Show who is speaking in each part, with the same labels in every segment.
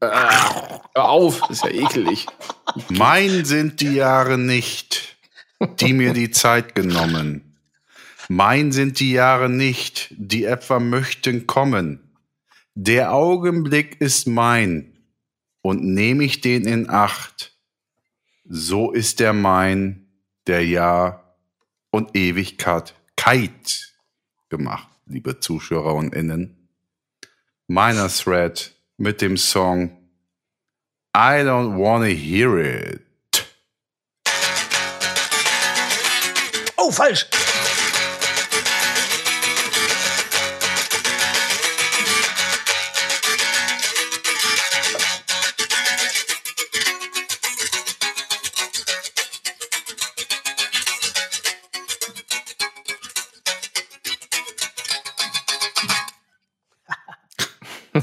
Speaker 1: Hör auf, ist ja ekelig.
Speaker 2: Mein sind die Jahre nicht, die mir die Zeit genommen. Mein sind die Jahre nicht, die etwa möchten kommen. Der Augenblick ist mein, und nehme ich den in Acht, so ist der mein, der Jahr und Ewigkeit Kite gemacht, liebe Zuschauer und Innen. Meiner Thread mit dem Song I Don't Wanna Hear It.
Speaker 3: Oh, falsch.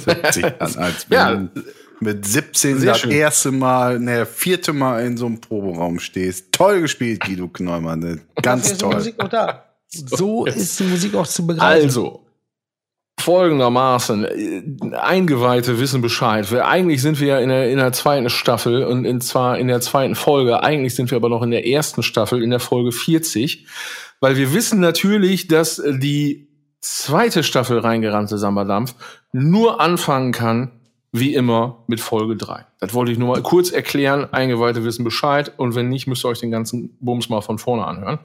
Speaker 2: Das hört sich an, als
Speaker 1: Ja.
Speaker 2: wenn du mit 17
Speaker 1: Sehr
Speaker 2: das
Speaker 1: schön.
Speaker 2: erste Mal, ne, vierte Mal in so einem Proberaum stehst. Toll gespielt, Guido Kneumann. ne? Ganz
Speaker 3: ist die
Speaker 2: toll.
Speaker 3: Musik auch da. So ist die Musik auch zu begreifen.
Speaker 1: Also, folgendermaßen, äh, Eingeweihte wissen Bescheid. Wir, eigentlich sind wir ja in der, in der zweiten Staffel und in, zwar in der zweiten Folge, eigentlich sind wir aber noch in der ersten Staffel, in der Folge 40, weil wir wissen natürlich, dass äh, die zweite Staffel reingerannte Sambadampf nur anfangen kann, wie immer, mit Folge 3. Das wollte ich nur mal kurz erklären. Eingeweihte wissen Bescheid und wenn nicht, müsst ihr euch den ganzen Bums mal von vorne anhören.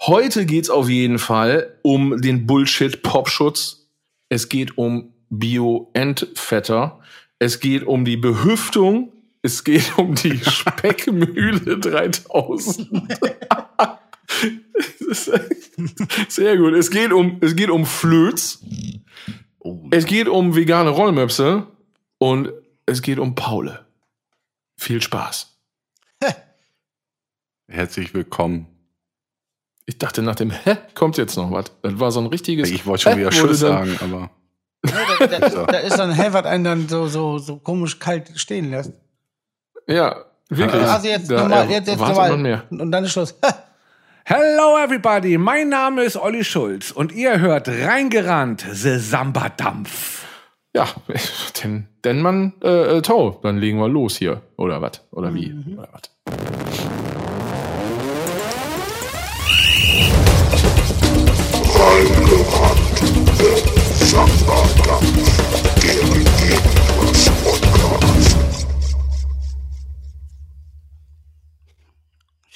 Speaker 1: Heute geht's auf jeden Fall um den Bullshit-Popschutz. Es geht um Bio-Endfetter. Es geht um die Behüftung. Es geht um die Speckmühle 3000. Das ist Sehr gut. Es geht um, es geht um Flöz. Es geht um vegane Rollmöpse. Und es geht um Paule. Viel Spaß.
Speaker 2: Herzlich willkommen.
Speaker 1: Ich dachte, nach dem Hä kommt jetzt noch was. Das war so ein richtiges.
Speaker 2: Ich wollte schon
Speaker 1: Hä?
Speaker 2: wieder Schuss sagen, aber
Speaker 3: Da, da, da ist dann hell, was einen dann so, so, so komisch kalt stehen lässt.
Speaker 1: Ja, wirklich.
Speaker 3: Also jetzt
Speaker 1: Da
Speaker 3: nochmal, jetzt, jetzt
Speaker 1: erwartet
Speaker 3: nochmal. Und dann ist Schluss.
Speaker 4: Hello everybody, mein Name ist Olli Schulz und ihr hört reingerannt, The Samba-Dampf.
Speaker 1: Ja, denn, denn man, äh, äh, Tau, dann legen wir los hier. Oder was? Oder wie?
Speaker 3: Mhm.
Speaker 1: Oder was?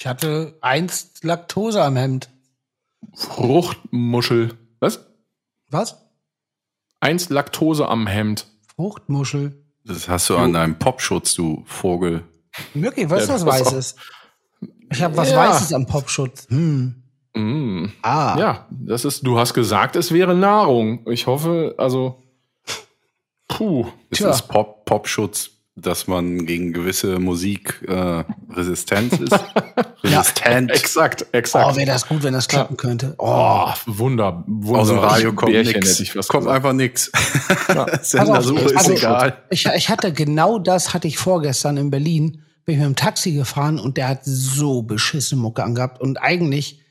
Speaker 3: Ich hatte einst Laktose am Hemd.
Speaker 1: Fruchtmuschel. Was?
Speaker 3: Was?
Speaker 1: Eins Laktose am Hemd.
Speaker 3: Fruchtmuschel.
Speaker 2: das hast du an deinem Popschutz, du Vogel.
Speaker 3: Wirklich, weißt du,
Speaker 1: Ja,
Speaker 3: was Weißes? Ich habe was
Speaker 1: Ja.
Speaker 3: Weißes am Popschutz. Hm.
Speaker 1: Mm.
Speaker 3: Ah.
Speaker 1: Ja, das ist, du hast gesagt, es wäre Nahrung. Ich hoffe, also. Puh.
Speaker 2: Es
Speaker 3: Tja.
Speaker 2: ist Pop, Popschutz, dass man gegen gewisse Musik äh, resistent ist. Resistent.
Speaker 1: Exakt, exakt.
Speaker 3: Oh, wäre das gut, wenn das klappen könnte. Oh.
Speaker 1: Oh, Wunder, Wunder.
Speaker 2: Aus dem Radio kommt nichts. Kommt einfach nichts.
Speaker 3: Pass
Speaker 2: Sendersuche
Speaker 3: auf,
Speaker 2: ist
Speaker 3: also-
Speaker 2: egal.
Speaker 3: Ich, ich hatte genau das hatte ich vorgestern in Berlin. Bin ich mit dem Taxi gefahren und der hat so beschissene Mucke angehabt. Und eigentlich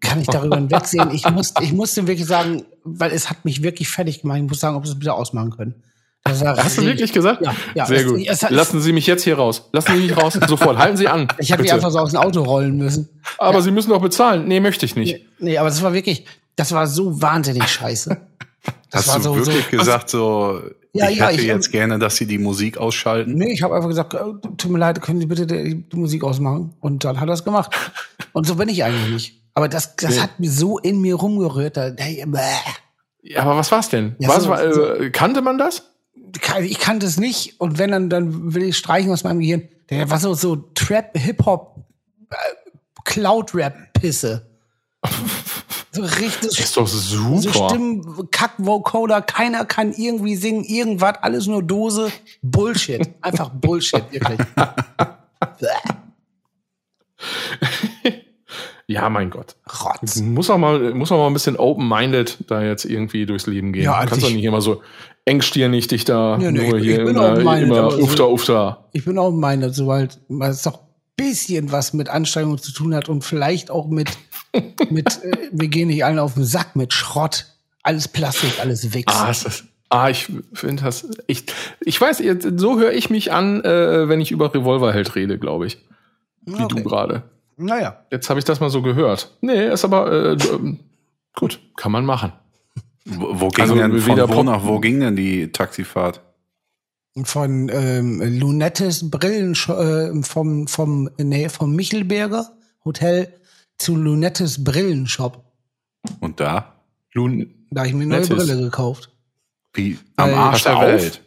Speaker 3: kann ich darüber hinwegsehen. Ich musste, ich musste wirklich sagen, weil es hat mich wirklich fertig gemacht. Ich muss sagen, ob sie es bitte ausmachen können.
Speaker 1: Hast du wirklich gesagt?
Speaker 3: Ja, ja.
Speaker 1: Sehr
Speaker 3: Es-
Speaker 1: gut.
Speaker 3: es hat-
Speaker 1: Lassen Sie mich jetzt hier raus. Lassen Sie mich raus. Sofort. Halten Sie an.
Speaker 3: Ich habe mich einfach so aus dem Auto rollen müssen.
Speaker 1: Aber Sie müssen doch bezahlen. Nee, möchte ich nicht.
Speaker 3: Nee, aber das war wirklich, das war so wahnsinnig scheiße. Das
Speaker 2: Hast
Speaker 3: war
Speaker 2: du
Speaker 3: so,
Speaker 2: wirklich
Speaker 3: so,
Speaker 2: gesagt, so,
Speaker 3: Ja,
Speaker 2: ich
Speaker 3: ja,
Speaker 2: hätte
Speaker 3: ich-
Speaker 2: jetzt gerne, dass sie die Musik ausschalten?
Speaker 3: Nee, ich habe einfach gesagt, äh, tut mir leid, können Sie bitte die, die Musik ausmachen? Und dann hat er es gemacht. Und so bin ich eigentlich nicht. Aber das, das
Speaker 1: Nee.
Speaker 3: hat mir so in mir rumgerührt. Da, hey.
Speaker 1: Ja, aber was war's denn?
Speaker 3: Ja,
Speaker 1: was
Speaker 3: so-
Speaker 1: war, äh, kannte man das?
Speaker 3: Kann- ich kannte es nicht. Und wenn dann, dann will ich streichen aus meinem Gehirn. Der war so, so Trap, Hip-Hop, äh, Cloud-Rap-Pisse. So richtig,
Speaker 1: Ist doch
Speaker 3: so
Speaker 1: super.
Speaker 3: Stimmen, Kack-Vocoder, keiner kann irgendwie singen, irgendwas, alles nur Dose. Bullshit. Einfach Bullshit, wirklich.
Speaker 1: Ja, mein Gott.
Speaker 3: Rotz.
Speaker 1: Muss auch mal, muss auch mal ein bisschen open-minded da jetzt irgendwie durchs Leben gehen.
Speaker 3: Ja,
Speaker 1: du
Speaker 3: also
Speaker 1: kannst doch
Speaker 3: ich-
Speaker 1: nicht immer so engstirnig dich da
Speaker 3: Nee, nee,
Speaker 1: nur
Speaker 3: ich-
Speaker 1: hier
Speaker 3: ich bin
Speaker 1: immer,
Speaker 3: open-minded,
Speaker 1: immer
Speaker 3: so-
Speaker 1: ufter, ufter.
Speaker 3: Ich bin auch meiner, sobald es doch bisschen was mit Anstrengung zu tun hat und vielleicht auch mit, mit äh, wir gehen nicht allen auf den Sack mit Schrott. Alles Plastik, alles Wichs.
Speaker 1: Ah, ist das, Ah, ich finde das. Ich, ich weiß, jetzt, so höre ich mich an, äh, wenn ich über Revolverheld rede, glaube ich. Wie
Speaker 3: Okay.
Speaker 1: du gerade.
Speaker 3: Naja.
Speaker 1: Jetzt habe ich das mal so gehört. Nee, ist aber äh, ähm, gut, kann man machen.
Speaker 2: Wo, wo ging
Speaker 1: Also
Speaker 2: denn von wo nach wo ging denn die Taxifahrt?
Speaker 3: Von ähm, Lunettes Brillen äh, vom vom nee, vom Michelberger Hotel zu Lunettes Brillenshop.
Speaker 2: Und da?
Speaker 1: Lun
Speaker 3: Da habe ich mir eine neue. Brille gekauft.
Speaker 2: Wie am
Speaker 3: Äh,
Speaker 2: Arsch der
Speaker 1: auf.
Speaker 2: Welt.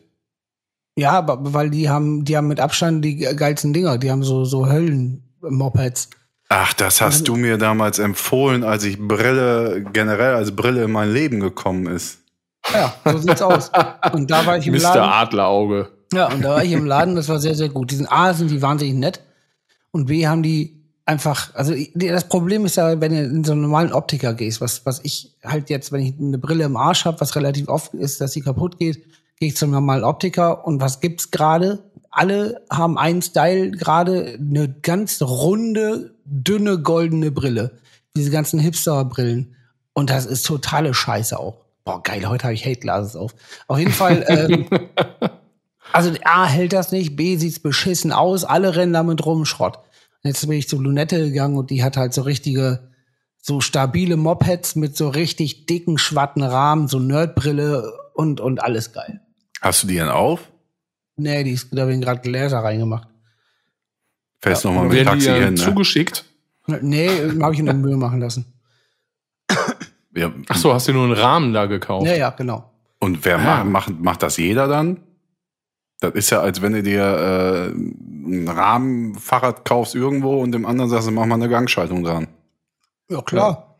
Speaker 3: Ja, aber weil die haben, die haben mit Abstand die geilsten Dinger. Die haben so so Höllen-Mopeds.
Speaker 2: Ach, das hast du mir damals empfohlen, als ich Brille generell als Brille in mein Leben gekommen ist.
Speaker 3: Ja, so sieht's aus. Und da war ich im
Speaker 1: Mr.
Speaker 3: Laden.
Speaker 1: Adlerauge.
Speaker 3: Ja, und da war ich im Laden, das war sehr, sehr gut. Die sind A, sind die wahnsinnig nett. Und B, haben die einfach, also das Problem ist ja, wenn du in so einen normalen Optiker gehst, was, was ich halt jetzt, wenn ich eine Brille im Arsch habe, was relativ oft ist, dass sie kaputt geht, gehe ich zum normalen Optiker und was gibt's gerade? Alle haben einen Style, gerade eine ganz runde, dünne, goldene Brille. Diese ganzen Hipster-Brillen. Und das ist totale Scheiße auch. Boah, geil, heute habe ich Hate Glasses auf. Auf jeden Fall, ähm, also A hält das nicht, B sieht's beschissen aus, alle rennen damit rum, Schrott. Und jetzt bin ich zu Lunette gegangen und die hat halt so richtige, so stabile Mopeds mit so richtig dicken, schwatten Rahmen, so Nerdbrille und, und alles geil.
Speaker 2: Hast du die denn auf?
Speaker 3: Nee, die ist, da bin gerade Gläser reingemacht.
Speaker 2: Fährst noch mal mit
Speaker 1: Werden
Speaker 2: Taxi
Speaker 1: die
Speaker 2: hin, ne?
Speaker 1: zugeschickt?
Speaker 3: Nee, habe ich in der Mühe machen lassen.
Speaker 2: Ja.
Speaker 1: Ach so, hast du nur einen Rahmen da gekauft?
Speaker 3: Ja, ja, genau.
Speaker 2: Und wer
Speaker 1: Ah.
Speaker 2: macht, macht, macht das jeder dann? Das ist ja, als wenn du dir äh, ein Rahmenfahrrad kaufst irgendwo und dem anderen sagst, du, mach mal eine Gangschaltung dran.
Speaker 3: Ja, klar.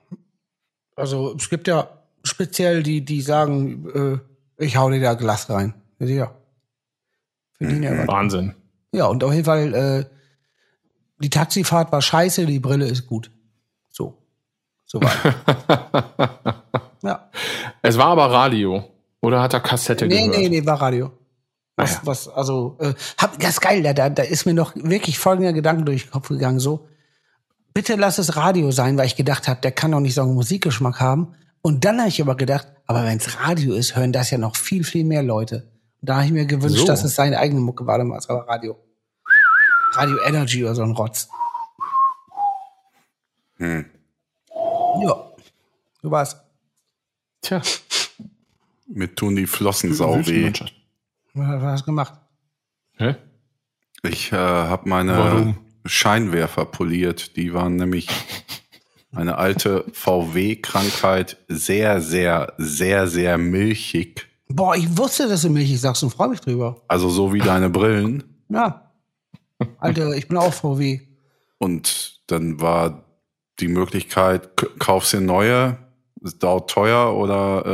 Speaker 3: Also es gibt ja speziell die, die sagen, äh, ich hau dir da Glas rein. Ja, Ja. Verdienen ja was.
Speaker 1: Wahnsinn.
Speaker 3: Ja, und auf jeden Fall, äh, die Taxifahrt war scheiße, die Brille ist gut. So. So war Ja.
Speaker 1: Es war aber Radio. Oder hat er Kassette
Speaker 3: Nee,
Speaker 1: gehört?
Speaker 3: nee, nee, war Radio. Was,
Speaker 1: Ah ja.
Speaker 3: was, also, äh, hab, das ist geil, da, da, da ist mir noch wirklich folgender Gedanke durch den Kopf gegangen, so, bitte lass es Radio sein, weil ich gedacht habe, der kann doch nicht so einen Musikgeschmack haben. Und dann habe ich aber gedacht, aber wenn es Radio ist, hören das ja noch viel, viel mehr Leute. Und da habe ich mir gewünscht,
Speaker 1: So.
Speaker 3: dass es seine eigene Mucke war, damals aber Radio. Radio Energy oder so ein Rotz.
Speaker 2: Hm.
Speaker 3: Ja. Du warst.
Speaker 1: Tja,
Speaker 2: Mir tun die Flossen sau weh.
Speaker 3: Was hast du gemacht?
Speaker 1: Hä?
Speaker 2: Ich äh, habe meine
Speaker 1: Warum?
Speaker 2: Scheinwerfer poliert. Die waren nämlich eine alte VW-Krankheit, sehr, sehr, sehr, sehr milchig.
Speaker 3: Boah, ich wusste, dass du milchig sagst und freue mich drüber.
Speaker 2: Also so wie deine Brillen.
Speaker 3: Ja. Alter, ich bin auch VW.
Speaker 2: Und dann war die Möglichkeit, kaufst dir neue, ist dauert teuer oder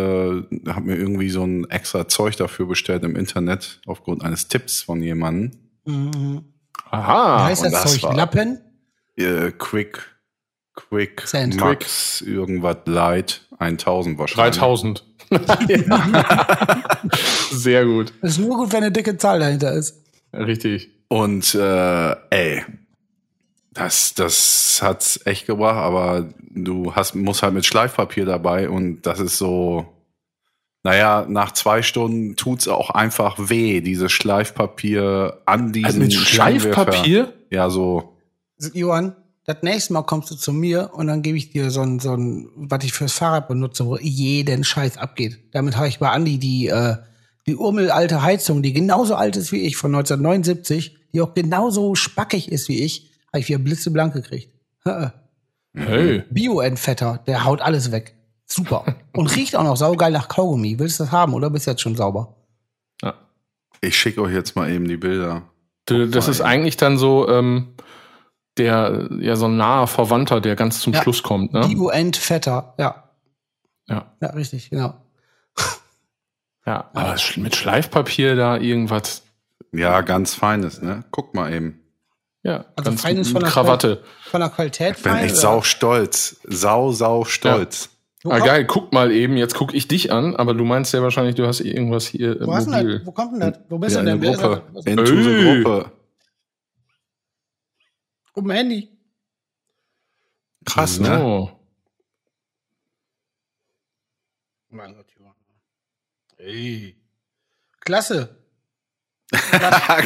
Speaker 2: äh, hab mir irgendwie so ein extra Zeug dafür bestellt im Internet aufgrund eines Tipps von jemandem.
Speaker 3: Mhm.
Speaker 1: Aha.
Speaker 3: Wie heißt das,
Speaker 2: das
Speaker 3: Zeug?
Speaker 2: war-
Speaker 3: Lappen?
Speaker 2: Äh, Quick, Quick,
Speaker 3: Sand.
Speaker 2: Max, irgendwas Light, 1000 wahrscheinlich.
Speaker 1: 3000. Sehr gut.
Speaker 3: Das ist nur gut, wenn eine dicke Zahl dahinter ist.
Speaker 1: Richtig.
Speaker 2: Und äh, ey, das, das hat's echt gebracht, aber du hast, musst halt mit Schleifpapier dabei und das ist so, naja, nach zwei Stunden tut's auch einfach weh, dieses Schleifpapier an diesen
Speaker 1: Also mit. Schleifpapier?
Speaker 2: Ja, so.
Speaker 3: Johann, das nächste Mal kommst du zu mir und dann gebe ich dir so ein, so ein, was ich fürs Fahrrad benutze, wo jeden Scheiß abgeht. Damit habe ich bei Andi die, äh, die urmelalte Heizung, die genauso alt ist wie ich, von 1979, die auch genauso spackig ist wie ich, habe ich wieder blitzeblank gekriegt.
Speaker 1: Hey.
Speaker 3: Bio-Entfetter, der haut alles weg. Super. Und riecht auch noch saugeil nach Kaugummi. Willst du das haben oder bist du jetzt schon sauber?
Speaker 1: Ja.
Speaker 2: Ich schicke euch jetzt mal eben die Bilder.
Speaker 1: Du, Das ist eigentlich dann so ähm, der ja so ein naher Verwandter, der ganz zum
Speaker 3: Ja.
Speaker 1: Schluss kommt, ne?
Speaker 3: Bio-Entfetter, ja.
Speaker 1: Ja.
Speaker 3: Ja, richtig, genau.
Speaker 1: Ja. Aber mit Schleifpapier da irgendwas.
Speaker 2: Ja, ganz feines, ne? Guck mal eben.
Speaker 1: Ja,
Speaker 3: Also
Speaker 1: ganz
Speaker 3: feines von der
Speaker 1: Krawatte.
Speaker 3: Von der Qualität
Speaker 2: Ich bin
Speaker 3: fein,
Speaker 2: echt
Speaker 3: oder?
Speaker 2: sau stolz. Sau, sau stolz.
Speaker 3: Wo,
Speaker 1: Ah, geil, guck mal eben, jetzt guck ich dich an, aber du meinst ja wahrscheinlich, du hast irgendwas hier
Speaker 3: wo, hast du
Speaker 1: mobil.
Speaker 3: denn, wo kommt denn das? Wo bist
Speaker 2: Ja,
Speaker 3: du
Speaker 2: in
Speaker 3: denn?
Speaker 2: der
Speaker 3: Wer ist
Speaker 2: Gruppe.
Speaker 1: Ey.
Speaker 2: Gruppe.
Speaker 3: Auf dem Handy.
Speaker 2: Krass, ne?
Speaker 1: so.
Speaker 3: Mein Gott. Ey. Klasse.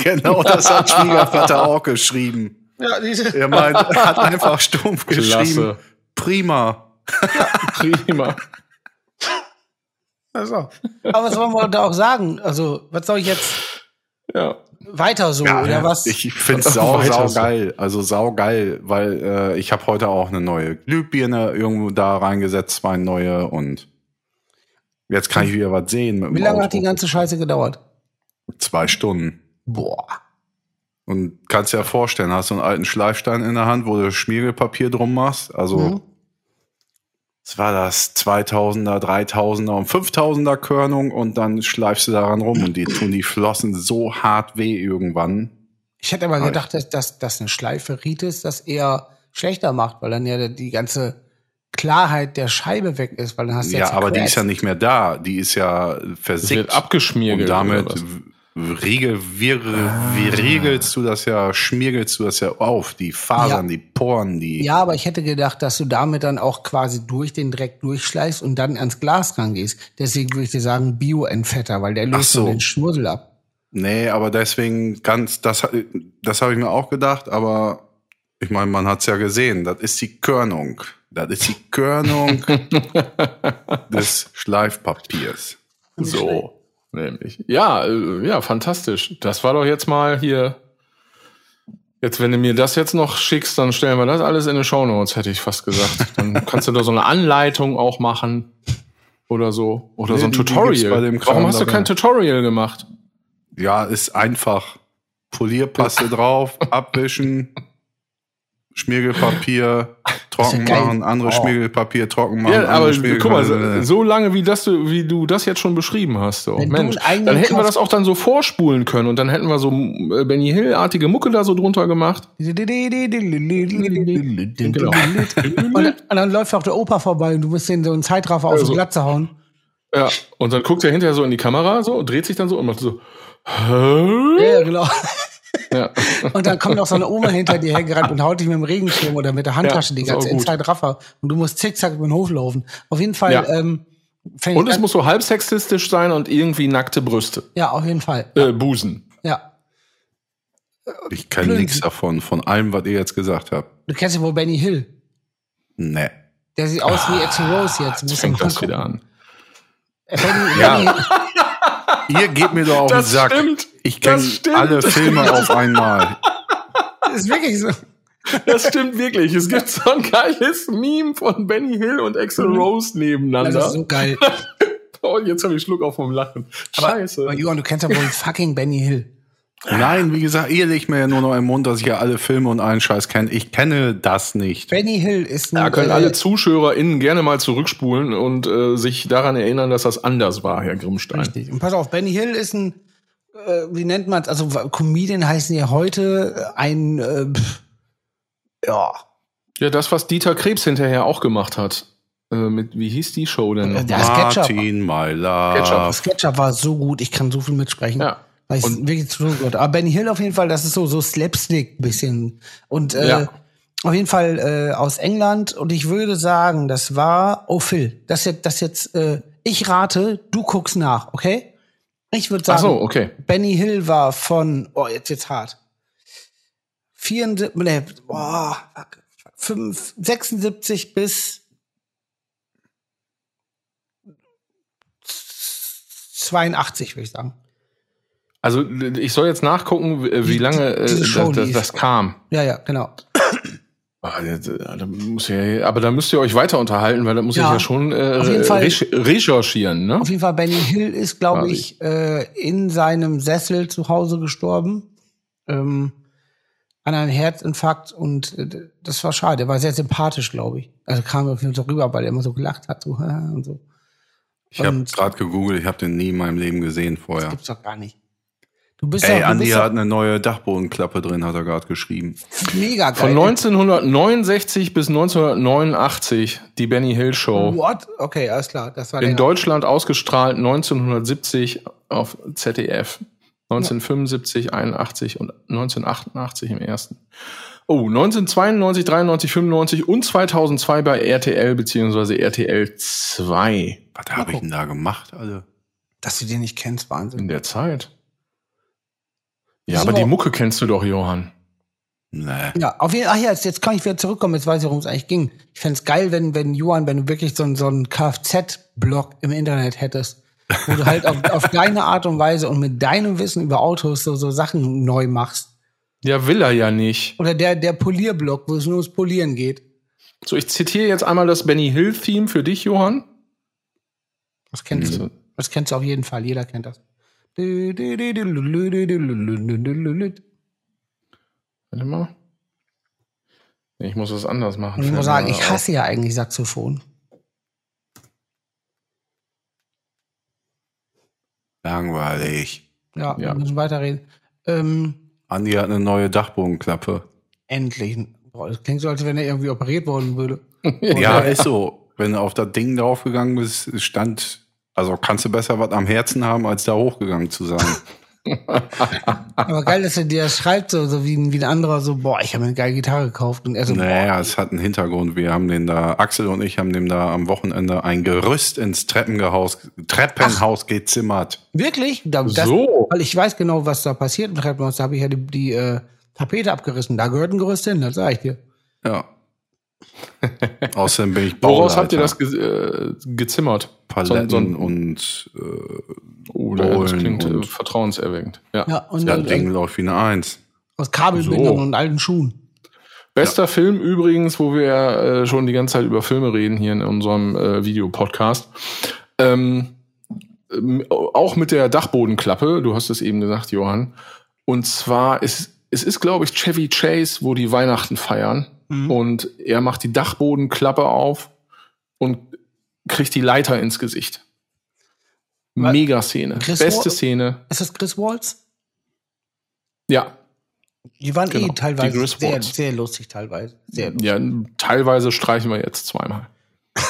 Speaker 2: genau, das hat Schwiegervater auch geschrieben.
Speaker 3: Ja, diese,
Speaker 2: Er meint, er hat einfach stumpf geschrieben.
Speaker 1: Klasse.
Speaker 2: Prima.
Speaker 1: Prima.
Speaker 3: also. Aber was wollen wir da auch sagen? Also, was soll ich jetzt
Speaker 1: Ja.
Speaker 3: Weiter so oder was?
Speaker 2: Ich finde es sau, sau
Speaker 1: so.
Speaker 2: geil. Also sau geil, weil äh, ich habe heute auch eine neue Glühbirne irgendwo da reingesetzt, zwei neue und jetzt kann ich wieder was sehen. Mit
Speaker 3: Wie lange
Speaker 2: Auto.
Speaker 3: hat die ganze Scheiße gedauert?
Speaker 2: Zwei Stunden.
Speaker 3: Boah.
Speaker 2: Und kannst dir ja vorstellen, hast so einen alten Schleifstein in der Hand, wo du Schmiergelpapier drum machst. Also,
Speaker 3: Mhm.
Speaker 2: Was war das? 2000er, 3000er und 5000er Körnung und dann schleifst du daran rum und die tun die Flossen so hart weh irgendwann.
Speaker 3: Ich hätte aber gedacht, dass, dass, dass eine Schleife Ritis das eher schlechter macht, weil dann ja die ganze Klarheit der Scheibe weg ist, weil dann hast du
Speaker 2: Ja,
Speaker 3: jetzt
Speaker 2: aber die ist ja nicht mehr da. Die ist ja
Speaker 1: Es wird
Speaker 2: versickt.
Speaker 1: abgeschmiert.
Speaker 2: Und damit riegel, wir, wie riegelst du das ja, schmiergelst du das ja auf. Die Fasern,
Speaker 3: Ja.
Speaker 2: die Poren, die.
Speaker 3: Ja, aber ich hätte gedacht, dass du damit dann auch quasi durch den Dreck durchschleißt und dann ans Glas rangehst. Deswegen würde ich dir sagen Bio-Entfetter, weil der löst
Speaker 2: so.
Speaker 3: so den Schmuddel ab.
Speaker 2: Nee, aber deswegen ganz, das, das habe ich mir auch gedacht, aber ich meine, man hat's ja gesehen, das ist die Körnung. Das ist die Körnung des Schleifpapiers.
Speaker 1: So, nämlich. Ja, äh, ja, fantastisch. Das war doch jetzt mal hier. Jetzt, wenn du mir das jetzt noch schickst, dann stellen wir das alles in die Shownotes, hätte ich fast gesagt. Dann kannst du da so eine Anleitung auch machen. Oder so. Oder
Speaker 2: Nee,
Speaker 1: so ein Tutorial. Warum hast du kein Tutorial gemacht?
Speaker 2: Ja, ist einfach. Polierpaste drauf, abwischen, Schmiergelpapier, trocken
Speaker 3: geil.
Speaker 2: machen, andere
Speaker 3: Oh.
Speaker 2: Schmiergelpapier trocken machen.
Speaker 1: Ja, aber guck mal, so, so lange wie das du, wie du das jetzt schon beschrieben hast, so. Mensch, dann hätten wir das auch dann so vorspulen können und dann hätten wir so äh, Benny Hill-artige Mucke da so drunter gemacht.
Speaker 3: Und, und dann läuft auch der Opa vorbei und du musst den so einen Zeitraffer auf
Speaker 1: Also-
Speaker 3: die Glatze hauen.
Speaker 1: Ja, und dann guckt er hinterher so in die Kamera so, dreht sich dann so und macht so, Hä?
Speaker 3: Ja, genau.
Speaker 1: Ja.
Speaker 3: Und dann kommt noch so eine Oma hinter dir hergerannt und haut dich mit dem Regenschirm oder mit der Handtasche
Speaker 1: Ja,
Speaker 3: die ganze. Inside Raffer. Und du musst zickzack über den Hof laufen. Auf jeden Fall,
Speaker 1: Ja.
Speaker 3: ähm, ich
Speaker 1: Und es muss so halb sexistisch sein und irgendwie nackte Brüste.
Speaker 3: ja, auf jeden Fall.
Speaker 1: Äh, Busen.
Speaker 3: Ja.
Speaker 2: Ich kenne nichts davon, von allem, was ihr jetzt gesagt habt.
Speaker 3: Du kennst ja wohl Benny Hill.
Speaker 2: Nee.
Speaker 3: Der sieht aus wie Axel Rose jetzt.
Speaker 1: Jetzt
Speaker 3: Muss
Speaker 1: fängt das
Speaker 3: gucken.
Speaker 1: wieder an.
Speaker 3: Äh, Benny,
Speaker 2: Ja.
Speaker 3: Benny,
Speaker 2: Ihr gebt mir doch auf den
Speaker 1: Das
Speaker 2: Sack.
Speaker 1: stimmt.
Speaker 2: Ich kenne
Speaker 1: Das
Speaker 2: alle Filme auf einmal.
Speaker 3: ist wirklich so.
Speaker 1: Das stimmt wirklich. Es gibt so ein geiles Meme von Benny Hill und Axel Rose
Speaker 3: Das
Speaker 1: nebeneinander.
Speaker 3: ist so geil.
Speaker 1: oh, jetzt habe ich Schluck auf vom Lachen. Scheiße.
Speaker 3: Aber Johann, du kennst ja wohl fucking Benny Hill.
Speaker 2: Nein, wie gesagt, ihr legt mir ja nur noch im Mund, dass ich ja alle Filme und allen Scheiß kenne. Ich kenne das nicht.
Speaker 3: Benny Hill ist ein,
Speaker 1: Da können
Speaker 3: äh,
Speaker 1: alle ZuschauerInnen gerne mal zurückspulen und äh, sich daran erinnern, dass das anders war, Herr Grimmstein.
Speaker 3: Richtig. Und pass auf, Benny Hill ist ein, äh, wie nennt man es? Also Comedian heißen ja heute ein, äh, pff, ja,
Speaker 1: Ja, das, was Dieter Krebs hinterher auch gemacht hat. Äh, mit, wie hieß die Show denn?
Speaker 3: Äh, der Sketchup.
Speaker 2: Martin Meiler.
Speaker 1: Sketchup.
Speaker 3: Sketchup war so gut, ich kann so viel mitsprechen.
Speaker 1: Ja.
Speaker 3: Weil ich
Speaker 1: Und-
Speaker 3: wirklich zu gut. Aber Benny Hill auf jeden Fall, das ist so, so Slapstick bisschen. Und äh,
Speaker 1: Ja.
Speaker 3: auf jeden Fall äh, aus England. Und ich würde sagen, das war, oh Phil, das jetzt, das jetzt, äh, ich rate, du guckst nach, okay? Ich würde sagen,
Speaker 1: so, okay.
Speaker 3: Benny Hill war von, oh, jetzt jetzt hart. 74, nee, boah, fuck, 5, 76 bis 82, würde ich sagen.
Speaker 1: Also ich soll jetzt nachgucken, wie, wie
Speaker 3: Die-
Speaker 1: lange äh, das, das, das kam.
Speaker 3: Ja, ja, genau.
Speaker 1: Ah, das, äh, aber da müsst ihr euch weiter unterhalten, weil da muss
Speaker 3: Ja,
Speaker 1: ich ja schon äh,
Speaker 3: auf jeden Fall.
Speaker 1: recherch- recherchieren. Ne?
Speaker 3: Auf jeden Fall, Benny Hill ist, glaube ich, äh, in seinem Sessel zu Hause gestorben. Ähm, an einem Herzinfarkt und äh, das war schade. Er war sehr sympathisch, glaube ich. Also kam auf jeden Fall so rüber, weil er immer so gelacht hat so, und so.
Speaker 2: Ich habe gerade gegoogelt, ich habe den nie in meinem Leben gesehen vorher.
Speaker 3: Gibt's doch gar nicht. Du bist
Speaker 2: Ey,
Speaker 3: doch,
Speaker 2: Andi hat eine neue Dachbodenklappe drin, hat er gerade geschrieben.
Speaker 3: mega geil.
Speaker 1: Von 1969 bis 1989 die Benny Hill Show.
Speaker 3: What? Okay, alles klar. Das war
Speaker 1: In
Speaker 3: der.
Speaker 1: Deutschland ausgestrahlt 1970 auf ZDF. 1975, 81 und 1988 im ersten. Oh, 1992, 93, 95 und 2002 bei RTL beziehungsweise RTL 2.
Speaker 2: Was habe ich denn da gemacht, alle?
Speaker 3: Dass du den nicht kennst, Wahnsinn.
Speaker 1: In der Zeit. Ja,
Speaker 3: ist
Speaker 1: aber die Mucke kennst du doch, Johann.
Speaker 2: Nee.
Speaker 3: Ja, auf jeden Fall, ach ja, jetzt, jetzt kann ich wieder zurückkommen, jetzt weiß ich, worum es eigentlich ging. Ich fänd's geil, wenn, wenn Johann, wenn du wirklich so, einen- so einen Kfz-Blog im Internet hättest, wo du halt auf, auf deine Art und Weise und mit deinem Wissen über Autos so, so Sachen neu machst.
Speaker 1: Ja, will er ja nicht.
Speaker 3: Oder der, der Polierblog, wo es nur ums Polieren geht.
Speaker 1: So, ich zitiere jetzt einmal das Benny Hill-Theme für dich, Johann.
Speaker 3: Das kennst du. Das kennst du auf jeden Fall. Jeder kennt das.
Speaker 1: Warte mal. Ich muss was anderes machen.
Speaker 3: Und ich muss sagen, ich hasse ja eigentlich Saxophon.
Speaker 2: Langweilig.
Speaker 3: Ja,
Speaker 1: Ja.
Speaker 3: wir müssen weiterreden. Ähm,
Speaker 2: Andi hat eine neue Dachbodenklappe.
Speaker 3: endlich. Boah, das klingt so, als wenn er irgendwie operiert worden würde.
Speaker 2: Ja, ist so. Wenn du auf das Ding draufgegangen bist, stand, also kannst du besser was am Herzen haben, als da hochgegangen zu sein.
Speaker 3: Aber geil, dass er dir das schreibt, so, so wie, ein- wie ein anderer, so, boah, ich habe mir eine geile Gitarre gekauft. Und er so,
Speaker 2: naja, es hat einen Hintergrund. Wir haben den da, Axel und ich haben dem da am Wochenende ein Gerüst ins Treppenhaus, Treppenhaus gezimmert.
Speaker 3: wirklich? Da, das,
Speaker 1: So.
Speaker 3: Weil ich weiß genau, was da passiert im Treppenhaus. Da habe ich ja die, die äh, Tapete abgerissen. Da gehört ein Gerüst hin, das sag ich dir.
Speaker 2: Ja. Außerdem bin ich Bauleiter.
Speaker 1: Woraus habt ihr das ge äh, gezimmert?
Speaker 2: Paletten
Speaker 1: So- so
Speaker 2: und äh,
Speaker 1: Oh, das klingt äh,
Speaker 2: und-
Speaker 1: vertrauenserweckend. Ja.
Speaker 3: Ja, und
Speaker 2: das Ding läuft wie eine Eins.
Speaker 3: aus Kabelbindern
Speaker 1: So.
Speaker 3: und alten Schuhen.
Speaker 1: Bester Film übrigens, wo wir äh, schon die ganze Zeit über Filme reden hier in unserem äh, Videopodcast. Ähm, ähm, auch mit der Dachbodenklappe, du hast es eben gesagt, Johann. Und zwar ist es ist, glaube ich, Chevy Chase, wo die Weihnachten feiern.
Speaker 3: Mhm.
Speaker 1: Und er macht die Dachbodenklappe auf und kriegt die Leiter ins Gesicht. Mega Szene.
Speaker 3: Chris
Speaker 1: Beste
Speaker 3: Wall-
Speaker 1: Szene.
Speaker 3: Ist das Chris Waltz?
Speaker 1: Ja,
Speaker 3: Die waren
Speaker 1: Genau,
Speaker 3: eh teilweise sehr, sehr lustig, teilweise. Sehr lustig.
Speaker 1: ja, teilweise streichen wir jetzt zweimal.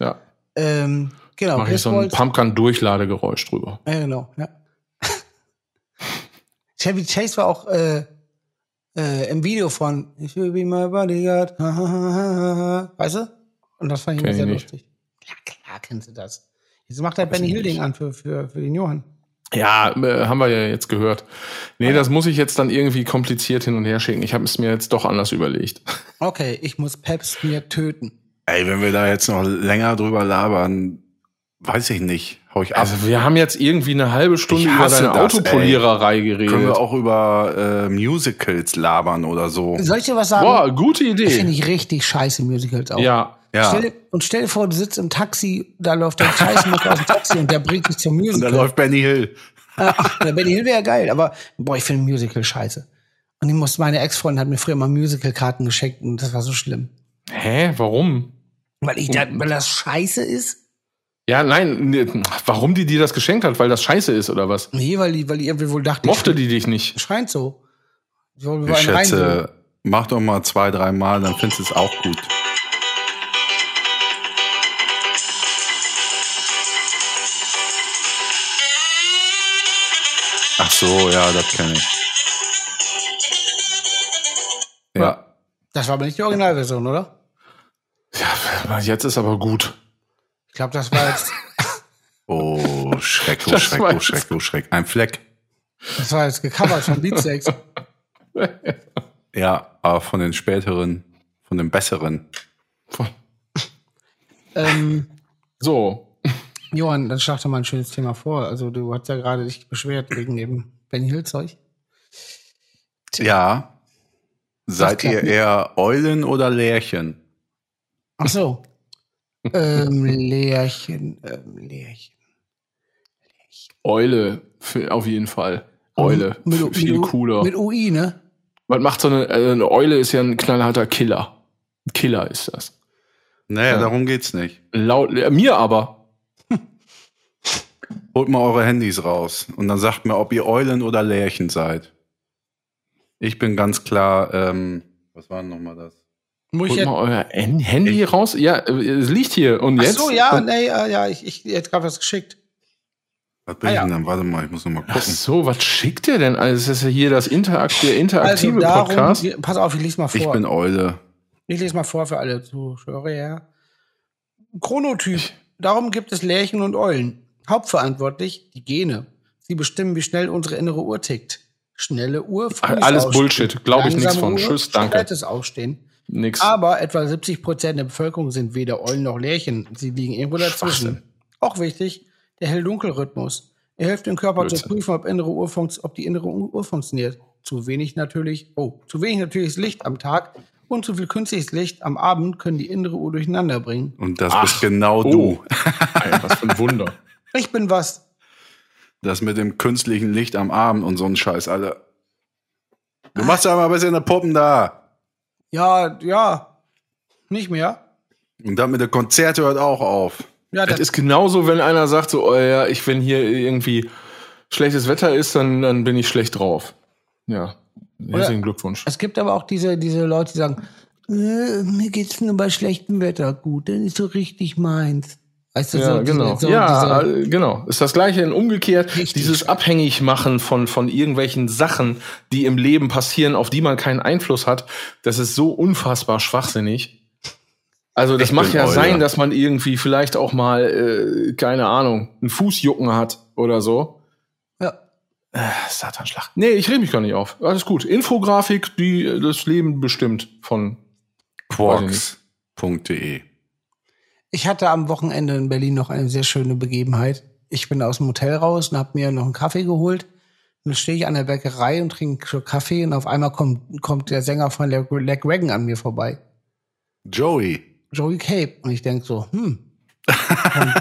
Speaker 1: Ja.
Speaker 3: Ähm, genau,
Speaker 1: Mache ich so ein
Speaker 3: Waltz.
Speaker 1: Pumpgun-Durchladegeräusch drüber.
Speaker 3: Ja, genau, ja. Chevy Chase war auch äh, äh, im Video von Ich will be my bodyguard. Weißt du? Und das fand ich immer
Speaker 1: Kenn ich
Speaker 3: sehr
Speaker 1: nicht.
Speaker 3: lustig. Ja, klar kennst du das. Jetzt macht er Benny
Speaker 1: ich
Speaker 3: Hilding an für, für, für den Johann.
Speaker 1: Ja, äh, haben wir ja jetzt gehört. Nee, das muss ich jetzt dann irgendwie kompliziert hin und her schicken. Ich habe es mir jetzt doch anders überlegt.
Speaker 3: Okay, ich muss Peps mir töten.
Speaker 2: Ey, wenn wir da jetzt noch länger drüber labern, weiß ich nicht. Hau ich ab.
Speaker 1: Also wir haben jetzt irgendwie eine halbe Stunde über deine
Speaker 2: das,
Speaker 1: Autopoliererei
Speaker 2: Können
Speaker 1: geredet.
Speaker 2: wir auch über äh, Musicals labern oder so?
Speaker 3: Soll ich dir was sagen?
Speaker 1: Boah, gute
Speaker 3: Finde
Speaker 1: Idee.
Speaker 3: ich richtig scheiße Musicals auch.
Speaker 1: Ja.
Speaker 2: Ja.
Speaker 3: Stell, und stell dir vor, du sitzt im Taxi, da läuft der Scheißmuck aus dem Taxi und der bringt dich zum
Speaker 2: Und da
Speaker 3: Musical.
Speaker 2: läuft Benny Hill.
Speaker 3: Ach, der Benny Hill wäre geil, aber boah, ich finde Musical scheiße. Und ich muss, meine Ex-Freundin hat mir früher mal Musical-Karten geschenkt und das war so schlimm.
Speaker 1: Hä, warum?
Speaker 3: Weil ich, da, weil das scheiße ist?
Speaker 1: Ja, nein, warum die dir das geschenkt hat, weil das scheiße ist oder was?
Speaker 3: Nee, weil die, weil die irgendwie wohl dachte,
Speaker 1: Mochte die dich nicht?
Speaker 3: ich scheint so. Ich
Speaker 2: Ich schätze, mach doch mal zwei, drei Mal, dann findest du es auch gut. Ach so, ja, das kenne ich. Ja.
Speaker 3: Das war aber nicht die Originalversion, oder?
Speaker 1: Ja, jetzt ist aber gut.
Speaker 3: Ich glaube, das war jetzt,
Speaker 2: Oh, Schreck, oh Schreck, oh Schreck, oh Schreck. Ein Fleck.
Speaker 3: das war jetzt gecovert von Beatsex.
Speaker 2: Ja, aber von den späteren, von den besseren.
Speaker 3: ähm,
Speaker 1: So,
Speaker 3: Johann, dann schlag doch mal ein schönes Thema vor. Also du hast ja gerade dich beschwert wegen dem Benny Hill Zeug.
Speaker 2: Ja. Seid ihr eher Eulen oder Lerchen?
Speaker 3: Ach so. Ähm, Lärchen, ähm, Lärchen.
Speaker 1: Eule, für, auf jeden Fall. Eule,
Speaker 3: Mit,
Speaker 1: f- viel
Speaker 3: mit,
Speaker 1: cooler.
Speaker 3: Mit UI, ne?
Speaker 1: Was macht so eine, äh, eine Eule ist ja ein knallharter Killer. Ein Killer ist das.
Speaker 2: Naja,
Speaker 1: Ja.
Speaker 2: darum geht's nicht.
Speaker 1: Laut, äh, mir aber.
Speaker 2: Holt mal eure Handys raus und dann sagt mir, ob ihr Eulen oder Lerchen seid. Ich bin ganz klar, ähm, was war denn nochmal das?
Speaker 3: Muss ich
Speaker 1: Holt
Speaker 3: jetzt,
Speaker 1: mal euer Handy
Speaker 2: Ich-
Speaker 1: raus. Ja, äh, es liegt hier. Und
Speaker 3: Ach
Speaker 1: jetzt?
Speaker 3: so, ja, nee, ja, ja, ich, ich jetzt gerade was geschickt.
Speaker 2: Was bin
Speaker 3: Ah,
Speaker 2: ich
Speaker 3: ja.
Speaker 2: denn dann? Warte mal, ich muss noch mal
Speaker 1: ach
Speaker 2: gucken.
Speaker 1: so, was schickt der denn? Also, das ist ja hier das Interakt, der
Speaker 3: Also
Speaker 1: interaktive
Speaker 3: darum,
Speaker 1: Podcast.
Speaker 3: pass auf, ich lese mal vor.
Speaker 2: Ich bin Eule.
Speaker 3: Ich lese mal vor für alle Zuschauer, ja. Chronotyp. Darum gibt es Lärchen und Eulen. Hauptverantwortlich die Gene. Sie bestimmen, wie schnell unsere innere Uhr tickt. Schnelle Uhr,
Speaker 1: Alles. Bullshit. Glaube ich nichts von.
Speaker 3: Uhr,
Speaker 1: Tschüss, danke.
Speaker 3: spätes Aufstehen.
Speaker 1: Nix.
Speaker 3: Aber etwa 70 Prozent der Bevölkerung sind weder Eulen noch Lerchen. Sie liegen irgendwo dazwischen. Auch wichtig, der Hell-Dunkel-Rhythmus. Er hilft dem Körper zu
Speaker 1: Blödsinn.
Speaker 3: prüfen, ob, innere Uhr funkt- ob die innere Uhr funktioniert. Zu wenig natürlich, oh, zu wenig natürliches Licht am Tag und zu viel künstliches Licht am Abend können die innere Uhr durcheinander bringen.
Speaker 2: Und das
Speaker 1: Ach,
Speaker 2: bist genau
Speaker 1: oh.
Speaker 2: du.
Speaker 1: Was für ein Wunder.
Speaker 3: Ich bin was.
Speaker 2: Das mit dem künstlichen Licht am Abend und so ein Scheiß, Alter. Du machst ja mal ein bisschen eine Puppen da.
Speaker 3: Ja, ja, nicht mehr.
Speaker 2: Und dann mit der Konzerte hört auch auf.
Speaker 3: Ja,
Speaker 1: Das
Speaker 3: das,
Speaker 1: ist genauso, wenn einer sagt, so, oh ja, ich, wenn hier irgendwie schlechtes Wetter ist, dann, dann bin ich schlecht drauf. Ja. Herzlichen Glückwunsch.
Speaker 3: es gibt aber auch diese, diese Leute, die sagen, äh, mir geht's nur bei schlechtem Wetter gut, dann ist so richtig meins. Weißt du,
Speaker 1: Ja,
Speaker 3: so,
Speaker 1: genau.
Speaker 3: so
Speaker 1: ja,
Speaker 3: diese,
Speaker 1: äh, genau. Ist das gleiche in umgekehrt.
Speaker 3: Richtig.
Speaker 1: Dieses Abhängigmachen von, von irgendwelchen Sachen, die im Leben passieren, auf die man keinen Einfluss hat, das ist so unfassbar schwachsinnig. Also das
Speaker 2: Ich
Speaker 1: mag ja sein, dass man irgendwie vielleicht auch mal, äh, keine Ahnung, einen Fußjucken hat oder so.
Speaker 3: ja.
Speaker 1: Äh, Satanschlag. Nee, ich rede mich gar nicht auf. Alles gut. Infografik, die das Leben bestimmt von
Speaker 2: Quarks.de.
Speaker 3: Ich hatte am Wochenende in Berlin noch eine sehr schöne Begebenheit. Ich bin aus dem Hotel raus und habe mir noch einen Kaffee geholt. Und dann stehe ich an der Bäckerei und trinke Kaffee und auf einmal kommt, kommt der Sänger von Leg Leg Wagon an mir vorbei.
Speaker 2: Joey.
Speaker 3: Joey Cape. Und ich denk so, hm.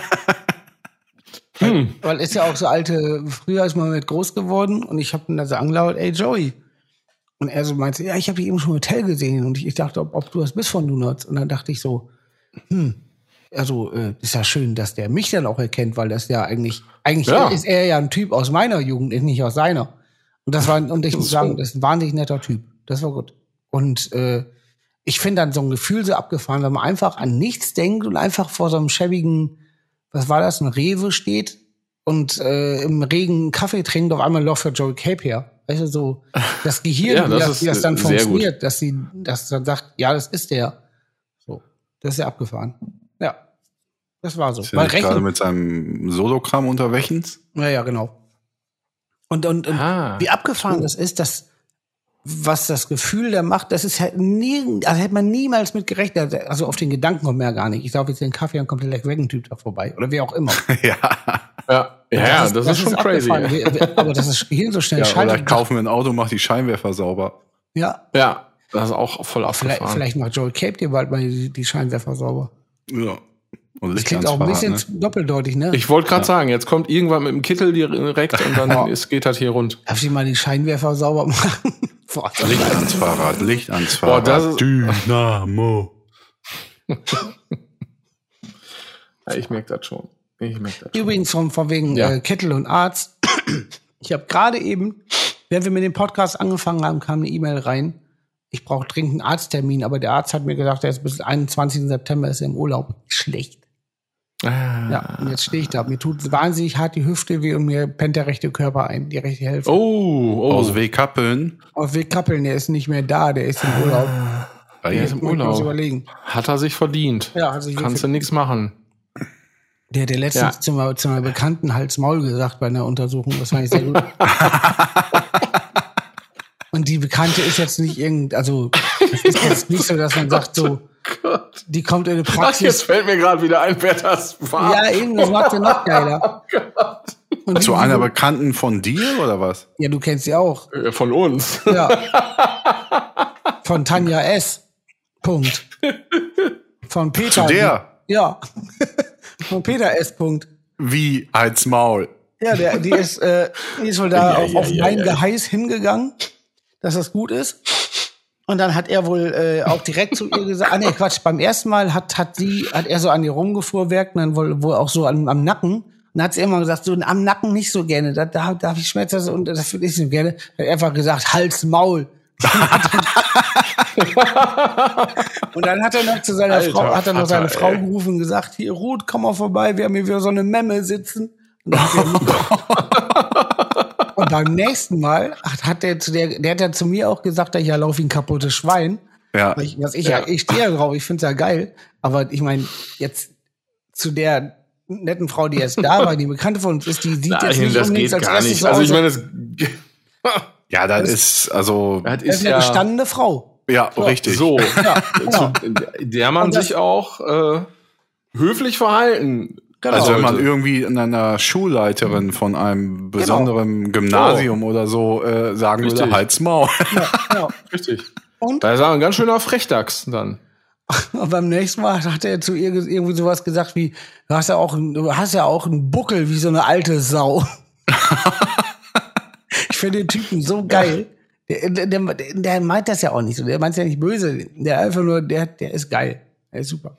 Speaker 1: Hm.
Speaker 3: Weil ist ja auch so alte, früher ist man mit groß geworden und ich habe dann so angelauert, ey Joey. Und er so meinte, ja, ich habe dich eben schon im Hotel gesehen und ich, ich dachte, ob, ob du das bist von Donuts. Und dann dachte ich so, hm, also äh, ist ja schön, dass der mich dann auch erkennt, weil das ja eigentlich, eigentlich
Speaker 1: Ja.
Speaker 3: ist er ja ein Typ aus meiner Jugend, nicht aus seiner. Und das war, und ich muss sagen, das ist ein wahnsinnig netter Typ. Das war gut. Und äh, ich finde dann so ein Gefühl so abgefahren, wenn man einfach an nichts denkt und einfach vor so einem schäbigen, was war das, ein Rewe steht und äh, im Regen einen Kaffee trinkt, auf einmal läuft der Joey Cape her. Weißt du, so das Gehirn,
Speaker 1: Ja,
Speaker 3: wie,
Speaker 1: das
Speaker 3: das,
Speaker 1: ist,
Speaker 3: wie das dann
Speaker 1: äh,
Speaker 3: funktioniert, dass sie das dann sagt, ja, das ist der. So, das ist ja abgefahren. Ja, das war so.
Speaker 2: Ist
Speaker 3: Weil
Speaker 2: nicht gerade
Speaker 3: Rechen,
Speaker 2: mit seinem Solokram unterwechens?
Speaker 3: ja, ja, genau. Und, und, und
Speaker 1: Ah.
Speaker 3: wie abgefahren das ist, dass was das Gefühl der macht, das ist halt nie, also hätte man niemals mit gerechnet. Also auf den Gedanken kommt man ja gar nicht. Ich glaube, jetzt den Kaffee und kommt der Black Wagon Typ da vorbei. Oder wie auch immer.
Speaker 2: ja.
Speaker 1: Ja, ja, das, ist, schon crazy.
Speaker 3: abgefahren. Wie- wie- Aber das ist Gehirn so schnell
Speaker 2: ja oder
Speaker 3: schaltet.
Speaker 2: kaufen wir ein Auto, macht die Scheinwerfer sauber.
Speaker 3: Ja,
Speaker 1: Ja, das ist auch voll
Speaker 3: vielleicht,
Speaker 1: abgefahren.
Speaker 3: vielleicht macht Joel Cape dir bald mal die, die Scheinwerfer sauber.
Speaker 2: Ja. Und
Speaker 3: Das klingt auch ein bisschen
Speaker 2: ne?
Speaker 3: doppeldeutig, ne?
Speaker 1: Ich wollte gerade sagen, jetzt kommt irgendwann mit dem Kittel direkt und dann ist, geht das hier rund.
Speaker 3: Darf ich mal die Scheinwerfer sauber machen? Boah, das-
Speaker 2: Licht ans Fahrrad, Licht ans
Speaker 1: Boah,
Speaker 2: Fahrrad.
Speaker 1: das ist-
Speaker 2: Dynamo.
Speaker 1: Ja, ich merke das schon. Ich merke das schon.
Speaker 3: Übrigens von, von wegen
Speaker 1: Ja.
Speaker 3: äh, Kittel und Arzt. Ich habe gerade eben, während wir mit dem Podcast angefangen haben, kam eine E-Mail rein. Ich brauche dringend einen Arzttermin, aber der Arzt hat mir gesagt, er ist bis 21. September ist er im Urlaub. Schlecht.
Speaker 1: Ah.
Speaker 3: Ja, und jetzt stehe ich da. Mir tut wahnsinnig hart die Hüfte weh und mir pennt der rechte Körper ein, die rechte Hälfte.
Speaker 1: Oh, oh.
Speaker 2: Aus W-Kappeln.
Speaker 3: Auf Weg Kappeln, der ist nicht mehr da, der ist im Urlaub.
Speaker 1: Der ist im
Speaker 3: Muss ich
Speaker 1: Urlaub.
Speaker 3: überlegen.
Speaker 1: Hat er sich verdient.
Speaker 3: Ja, hat sich
Speaker 1: Kannst du nichts machen.
Speaker 3: Der hat ja letztens
Speaker 1: Ja.
Speaker 3: zu, meiner, Bekannten Hals-Maul gesagt bei einer Untersuchung. Das fand ich sehr gut. Und die Bekannte ist jetzt nicht irgend, also es ist jetzt nicht so, dass man sagt so, die kommt in eine
Speaker 1: Ach, jetzt
Speaker 3: Praxis.
Speaker 1: fällt mir gerade wieder ein, wer das war.
Speaker 3: Ja, eben, das macht ja noch geiler. Und
Speaker 2: Zu einer Bekannten von dir oder was?
Speaker 3: Ja, du kennst sie auch.
Speaker 1: Äh, Von uns.
Speaker 3: Ja. Von Tanja S. Punkt. Von Peter.
Speaker 2: Zu der?
Speaker 3: Ja. Von Peter S. Punkt.
Speaker 2: Wie als Maul.
Speaker 3: Ja, der, die ist, äh, die ist wohl da
Speaker 1: Ja,
Speaker 3: auf,
Speaker 1: ja,
Speaker 3: auf
Speaker 1: ja,
Speaker 3: mein
Speaker 1: ja.
Speaker 3: Geheiß hingegangen, dass das gut ist. Und dann hat er wohl äh, auch direkt zu ihr gesagt, ah nee, Quatsch, beim ersten Mal hat, hat sie, hat er so an ihr rumgefuhrwerkt und dann wohl, wohl auch so an, am Nacken. Und dann hat sie immer gesagt, so am Nacken nicht so gerne, da, da darf ich Schmerzen und das finde ich so gerne. Hat einfach gesagt, Hals, Maul. und dann hat er noch zu seiner
Speaker 1: Alter
Speaker 3: Frau, hat er noch seine
Speaker 1: Vater,
Speaker 3: Frau
Speaker 1: ey.
Speaker 3: gerufen und gesagt, hier Ruth, komm mal vorbei, wir haben hier wieder so eine Memme sitzen. Und, dann hat er, und beim nächsten Mal hat, hat der zu der, der hat ja zu mir auch gesagt, ich ja laufe wie ein kaputtes Schwein.
Speaker 2: Ja.
Speaker 3: Ich, was ich,
Speaker 1: Ja.
Speaker 3: ja. ich stehe ja drauf, ich find's ja geil. Aber ich meine, jetzt zu der netten Frau, die erst da war, die bekannte von uns ist, die sieht jetzt
Speaker 1: Nein,
Speaker 3: nicht
Speaker 1: das geht
Speaker 3: als
Speaker 1: gar
Speaker 3: erstes
Speaker 1: nicht.
Speaker 3: so
Speaker 1: Also ich meine, das,
Speaker 2: Ja, das ist, also,
Speaker 1: das
Speaker 3: das
Speaker 1: ist
Speaker 3: ist eine
Speaker 1: ja
Speaker 3: gestandene Frau.
Speaker 2: ja, richtig.
Speaker 1: so,
Speaker 3: genau.
Speaker 1: zu, der man
Speaker 3: das-
Speaker 1: sich auch äh, höflich verhalten.
Speaker 3: Genau.
Speaker 2: Also wenn man irgendwie einer Schulleiterin von einem besonderen Gymnasium oder so äh, sagen würde,
Speaker 1: Richtig.
Speaker 2: halt's Maul.
Speaker 3: ja.
Speaker 1: Richtig.
Speaker 3: Und,
Speaker 1: Da ist er ein ganz schöner Frechdachs dann.
Speaker 3: und beim nächsten Mal hat er zu ihr irgendwie sowas gesagt wie, du hast ja auch, einen- du hast ja auch einen Buckel wie so eine alte Sau. ich finde den Typen so geil. Der, der, der, der meint das ja auch nicht so. Der meint ja nicht böse. Der einfach nur, der, der ist geil. Der ist super.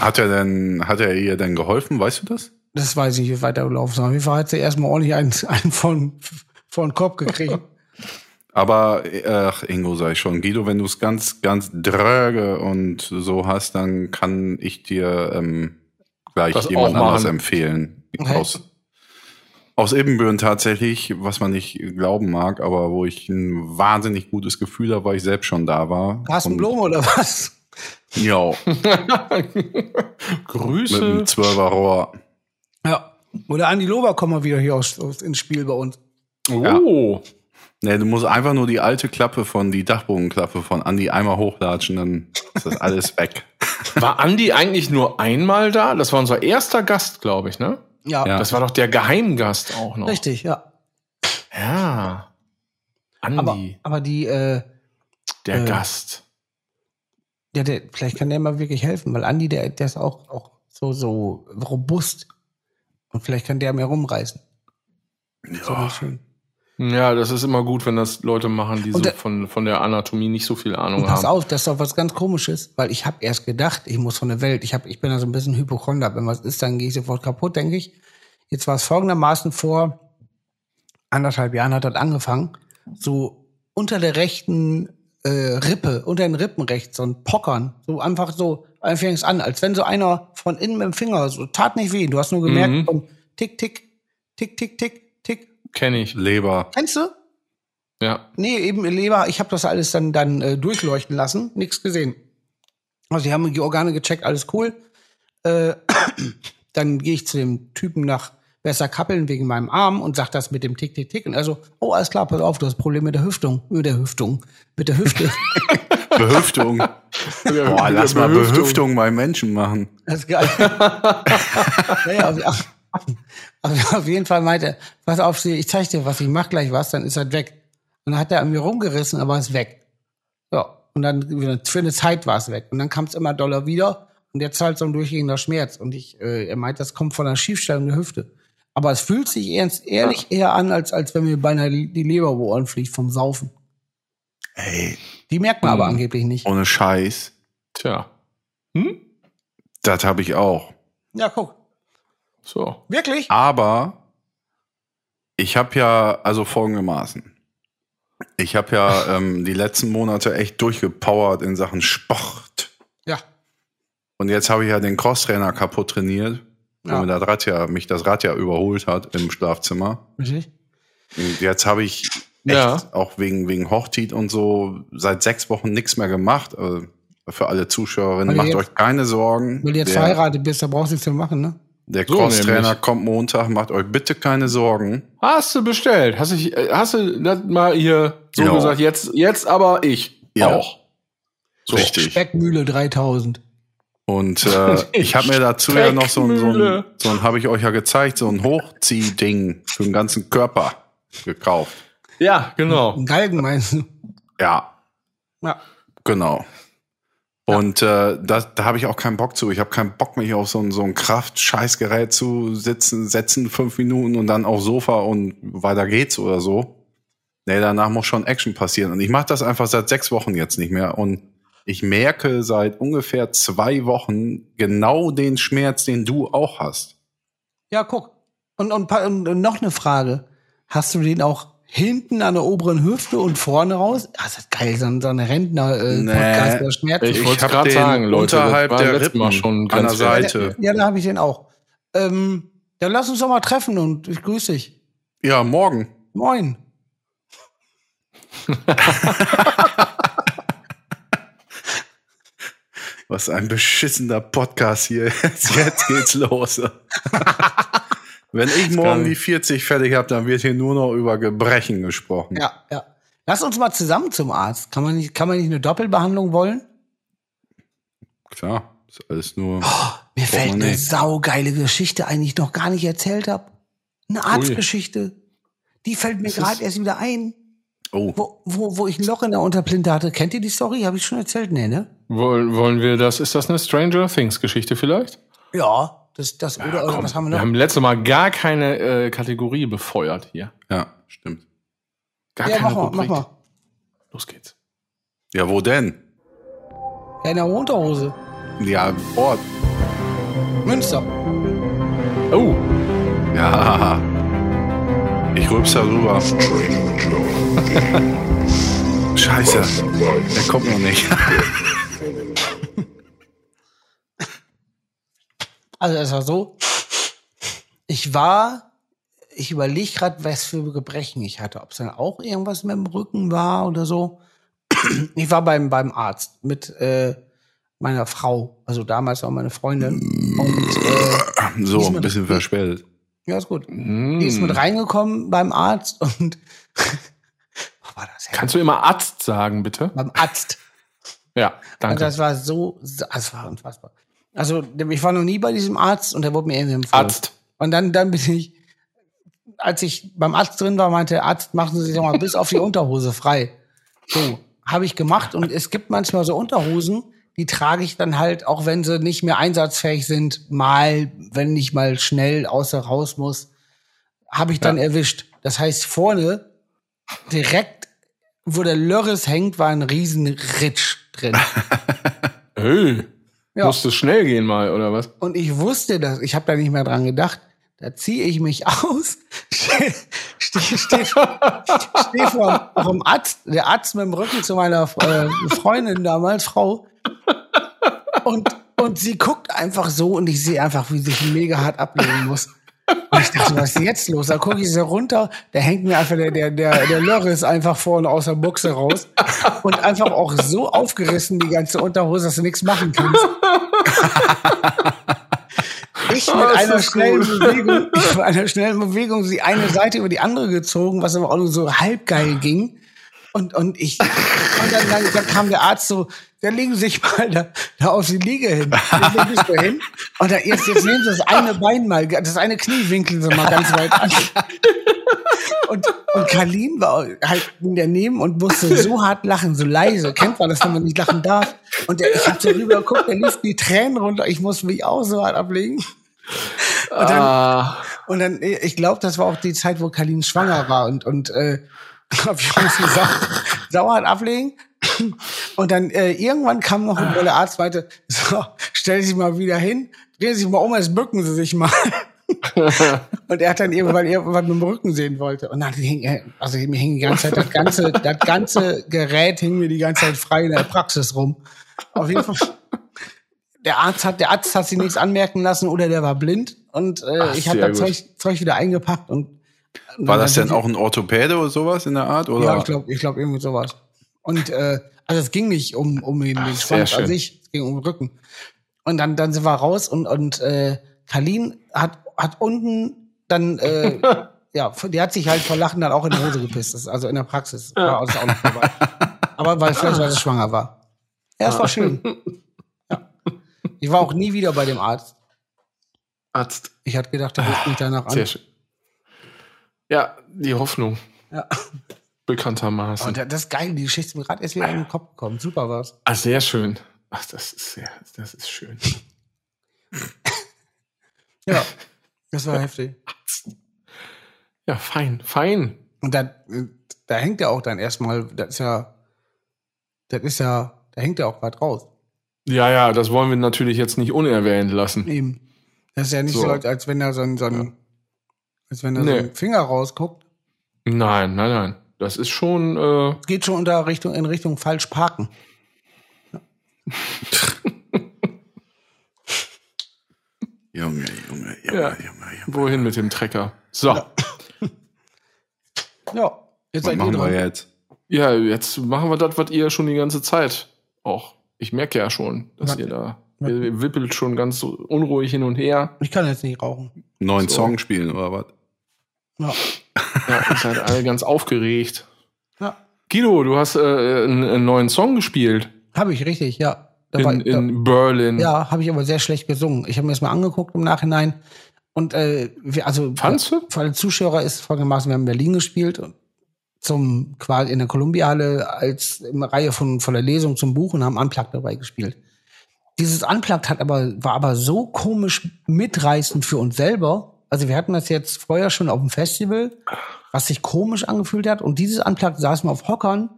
Speaker 2: Hat er denn, hat er ihr denn geholfen, weißt du das?
Speaker 3: Das weiß ich, wie weitergelaufen ist. Auf jeden Fall hat sie erstmal ordentlich einen, einen von, von Kopf gekriegt.
Speaker 2: Aber, ach, Ingo sei schon. Guido, wenn du es ganz, ganz dröge und so hast, dann kann ich dir ähm, gleich
Speaker 1: Das
Speaker 2: jemand anders empfehlen.
Speaker 3: Okay.
Speaker 2: Aus, aus Ebenbüren tatsächlich, was man nicht glauben mag, aber wo ich ein wahnsinnig gutes Gefühl habe, weil ich selbst schon da war.
Speaker 3: Carsten Blom oder was?
Speaker 2: Ja, mit
Speaker 1: Grüße.
Speaker 2: einem Zwölferrohr.
Speaker 3: Ja. Oder Andi Lober kommen mal wieder hier aus, aus, ins Spiel bei uns.
Speaker 1: Oh.
Speaker 2: Nee, du musst einfach nur die alte Klappe von, die Dachbogenklappe von Andi einmal hochlatschen, dann ist das alles weg.
Speaker 1: War Andi eigentlich nur einmal da? Das war unser erster Gast, glaube ich, ne?
Speaker 3: Ja,
Speaker 2: Ja.
Speaker 1: Das war doch der Geheimgast auch noch.
Speaker 3: richtig, ja.
Speaker 1: Ja. Andi,
Speaker 3: Aber, aber die, äh,
Speaker 1: der
Speaker 3: äh,
Speaker 1: Gast.
Speaker 3: Ja, der, vielleicht kann der mal wirklich helfen, weil Andi, der, der ist auch, auch so, so robust. Und vielleicht kann der mehr rumreißen. So
Speaker 2: Ja.
Speaker 3: schön.
Speaker 1: Ja, das ist immer gut, wenn das Leute machen, die so
Speaker 3: Und der-
Speaker 1: von, von der Anatomie nicht so viel Ahnung
Speaker 3: pass
Speaker 1: haben.
Speaker 3: auf, das ist doch was ganz komisches, weil ich habe erst gedacht, ich muss von der Welt, ich, hab, ich bin da so ein bisschen Hypochonder, wenn was ist, dann gehe ich sofort kaputt, denke ich. Jetzt war es folgendermaßen vor anderthalb Jahren hat das angefangen, so unter der rechten äh, Rippe, unter den Rippen rechts, so ein Pockern, so einfach so, einfach fängst an, als wenn so einer von innen mit dem Finger, so tat nicht weh, du hast nur gemerkt,
Speaker 1: Mhm.
Speaker 3: von tick, tick, tick, tick, tick, tick.
Speaker 1: Kenne ich.
Speaker 2: Leber.
Speaker 3: Kennst du?
Speaker 1: Ja.
Speaker 3: Nee, eben Leber, ich habe das alles dann, dann äh, durchleuchten lassen, nichts gesehen. Also die haben die Organe gecheckt, alles cool. Äh, dann gehe ich zu dem Typen nach besser kappeln wegen meinem Arm und sag das mit dem Tick, Tick, Tick. Und also, oh, alles klar, pass auf, du hast Problem mit der Hüftung. Mit der Hüftung. Mit der Hüfte.
Speaker 2: Behüftung. Boah, lass mal Behüftung bei Menschen machen.
Speaker 3: Das ist geil. naja, auf, auf, auf jeden Fall meinte er, pass auf, ich zeig dir was, ich mach gleich was, dann ist er weg. Und dann hat er an mir rumgerissen, aber ist weg. Ja, und dann für eine Zeit war es weg. Und dann kam es immer doller wieder und jetzt halt so ein durchgehender Schmerz. Und ich, äh, er meint, das kommt von einer Schiefstellung der Hüfte. Aber es fühlt sich ernst, ehrlich eher an, als, als wenn mir beinahe die Leber über Ohren fliegt vom Saufen.
Speaker 2: Ey,
Speaker 3: Die merkt man aber
Speaker 1: Hm.
Speaker 3: angeblich nicht.
Speaker 2: ohne Scheiß.
Speaker 1: Tja. Hm?
Speaker 2: Das habe ich auch.
Speaker 3: Ja, guck.
Speaker 1: So.
Speaker 3: Wirklich?
Speaker 2: Aber ich habe ja, also folgendermaßen. Ich habe ja ähm, die letzten Monate echt durchgepowert in Sachen Sport.
Speaker 3: Ja.
Speaker 2: Und jetzt habe ich ja den Crosstrainer kaputt trainiert, wo
Speaker 3: Ja.
Speaker 2: mir das Rad ja, mich das Rad ja überholt hat im Schlafzimmer.
Speaker 3: Richtig?
Speaker 2: Und jetzt habe ich echt
Speaker 1: Ja.
Speaker 2: auch wegen, wegen Hochtit und so seit sechs Wochen nichts mehr gemacht. Also für alle Zuschauerinnen, macht
Speaker 3: jetzt-
Speaker 2: euch keine Sorgen.
Speaker 3: Weil du jetzt
Speaker 2: der,
Speaker 3: verheiratet bist, da brauchst du nichts mehr machen, ne?
Speaker 2: der
Speaker 1: So
Speaker 2: Crosstrainer kommt Montag, macht euch bitte keine Sorgen.
Speaker 1: Hast du bestellt? Hast du, äh, hast du das mal hier so
Speaker 2: Ja.
Speaker 1: gesagt? Jetzt, jetzt aber ich
Speaker 2: Ja.
Speaker 1: auch. So.
Speaker 2: Richtig.
Speaker 3: Speckmühle 3000.
Speaker 2: Und äh, ich habe mir dazu ja noch so ein, so ein, so ein habe ich euch ja gezeigt, so ein Hochziehding für den ganzen Körper gekauft.
Speaker 1: Ja, genau.
Speaker 3: Ein Galgen meinst du?
Speaker 2: Ja,
Speaker 3: Ja.
Speaker 2: genau. Und äh, das, da habe ich auch keinen Bock zu. Ich habe keinen Bock, mich auf so ein, so ein Kraft-Scheißgerät zu sitzen, setzen, fünf Minuten und dann aufs Sofa und weiter geht's oder so. Nee, danach muss schon Action passieren. Und ich mache das einfach seit sechs Wochen jetzt nicht mehr. Und ich merke seit ungefähr zwei Wochen genau den Schmerz, den du auch hast.
Speaker 3: Ja, guck. Und, und, und, noch eine Frage. Hast du den auch hinten an der oberen Hüfte und vorne raus? Ah, ist das geil, so ein, so ein Rentner-Podcast,
Speaker 2: Nee.
Speaker 3: der Schmerz.
Speaker 1: Ich wollte gerade sagen, Leute, das
Speaker 2: unterhalb
Speaker 1: war
Speaker 2: der
Speaker 1: letztes Mal
Speaker 2: Rippen
Speaker 1: schon
Speaker 2: an der. Seite.
Speaker 3: ja, da habe ich den auch. Ähm, dann lass uns doch mal treffen und ich grüße dich.
Speaker 2: Ja, morgen.
Speaker 3: Moin.
Speaker 2: Was ein beschissener Podcast hier. Jetzt, jetzt geht's los. Wenn ich morgen die 40 fertig habe, dann wird hier nur noch über Gebrechen gesprochen.
Speaker 3: Ja, ja. Lass uns mal zusammen zum Arzt. Kann man nicht, kann man nicht eine Doppelbehandlung wollen?
Speaker 2: Klar, ist alles nur.
Speaker 3: Mir fällt eine saugeile Geschichte ein, die ich noch gar nicht erzählt habe. Eine Arztgeschichte. Die fällt mir gerade erst wieder ein,
Speaker 2: Oh,
Speaker 3: wo, wo, wo ich ein Loch in der Unterplinte hatte. Kennt ihr die Story? Habe ich schon erzählt? Nee, ne?
Speaker 1: Wollen, wollen wir das? Ist das eine Stranger Things Geschichte vielleicht?
Speaker 3: Ja, das, das, oder, oder
Speaker 1: Komm,
Speaker 3: was haben wir
Speaker 1: wir
Speaker 3: noch?
Speaker 1: haben letztes Mal gar keine äh, Kategorie befeuert hier.
Speaker 2: ja, stimmt.
Speaker 1: Gar
Speaker 3: ja,
Speaker 1: keine
Speaker 3: mach mal, mach
Speaker 1: Rubrik.
Speaker 3: mal.
Speaker 1: Los geht's.
Speaker 2: Ja, wo denn?
Speaker 3: Ja, in der Unterhose.
Speaker 2: Ja, Ort.
Speaker 3: Münster.
Speaker 1: Oh,
Speaker 2: Ja. Ich rülps da rüber. Scheiße. Der kommt noch nicht.
Speaker 3: Also es war so, ich war, ich überlege gerade, was für Gebrechen ich hatte. Ob es dann auch irgendwas mit dem Rücken war oder so. Ich war beim, beim Arzt mit äh, meiner Frau, also damals auch meine Freundin. Und äh,
Speaker 2: So, ein bisschen verspätet.
Speaker 3: ja, ist gut.
Speaker 1: mm.
Speaker 3: Die ist mit reingekommen beim Arzt und was war das?
Speaker 1: Kannst du immer Arzt sagen, bitte?
Speaker 3: beim Arzt.
Speaker 1: Ja,
Speaker 3: Und
Speaker 1: danke.
Speaker 3: das war so, so- das war unfassbar. Also ich war noch nie bei diesem Arzt und der wurde mir irgendwie empfohlen.
Speaker 1: Arzt.
Speaker 3: Und dann, dann bin ich, als ich beim Arzt drin war, meinte der Arzt, machen Sie sich doch mal bis auf die Unterhose frei. So, habe ich gemacht und es gibt manchmal so Unterhosen, die trage ich dann halt, auch wenn sie nicht mehr einsatzfähig sind, mal, wenn ich mal schnell außer raus muss, habe ich dann erwischt. Das heißt, vorne, direkt, wo der Lörres hängt, war ein riesen Ritsch drin.
Speaker 1: Hey,
Speaker 3: Ja.
Speaker 1: musste schnell gehen mal, oder was?
Speaker 3: Und ich wusste das, ich habe da nicht mehr dran gedacht. Da ziehe ich mich aus, stehe steh, steh, steh vor, vom Arzt, der Arzt mit dem Rücken zu meiner äh, Freundin damals, Frau. Und, und sie guckt einfach so und ich sehe einfach, wie sie sich mega hart ablegen muss. Und ich dachte, was ist jetzt los? Da gucke ich so runter, da hängt mir einfach der, der, der, der Lörres einfach vorne aus der Buchse raus. Und einfach auch so aufgerissen, die ganze Unterhose, dass du nichts machen kannst. Ich mit
Speaker 1: Oh,
Speaker 3: einer schnellen. Bewegung, ich mit einer schnellen Bewegung die eine Seite über die andere gezogen, was aber auch nur so halb geil ging. Und, und ich, und dann, dann, dann kam der Arzt so, der legen Sie sich mal da, da auf die Liege hin. Leg mich so hin. Und dann, jetzt, jetzt nehmen Sie das eine Bein mal, das eine Knie winkeln Sie mal ganz weit an. Und, und Kalin war halt daneben und musste so hart lachen, so leise. Kennt man das, wenn man nicht lachen darf? Und der, ich hab so rüber geguckt, der lief die Tränen runter. Ich musste mich auch so hart ablegen. Und dann,
Speaker 1: Ah,
Speaker 3: und dann, ich glaube, das war auch die Zeit, wo Kalin schwanger war und, und äh, ich musste sau, sauer ablegen. Und dann äh, irgendwann kam noch ein der Arzt meinte, so, stell dich mal wieder hin, drehen Sie sich mal um, als bücken Sie sich mal. und er hat dann irgendwann irgendwann mit dem Rücken sehen wollte. Und dann hing er, also mir hing die ganze Zeit das ganze, das ganze Gerät hing mir die ganze Zeit frei in der Praxis rum. Auf jeden Fall. Der Arzt hat, der Arzt hat sich nichts anmerken lassen oder der war blind und äh,
Speaker 1: Ach,
Speaker 3: ich habe das. Zeug, Zeug wieder eingepackt und
Speaker 2: War das denn auch ein Orthopäde oder sowas in der Art? Oder?
Speaker 3: Ja, ich glaube, ich glaube irgendwie sowas. Und äh, also es ging nicht um um den, den
Speaker 1: sehr
Speaker 3: Schwanz an sich, es ging um den Rücken. Und dann dann sind wir raus und und äh, Kalin hat hat unten dann äh, ja, die hat sich halt vor Lachen dann auch in die Hose gepisst. Das also in der Praxis war das auch noch dabei. Aber weil vielleicht weil sie schwanger war. Ja, es war schön. Ja. Ich war auch nie wieder bei dem Arzt.
Speaker 1: Arzt.
Speaker 3: Ich hatte gedacht, der ruft mich danach an.
Speaker 1: Sehr schön. Ja, die Hoffnung.
Speaker 3: Ja.
Speaker 1: Bekanntermaßen.
Speaker 3: Und das ist geil, die Geschichte ist mir gerade erst wieder in den Kopf gekommen. Super war's.
Speaker 1: Ah, sehr schön. Ach, das ist sehr, das ist schön.
Speaker 3: Ja, das war heftig.
Speaker 1: Ja, fein, fein.
Speaker 3: Und da, da hängt ja auch dann erstmal, das ist ja, das ist ja, da hängt ja auch was raus.
Speaker 1: Ja, ja, das wollen wir natürlich jetzt nicht unerwähnt lassen.
Speaker 3: Eben. Das ist ja nicht so,
Speaker 1: So.
Speaker 3: als, wenn da so ein, so ein, als wenn da so
Speaker 1: Nee.
Speaker 3: ein Finger rausguckt.
Speaker 1: Nein, nein, nein. Das ist schon, äh,
Speaker 3: Geht schon unter Richtung, in Richtung falsch parken.
Speaker 2: Junge, Junge, Junge,
Speaker 1: Ja.
Speaker 2: Junge, Junge.
Speaker 1: wohin mit dem Trecker? So. Ja.
Speaker 3: Ja, jetzt
Speaker 2: Was
Speaker 3: seid ihr
Speaker 2: machen wir
Speaker 3: dran.
Speaker 2: jetzt?
Speaker 1: jetzt machen wir das, was ihr schon die ganze Zeit auch Ich merke ja schon, dass
Speaker 3: Was?
Speaker 1: ihr da, ihr wippelt schon ganz unruhig hin und her.
Speaker 3: Ich kann jetzt nicht rauchen.
Speaker 2: Neuen
Speaker 1: So.
Speaker 2: Song spielen oder was?
Speaker 3: Ja.
Speaker 1: Ja, ihr seid alle ganz aufgeregt.
Speaker 3: ja.
Speaker 1: Guido, du hast äh, einen, einen neuen Song gespielt
Speaker 3: Habe ich, richtig, ja. Da war-
Speaker 1: in, in Berlin.
Speaker 3: Ja, habe ich aber sehr schlecht gesungen. Ich habe mir das mal angeguckt im Nachhinein. Und äh, wir, also
Speaker 1: Fandst du?
Speaker 3: für alle Zuschauer ist folgendermaßen, wir haben in Berlin gespielt und zum quasi in der Columbia-Halle als eine Reihe von, von der Lesung zum Buch und haben Unplugged dabei gespielt. Dieses Unplugged hat aber, war aber so komisch mitreißend für uns selber. Also wir hatten das jetzt vorher schon auf dem Festival, was sich komisch angefühlt hat. Und dieses Unplugged saßen wir auf Hockern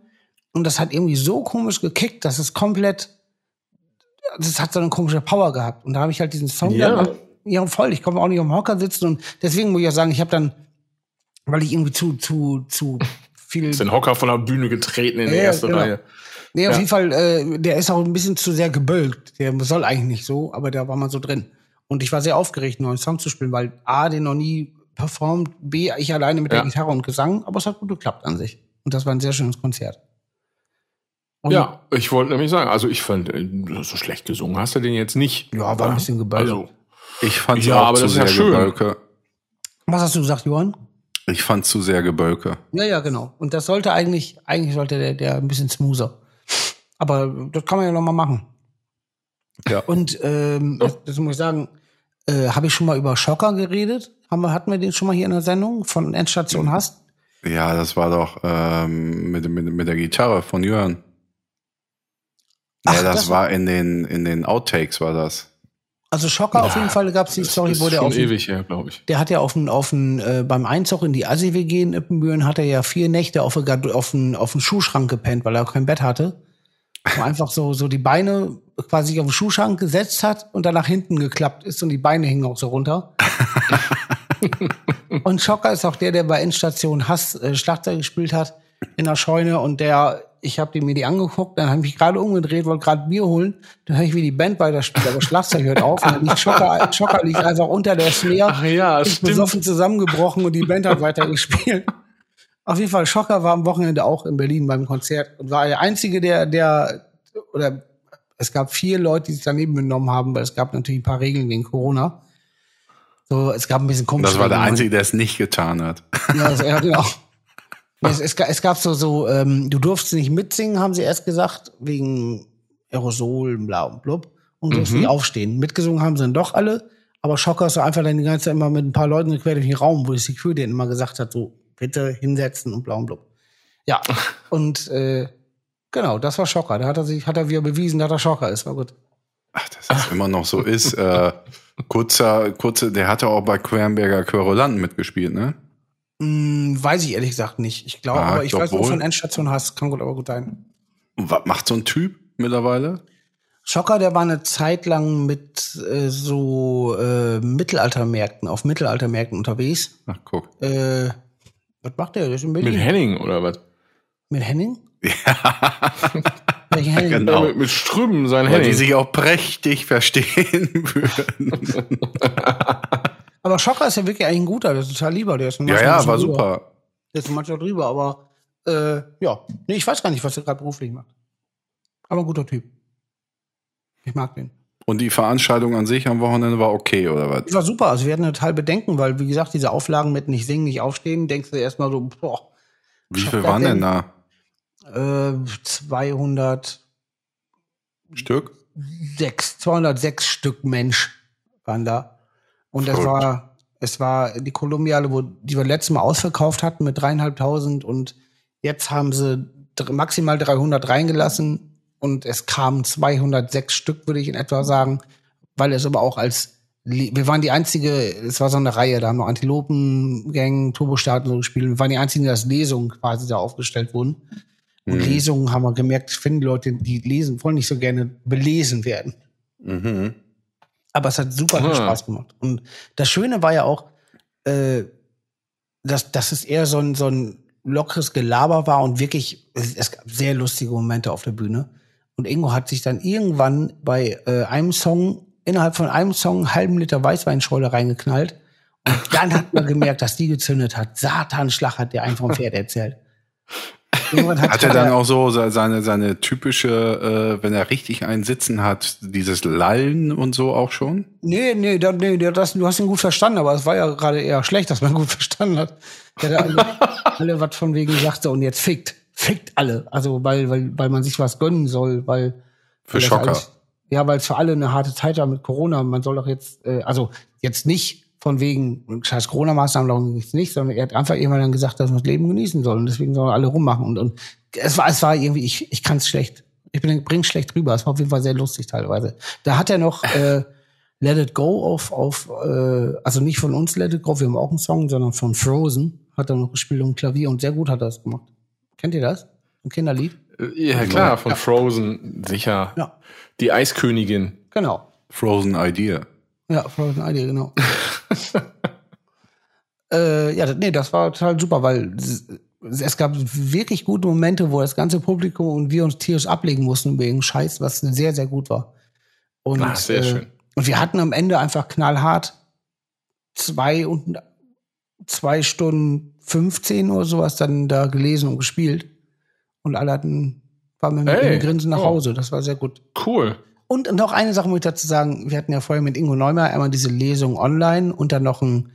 Speaker 3: und das hat irgendwie so komisch gekickt, dass es komplett das hat so eine komische Power gehabt. Und da habe ich halt diesen Song
Speaker 1: Ja.
Speaker 3: dann, ja voll, ich konnte auch nicht am Hocker sitzen und deswegen muss ich auch sagen, ich habe dann, weil ich irgendwie zu, zu, zu viel.
Speaker 1: Ist den Hocker von der Bühne getreten in der
Speaker 3: Ja,
Speaker 1: ersten
Speaker 3: genau.
Speaker 1: Reihe.
Speaker 3: Nee, auf
Speaker 1: Ja.
Speaker 3: jeden Fall, äh, der ist auch ein bisschen zu sehr gebölkt. Der soll eigentlich nicht so, aber da war man so drin. Und ich war sehr aufgeregt, einen neuen Song zu spielen, weil A, den noch nie performt, B, ich alleine mit
Speaker 1: Ja.
Speaker 3: der Gitarre und Gesang, aber es hat gut geklappt an sich. Und das war ein sehr schönes Konzert. Und
Speaker 1: Ja, ich wollte nämlich sagen, also ich fand, äh, so schlecht gesungen hast du den jetzt nicht.
Speaker 3: Ja, war ein bisschen gebölkt.
Speaker 1: Also,
Speaker 2: Ich fand
Speaker 1: Ja, aber
Speaker 2: zu
Speaker 1: das ist ja
Speaker 2: sehr
Speaker 1: schön.
Speaker 2: Gebölke.
Speaker 3: Was hast du gesagt, Johann?
Speaker 2: Ich fand zu sehr Gebölke.
Speaker 3: Ja, ja, genau. Und das sollte eigentlich, eigentlich sollte der, der ein bisschen smoother. Aber das kann man ja noch mal machen.
Speaker 2: Ja.
Speaker 3: Und ähm, das, das muss ich sagen, äh, habe ich schon mal über Schocker geredet? Haben wir, hatten wir den schon mal hier in der Sendung von Endstation Hast?
Speaker 2: Ja, das war doch ähm, mit, mit, mit der Gitarre von Jörn.
Speaker 3: Ach,
Speaker 2: ja, das,
Speaker 3: das-
Speaker 2: war in den, in den Outtakes war das.
Speaker 3: Also Schocker auf
Speaker 1: Ja,
Speaker 3: jeden Fall gab es die Story, wo der auf dem-
Speaker 1: ewig her, glaube ich.
Speaker 3: der hat ja auf dem, auf dem, äh, beim Einzug in die Assi-WG in Ippenbüren hat er ja vier Nächte auf, Gard- auf, dem, auf dem Schuhschrank gepennt, weil er kein Bett hatte. Wo einfach so, so die Beine quasi auf den Schuhschrank gesetzt hat und dann nach hinten geklappt ist und die Beine hingen auch so runter. und Schocker ist auch der, der bei Endstation Hass äh, Schlagzeug gespielt hat in der Scheune und der, ich habe mir die angeguckt, dann habe ich mich gerade umgedreht, wollte gerade Bier holen, dann höre ich, wie die Band weiterspielt, aber Schlagzeug hört auf und dann liegt Schocker, Schocker liegt einfach unter der
Speaker 1: Ach ja,
Speaker 3: ist besoffen zusammengebrochen und die Band hat weitergespielt. Auf jeden Fall, Schocker war am Wochenende auch in Berlin beim Konzert und war der Einzige, der, der, oder es gab vier Leute, die sich daneben genommen haben, weil es gab natürlich ein paar Regeln wegen Corona. So, es gab ein bisschen komisch.
Speaker 2: Das war der Einzige, der es nicht getan hat.
Speaker 3: Ja, also, ja genau. Es, es, es gab so, so ähm, du durfst nicht mitsingen, haben sie erst gesagt, wegen Aerosol, bla und blub. Und du durfst nicht aufstehen. Mitgesungen haben sie dann doch alle, aber Schocker ist so einfach dann die ganze Zeit immer mit ein paar Leuten quer durch den Raum, wo die Security immer gesagt hat, so, bitte hinsetzen und bla und blub. Ja, und äh, genau, das war Schocker. Da hat er sich, hat er wieder bewiesen, dass er Schocker ist. War gut.
Speaker 2: Ach, dass das immer noch so ist. Äh, kurzer, kurze, der hatte auch bei Quernberger Querulanten mitgespielt, ne?
Speaker 3: Hm, weiß ich ehrlich gesagt nicht. Ich glaube,
Speaker 2: Ah,
Speaker 3: aber
Speaker 2: ich
Speaker 3: ich
Speaker 2: glaub
Speaker 3: weiß, wo
Speaker 2: wohl.
Speaker 3: von Endstation hast. Kann gut, aber gut sein.
Speaker 2: Und was macht so ein Typ mittlerweile?
Speaker 3: Schocker, der war eine Zeit lang mit äh, so äh, Mittelaltermärkten, auf Mittelaltermärkten unterwegs.
Speaker 2: Ach, guck.
Speaker 3: Äh, was macht der? Der ist in Berlin.
Speaker 1: Mit Henning oder was?
Speaker 3: Mit Henning? Welchen Henning?
Speaker 2: Genau.
Speaker 1: Ja, mit, mit Strüben sein
Speaker 2: Weil die
Speaker 1: Henning.
Speaker 2: sich auch prächtig verstehen würden.
Speaker 3: Aber Schocker ist ja wirklich eigentlich ein guter, der ist total lieber. Der ist
Speaker 2: ja,
Speaker 3: ein
Speaker 2: ja,
Speaker 3: bisschen
Speaker 2: war
Speaker 3: drüber.
Speaker 2: super.
Speaker 3: Der ist manchmal drüber, aber äh, ja. Nee, ich weiß gar nicht, was er gerade beruflich macht. Aber ein guter Typ. Ich mag den.
Speaker 2: Und die Veranstaltung an sich am Wochenende war okay, oder was?
Speaker 3: War super. Also wir hatten total Bedenken, weil, wie gesagt, diese Auflagen mit nicht singen, nicht aufstehen, denkst du erstmal so, boah,
Speaker 2: Wie viel waren denn da?
Speaker 3: äh, 200
Speaker 2: Stück?
Speaker 3: sechs, 206 Stück Mensch waren da. Und es
Speaker 2: Verrückt.
Speaker 3: war, es war die Kolumbiale, wo die wir letztes Mal ausverkauft hatten mit dreieinhalbtausend und jetzt haben sie maximal 300 reingelassen und es kamen 206 Stück, würde ich in etwa sagen, weil es aber auch als wir waren die einzige, es war so eine Reihe, da haben noch Antilopen, Gang, Turbostart und so gespielt. Wir waren die einzigen, die als Lesungen quasi da aufgestellt wurden. Und
Speaker 2: Mhm.
Speaker 3: Lesungen haben wir gemerkt, finden Leute, die lesen, wollen nicht so gerne belesen werden.
Speaker 2: Mhm.
Speaker 3: Aber es hat super viel
Speaker 1: Ah.
Speaker 3: Spaß gemacht. Und das Schöne war ja auch, äh, dass, dass es eher so ein, so ein lockeres Gelaber war und wirklich, es, es gab sehr lustige Momente auf der Bühne. Und Ingo hat sich dann irgendwann bei äh, einem Song, innerhalb von einem Song, einen halben Liter Weißweinschorle reingeknallt. Und dann hat man gemerkt, dass die gezündet hat. Satanschlag hat der einen vom Pferd erzählt. Irgendwann
Speaker 2: Hat er dann auch so se- seine, seine typische, äh, wenn er richtig einen Sitzen hat, dieses Lallen und so auch schon?
Speaker 3: Nee, nee, da, nee da- das, du hast ihn gut verstanden, aber es war ja gerade eher schlecht, dass man gut verstanden hat. Der da alle, alle was von wegen sagte und jetzt fickt. Fickt alle. Also weil, weil, weil man sich was gönnen soll, weil.
Speaker 2: Für Schocker.
Speaker 3: ja, weil es für alle eine harte Zeit war mit Corona. Man soll doch jetzt, äh, also jetzt nicht von wegen scheiß Corona-Maßnahmen, darum ging's nicht, sondern er hat einfach irgendwann dann gesagt, dass man das Leben genießen soll und deswegen sollen alle rummachen. Und, und es war, es war irgendwie, ich, ich kann es schlecht. Ich bin bring schlecht rüber. Es war auf jeden Fall sehr lustig teilweise. Da hat er noch äh, Let It Go auf, auf äh, also nicht von uns Let It Go, wir haben auch einen Song, sondern von Frozen hat er noch gespielt um Klavier und sehr gut hat er das gemacht. Kennt ihr das? Ein Kinderlied?
Speaker 1: Ja, klar, von Frozen, sicher.
Speaker 3: Ja.
Speaker 1: Die Eiskönigin.
Speaker 3: Genau.
Speaker 2: Frozen Idea.
Speaker 3: Ja, Frozen Idea, genau. äh, ja, nee, das war total super, weil es, gab wirklich gute Momente, wo das ganze Publikum und wir uns tierisch ablegen mussten wegen Scheiß, was sehr, sehr gut war. Und,
Speaker 1: Ah, sehr
Speaker 3: äh,
Speaker 1: schön.
Speaker 3: Und wir hatten am Ende einfach knallhart zwei und zwei Stunden 15 oder sowas dann da gelesen und gespielt. Und alle hatten, waren mit
Speaker 1: Hey,
Speaker 3: einem Grinsen nach
Speaker 1: oh.
Speaker 3: Hause. Das war sehr gut.
Speaker 1: Cool.
Speaker 3: Und noch eine Sache muss ich dazu sagen, wir hatten ja vorher mit Ingo Neumann einmal diese Lesung online und dann noch ein,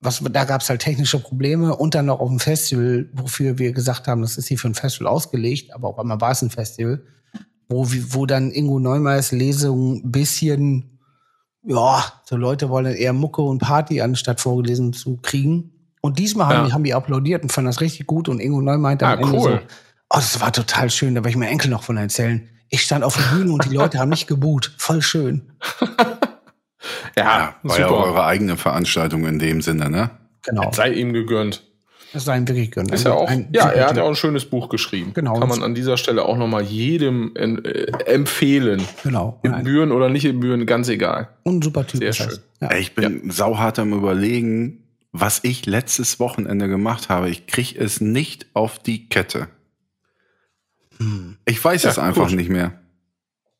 Speaker 3: was, da gab es halt technische Probleme und dann noch auf dem Festival, wofür wir gesagt haben, das ist hier für ein Festival ausgelegt, aber auf einmal war es ein Festival, wo, wo dann Ingo Neumeyers Lesung ein bisschen, ja, so Leute wollen eher Mucke und Party anstatt vorgelesen zu kriegen. Und diesmal haben,
Speaker 1: Ja.
Speaker 3: die, haben die applaudiert und fanden das richtig gut und Ingo Neumann meinte
Speaker 1: Ah,
Speaker 3: am Ende
Speaker 1: cool.
Speaker 3: so, oh, das war total schön, da werde ich meinem Enkel noch von erzählen. Ich stand auf der Bühne und die Leute haben mich geboot. Voll schön.
Speaker 1: Ja,
Speaker 2: Ja, war ja
Speaker 1: super.
Speaker 2: auch eure eigene Veranstaltung in dem Sinne, ne?
Speaker 3: Genau.
Speaker 1: Sei ihm gegönnt.
Speaker 3: Das sei ihm wirklich gönnt.
Speaker 1: Ist ja auch,
Speaker 3: Ein
Speaker 1: ja, er hat ja auch ein schönes Buch geschrieben.
Speaker 3: Genau.
Speaker 1: Kann man an dieser Stelle auch nochmal jedem äh, empfehlen.
Speaker 3: Genau.
Speaker 1: Im Bühren oder nicht im Bühren, ganz egal.
Speaker 3: und super Typ.
Speaker 1: Sehr schön.
Speaker 3: Ja.
Speaker 2: Ich bin sauhart am überlegen, was ich letztes Wochenende gemacht habe. Ich krieg es nicht auf die Kette. Ich weiß
Speaker 1: Ja,
Speaker 2: es einfach
Speaker 1: gut.
Speaker 2: nicht mehr.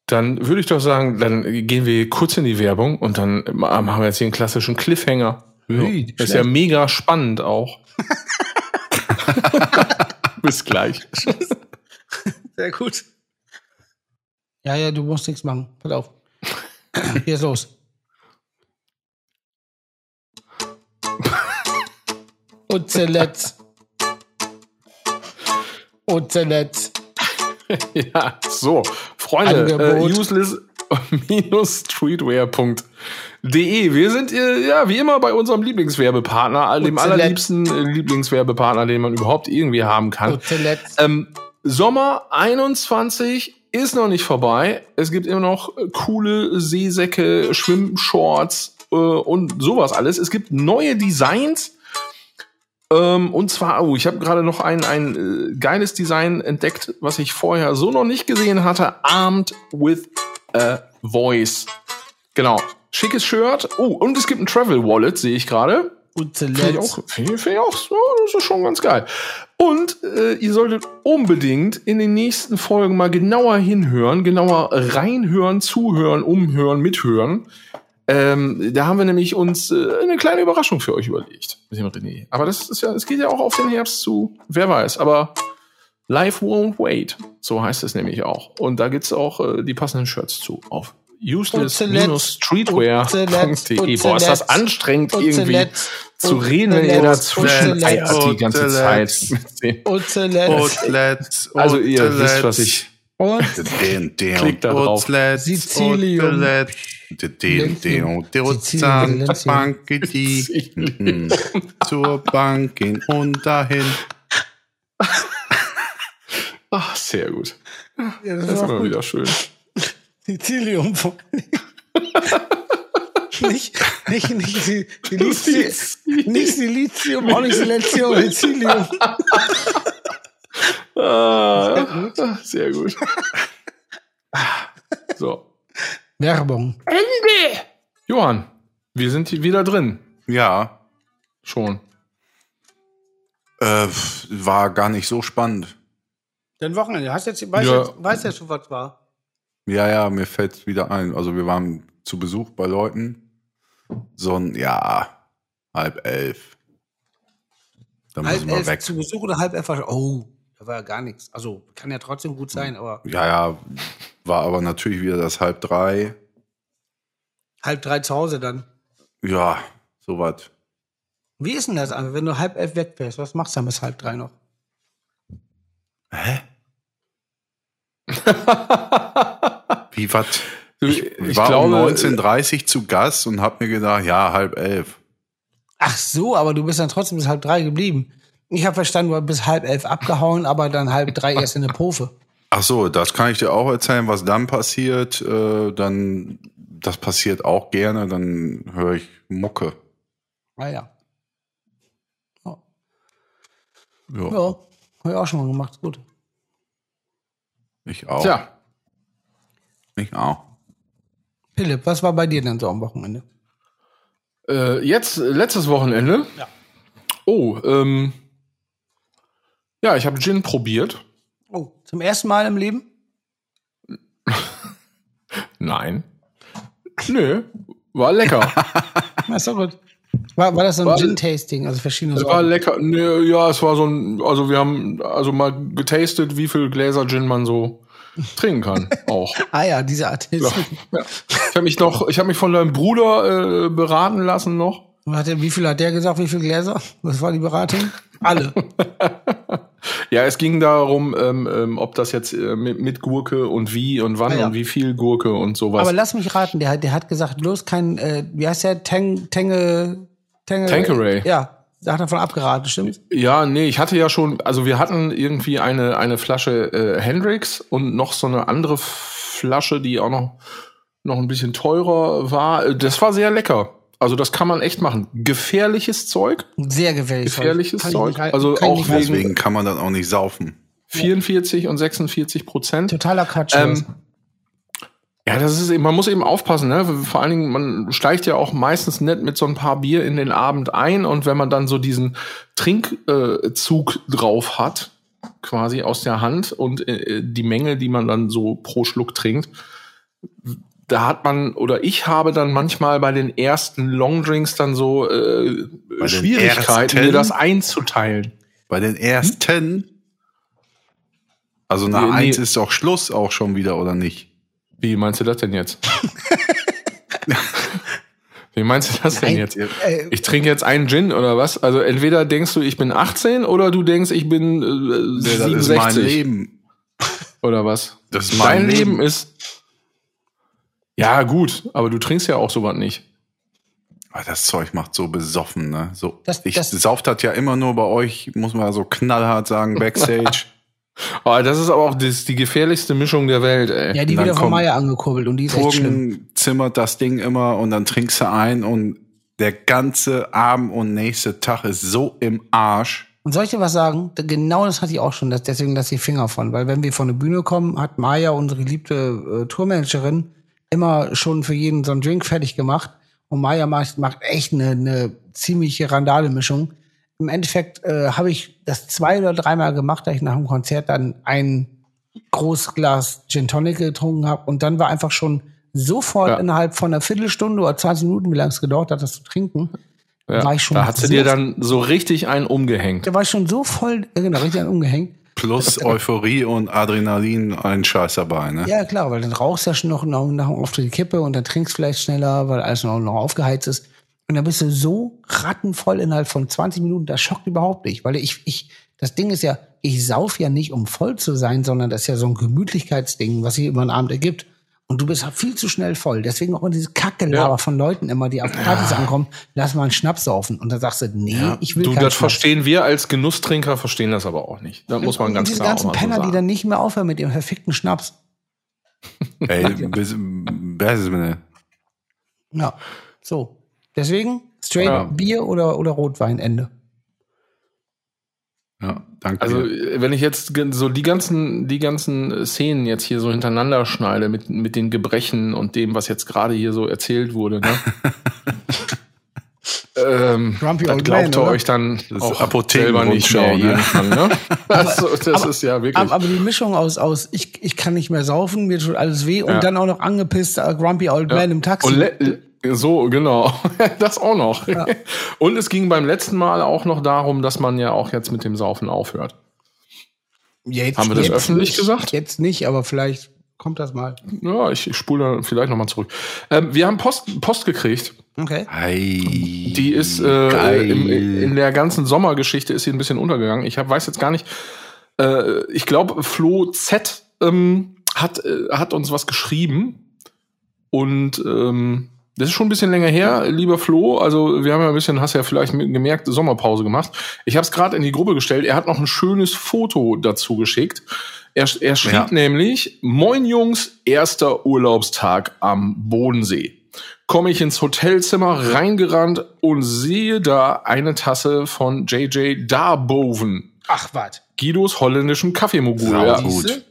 Speaker 1: Dann würde ich doch sagen, dann gehen wir kurz in die Werbung und dann machen wir jetzt hier einen klassischen Cliffhanger.
Speaker 3: Ui,
Speaker 1: Das ist ja mega spannend auch. Bis gleich.
Speaker 3: Sehr gut. Ja, ja, du musst nichts machen. Pass auf. Hier ist los. Und zuletzt. Und zuletzt.
Speaker 1: Ja, so. Freunde, äh, useless-streetwear.de. Wir sind äh, ja wie immer bei unserem Lieblingswerbepartner, dem
Speaker 3: zuletzt.
Speaker 1: allerliebsten äh, Lieblingswerbepartner, den man überhaupt irgendwie haben kann.
Speaker 3: Und zuletzt.
Speaker 1: Ähm, Sommer 21 ist noch nicht vorbei. Es gibt immer noch äh, coole Seesäcke, Schwimmshorts äh, und sowas alles. Es gibt neue Designs. Ähm, und zwar, oh, ich habe gerade noch ein, ein äh, geiles Design entdeckt, was ich vorher so noch nicht gesehen hatte. Armed with a Voice. Genau. Schickes Shirt. Oh, und es gibt ein Travel Wallet, sehe ich gerade.
Speaker 3: Und
Speaker 1: Finde ich
Speaker 3: zuletzt.
Speaker 1: auch, finde ich, finde ich auch so, das ist schon ganz geil. Und äh, ihr solltet unbedingt in den nächsten Folgen mal genauer hinhören, genauer reinhören, zuhören, umhören, mithören. Ähm, da haben wir nämlich uns äh, eine kleine Überraschung für euch überlegt mit dem René. Aber das ist ja, es geht ja auch auf den Herbst zu, wer weiß. Aber Life won't wait, so heißt es nämlich auch. Und da gibt's auch äh, die passenden Shirts zu auf useless-streetwear.de. Boah, ist das anstrengend irgendwie zu reden, wenn ihr
Speaker 3: zuletzt.
Speaker 1: eiert die ganze Zeit. Also ihr wisst, was ich.
Speaker 3: Und
Speaker 1: Klickt da drauf.
Speaker 3: Sizilium.
Speaker 2: Bank, die, mhm. zur Bank gehen und dahin.
Speaker 1: Ach, sehr gut.
Speaker 3: ja,
Speaker 1: Das ist
Speaker 3: auch
Speaker 1: immer
Speaker 3: gut.
Speaker 1: wieder schön.
Speaker 3: Sizilium. nicht, nicht, nicht, si- Silizium, nicht Silizium, auch nicht Silizium, Sizilium.
Speaker 1: Ah, sehr gut. So.
Speaker 3: Werbung.
Speaker 1: Johann, wir sind hier wieder drin.
Speaker 2: Ja,
Speaker 1: Schon.
Speaker 2: äh, war gar nicht so spannend.
Speaker 3: Dein Wochenende. Hast jetzt, weißt,
Speaker 1: Ja.
Speaker 3: jetzt, weißt jetzt, was war?
Speaker 2: Ja, ja, mir fällt wieder ein. Also wir waren zu Besuch bei Leuten. So ein, ja, halb elf. Da
Speaker 3: Halb
Speaker 2: müssen wir
Speaker 3: elf
Speaker 2: weg.
Speaker 3: zu Besuch oder halb elf? war- Oh, Da war ja gar nichts. Also kann ja trotzdem gut sein, aber
Speaker 2: Ja, ja, war aber natürlich wieder das halb drei.
Speaker 3: halb drei zu Hause dann.
Speaker 2: Ja, sowas.
Speaker 3: Wie ist denn das, einfach, wenn du halb elf weg wärst? Was machst du dann bis halb drei noch?
Speaker 2: Hä? Wie was? Ich,
Speaker 1: ich
Speaker 2: war
Speaker 1: glaube,
Speaker 2: um 19.30 zu Gast und hab mir gedacht, ja, halb elf.
Speaker 3: Ach so, aber du bist dann trotzdem bis halb drei geblieben. Ich habe verstanden, du bis halb elf abgehauen, aber dann halb drei erst in der Profe.
Speaker 2: Ach so, das kann ich dir auch erzählen, was dann passiert. Äh, dann, das passiert auch gerne. Dann höre ich Mucke.
Speaker 3: Ah ja. Ja,
Speaker 2: Ja,
Speaker 3: ja habe ich auch schon mal gemacht. Gut.
Speaker 2: ich auch.
Speaker 1: Tja,
Speaker 2: Ich auch.
Speaker 3: Philipp, was war bei dir denn so am Wochenende?
Speaker 1: äh, jetzt, letztes Wochenende.
Speaker 3: Ja.
Speaker 1: Oh, ähm, ja, ich habe Gin probiert.
Speaker 3: Oh, zum ersten Mal im Leben?
Speaker 1: Nein. Nö, war lecker.
Speaker 3: Na, ist doch gut. War, war das so ein Gin-Tasting, also verschiedene
Speaker 1: Es war
Speaker 3: Sorten?
Speaker 1: lecker. Nö, ja, es war so ein, also wir haben also mal getastet, wie viel Gläser Gin man so trinken kann. Auch.
Speaker 3: Ah ja, diese Art.
Speaker 1: Ja. Ja. Ich habe mich noch, ich habe mich von deinem Bruder äh, beraten lassen noch.
Speaker 3: Hat der, wie viel hat der gesagt, wie viele Gläser? Was war die Beratung? Alle.
Speaker 1: Ja, es ging darum, ähm, ähm, ob das jetzt äh, mit, mit Gurke und wie und wann
Speaker 3: Ah, ja.
Speaker 1: und wie viel Gurke und sowas.
Speaker 3: Aber lass mich raten, der, hat- der hat gesagt, bloß kein, äh, wie heißt der? Tang, Tange, Tange,
Speaker 1: Tanqueray.
Speaker 3: Ja, da hat er von abgeraten, stimmt?
Speaker 1: Ja, nee, ich hatte ja schon, also wir hatten irgendwie eine, eine Flasche äh, Hendrix und noch so eine andere Flasche, die auch noch, noch ein bisschen teurer war. Äh, Das war sehr lecker. Also das kann man echt machen. Gefährliches Zeug,
Speaker 3: Sehr gefährlich.
Speaker 1: gefährliches
Speaker 3: ich
Speaker 1: Zeug.
Speaker 3: nicht
Speaker 1: Also auch wegen
Speaker 2: Deswegen kann man dann auch nicht saufen.
Speaker 1: 44 und 46 Prozent.
Speaker 3: Totaler Quatsch.
Speaker 1: Ähm, Ja, das ist eben, man muss eben aufpassen, ne? Vor allen Dingen, man steigt ja auch meistens nicht mit so ein paar Bier in den Abend ein und wenn man dann so diesen Trinkzug drauf hat, quasi aus der Hand und äh, die Menge, die man dann so pro Schluck trinkt, da hat man oder ich habe dann manchmal bei den ersten Longdrinks dann so äh, Schwierigkeiten,
Speaker 2: ersten?
Speaker 1: mir das einzuteilen.
Speaker 2: Bei den ersten, also nach
Speaker 1: Nee, nee.
Speaker 2: eins ist doch Schluss auch schon wieder, oder nicht?
Speaker 1: Wie meinst du das denn jetzt? Wie meinst du das denn
Speaker 3: Nein,
Speaker 1: jetzt?
Speaker 3: äh,
Speaker 1: Ich trinke jetzt einen Gin oder was? Also entweder denkst du, ich bin 18 oder du denkst, ich bin äh,
Speaker 2: Nee, das ist mein
Speaker 1: 67
Speaker 2: Leben.
Speaker 1: oder was?
Speaker 2: Das ist mein
Speaker 1: Dein Leben
Speaker 2: Leben.
Speaker 1: ist ja gut, aber du trinkst ja auch sowas nicht.
Speaker 2: Ah, Das Zeug macht so besoffen, ne? So,
Speaker 3: Das-
Speaker 2: ich
Speaker 3: das-
Speaker 2: sauft hat ja immer nur bei euch, muss man so knallhart sagen, Backstage.
Speaker 1: Aber das ist aber auch das, die gefährlichste Mischung der Welt, ey.
Speaker 3: ja, die wieder von Meier angekurbelt und die ist echt schlimm.
Speaker 2: Zimmert das Ding immer und dann trinkst du ein und der ganze Abend und nächste Tag ist so im Arsch.
Speaker 3: Und soll ich dir was sagen? Genau das hatte ich auch schon, deswegen lasse ich Finger von. Weil wenn wir von der Bühne kommen, hat Maya, unsere geliebte äh, Tourmanagerin, immer schon für jeden so einen Drink fertig gemacht. Und Maya macht, macht echt eine, eine ziemliche Randale-Mischung. Im Endeffekt äh, habe ich das zwei oder dreimal gemacht, da ich nach dem Konzert dann ein großes Glas Gin Tonic getrunken habe. Und dann war einfach schon sofort
Speaker 1: Ja.
Speaker 3: innerhalb von einer Viertelstunde oder 20 Minuten, wie lange es gedauert hat, das zu trinken,
Speaker 1: Ja.
Speaker 3: war ich schon
Speaker 1: da hat sie
Speaker 3: so-
Speaker 1: dir dann so richtig einen umgehängt.
Speaker 3: da war ich schon so voll, genau, richtig umgehängt.
Speaker 2: Plus Euphorie und Adrenalin, ein Scheiß dabei, ne?
Speaker 3: Ja, klar, weil dann rauchst du ja schon noch nach, nach dem Auftritt die Kippe und dann trinkst vielleicht schneller, weil alles noch, noch aufgeheizt ist. Und dann bist du so rattenvoll innerhalb von 20 Minuten, das schockt überhaupt nicht. Weil ich, ich, das Ding ist ja, ich sauf ja nicht, um voll zu sein, sondern das ist ja so ein Gemütlichkeitsding, was sich über den Abend ergibt. Und du bist viel zu schnell voll. Deswegen auch diese Kackelaber
Speaker 1: Ja.
Speaker 3: von Leuten immer, die auf Partys ankommen, lass mal einen Schnaps saufen. Und dann sagst du, nee, ich will
Speaker 1: Du,
Speaker 3: keinen
Speaker 1: das
Speaker 3: Schnaps.
Speaker 1: verstehen wir als Genusstrinker, verstehen das aber auch nicht. Da muss man
Speaker 3: und
Speaker 1: ganz
Speaker 3: diese
Speaker 1: klar auch
Speaker 3: ganzen
Speaker 1: mal so
Speaker 3: Penner, die dann nicht mehr aufhören mit ihrem verfickten Schnaps.
Speaker 2: Ey, wer ist es?
Speaker 3: Ja, so. Deswegen straight
Speaker 1: Ja.
Speaker 3: Bier oder, oder Rotwein, Ende.
Speaker 2: Ja, danke.
Speaker 1: Also,
Speaker 2: dir.
Speaker 1: äh, wenn ich jetzt so die ganzen, die ganzen Szenen jetzt hier so hintereinander schneide mit, mit den Gebrechen und dem, was jetzt gerade hier so erzählt wurde, ne? ähm,
Speaker 3: Grumpy
Speaker 1: das
Speaker 3: Old
Speaker 1: glaubt
Speaker 3: Man,
Speaker 1: ihr euch dann auch selber nicht mehr
Speaker 2: ne?
Speaker 1: ne? Also, das ist ja wirklich.
Speaker 3: Aber, aber die Mischung aus, aus ich, ich kann nicht mehr saufen, mir tut alles weh und
Speaker 1: Ja.
Speaker 3: dann auch noch angepisst, äh, Grumpy Old Man im Taxi.
Speaker 1: Und so, genau. Das auch noch. Und es ging beim letzten Mal auch noch darum, dass man ja auch jetzt mit dem Saufen aufhört.
Speaker 3: Jetzt,
Speaker 1: Haben wir das
Speaker 3: jetzt
Speaker 1: öffentlich
Speaker 3: nicht,
Speaker 1: gesagt?
Speaker 3: Jetzt nicht, aber vielleicht kommt das mal.
Speaker 1: Ja, ich, ich spule da vielleicht nochmal zurück. Ähm, wir haben Post, Post gekriegt.
Speaker 3: Okay.
Speaker 1: Die ist äh, im, in der ganzen Sommergeschichte ist sie ein bisschen untergegangen. Ich hab, weiß jetzt gar nicht. Äh, ich glaube, Flo Z ähm, hat, äh, hat uns was geschrieben. Und ähm, das ist schon ein bisschen länger her, lieber Flo. Also wir haben ja ein bisschen, hast ja vielleicht gemerkt, Sommerpause gemacht. Ich habe es gerade in die Gruppe gestellt. Er hat noch ein schönes Foto dazu geschickt. Er, er schrieb
Speaker 2: Ja.
Speaker 1: nämlich, Moin Jungs, erster Urlaubstag am Bodensee. Komme ich ins Hotelzimmer reingerannt und sehe da eine Tasse von JJ Darboven,
Speaker 3: Ach, was.
Speaker 1: Guidos holländischen Kaffeemogul. Ja,
Speaker 2: gut.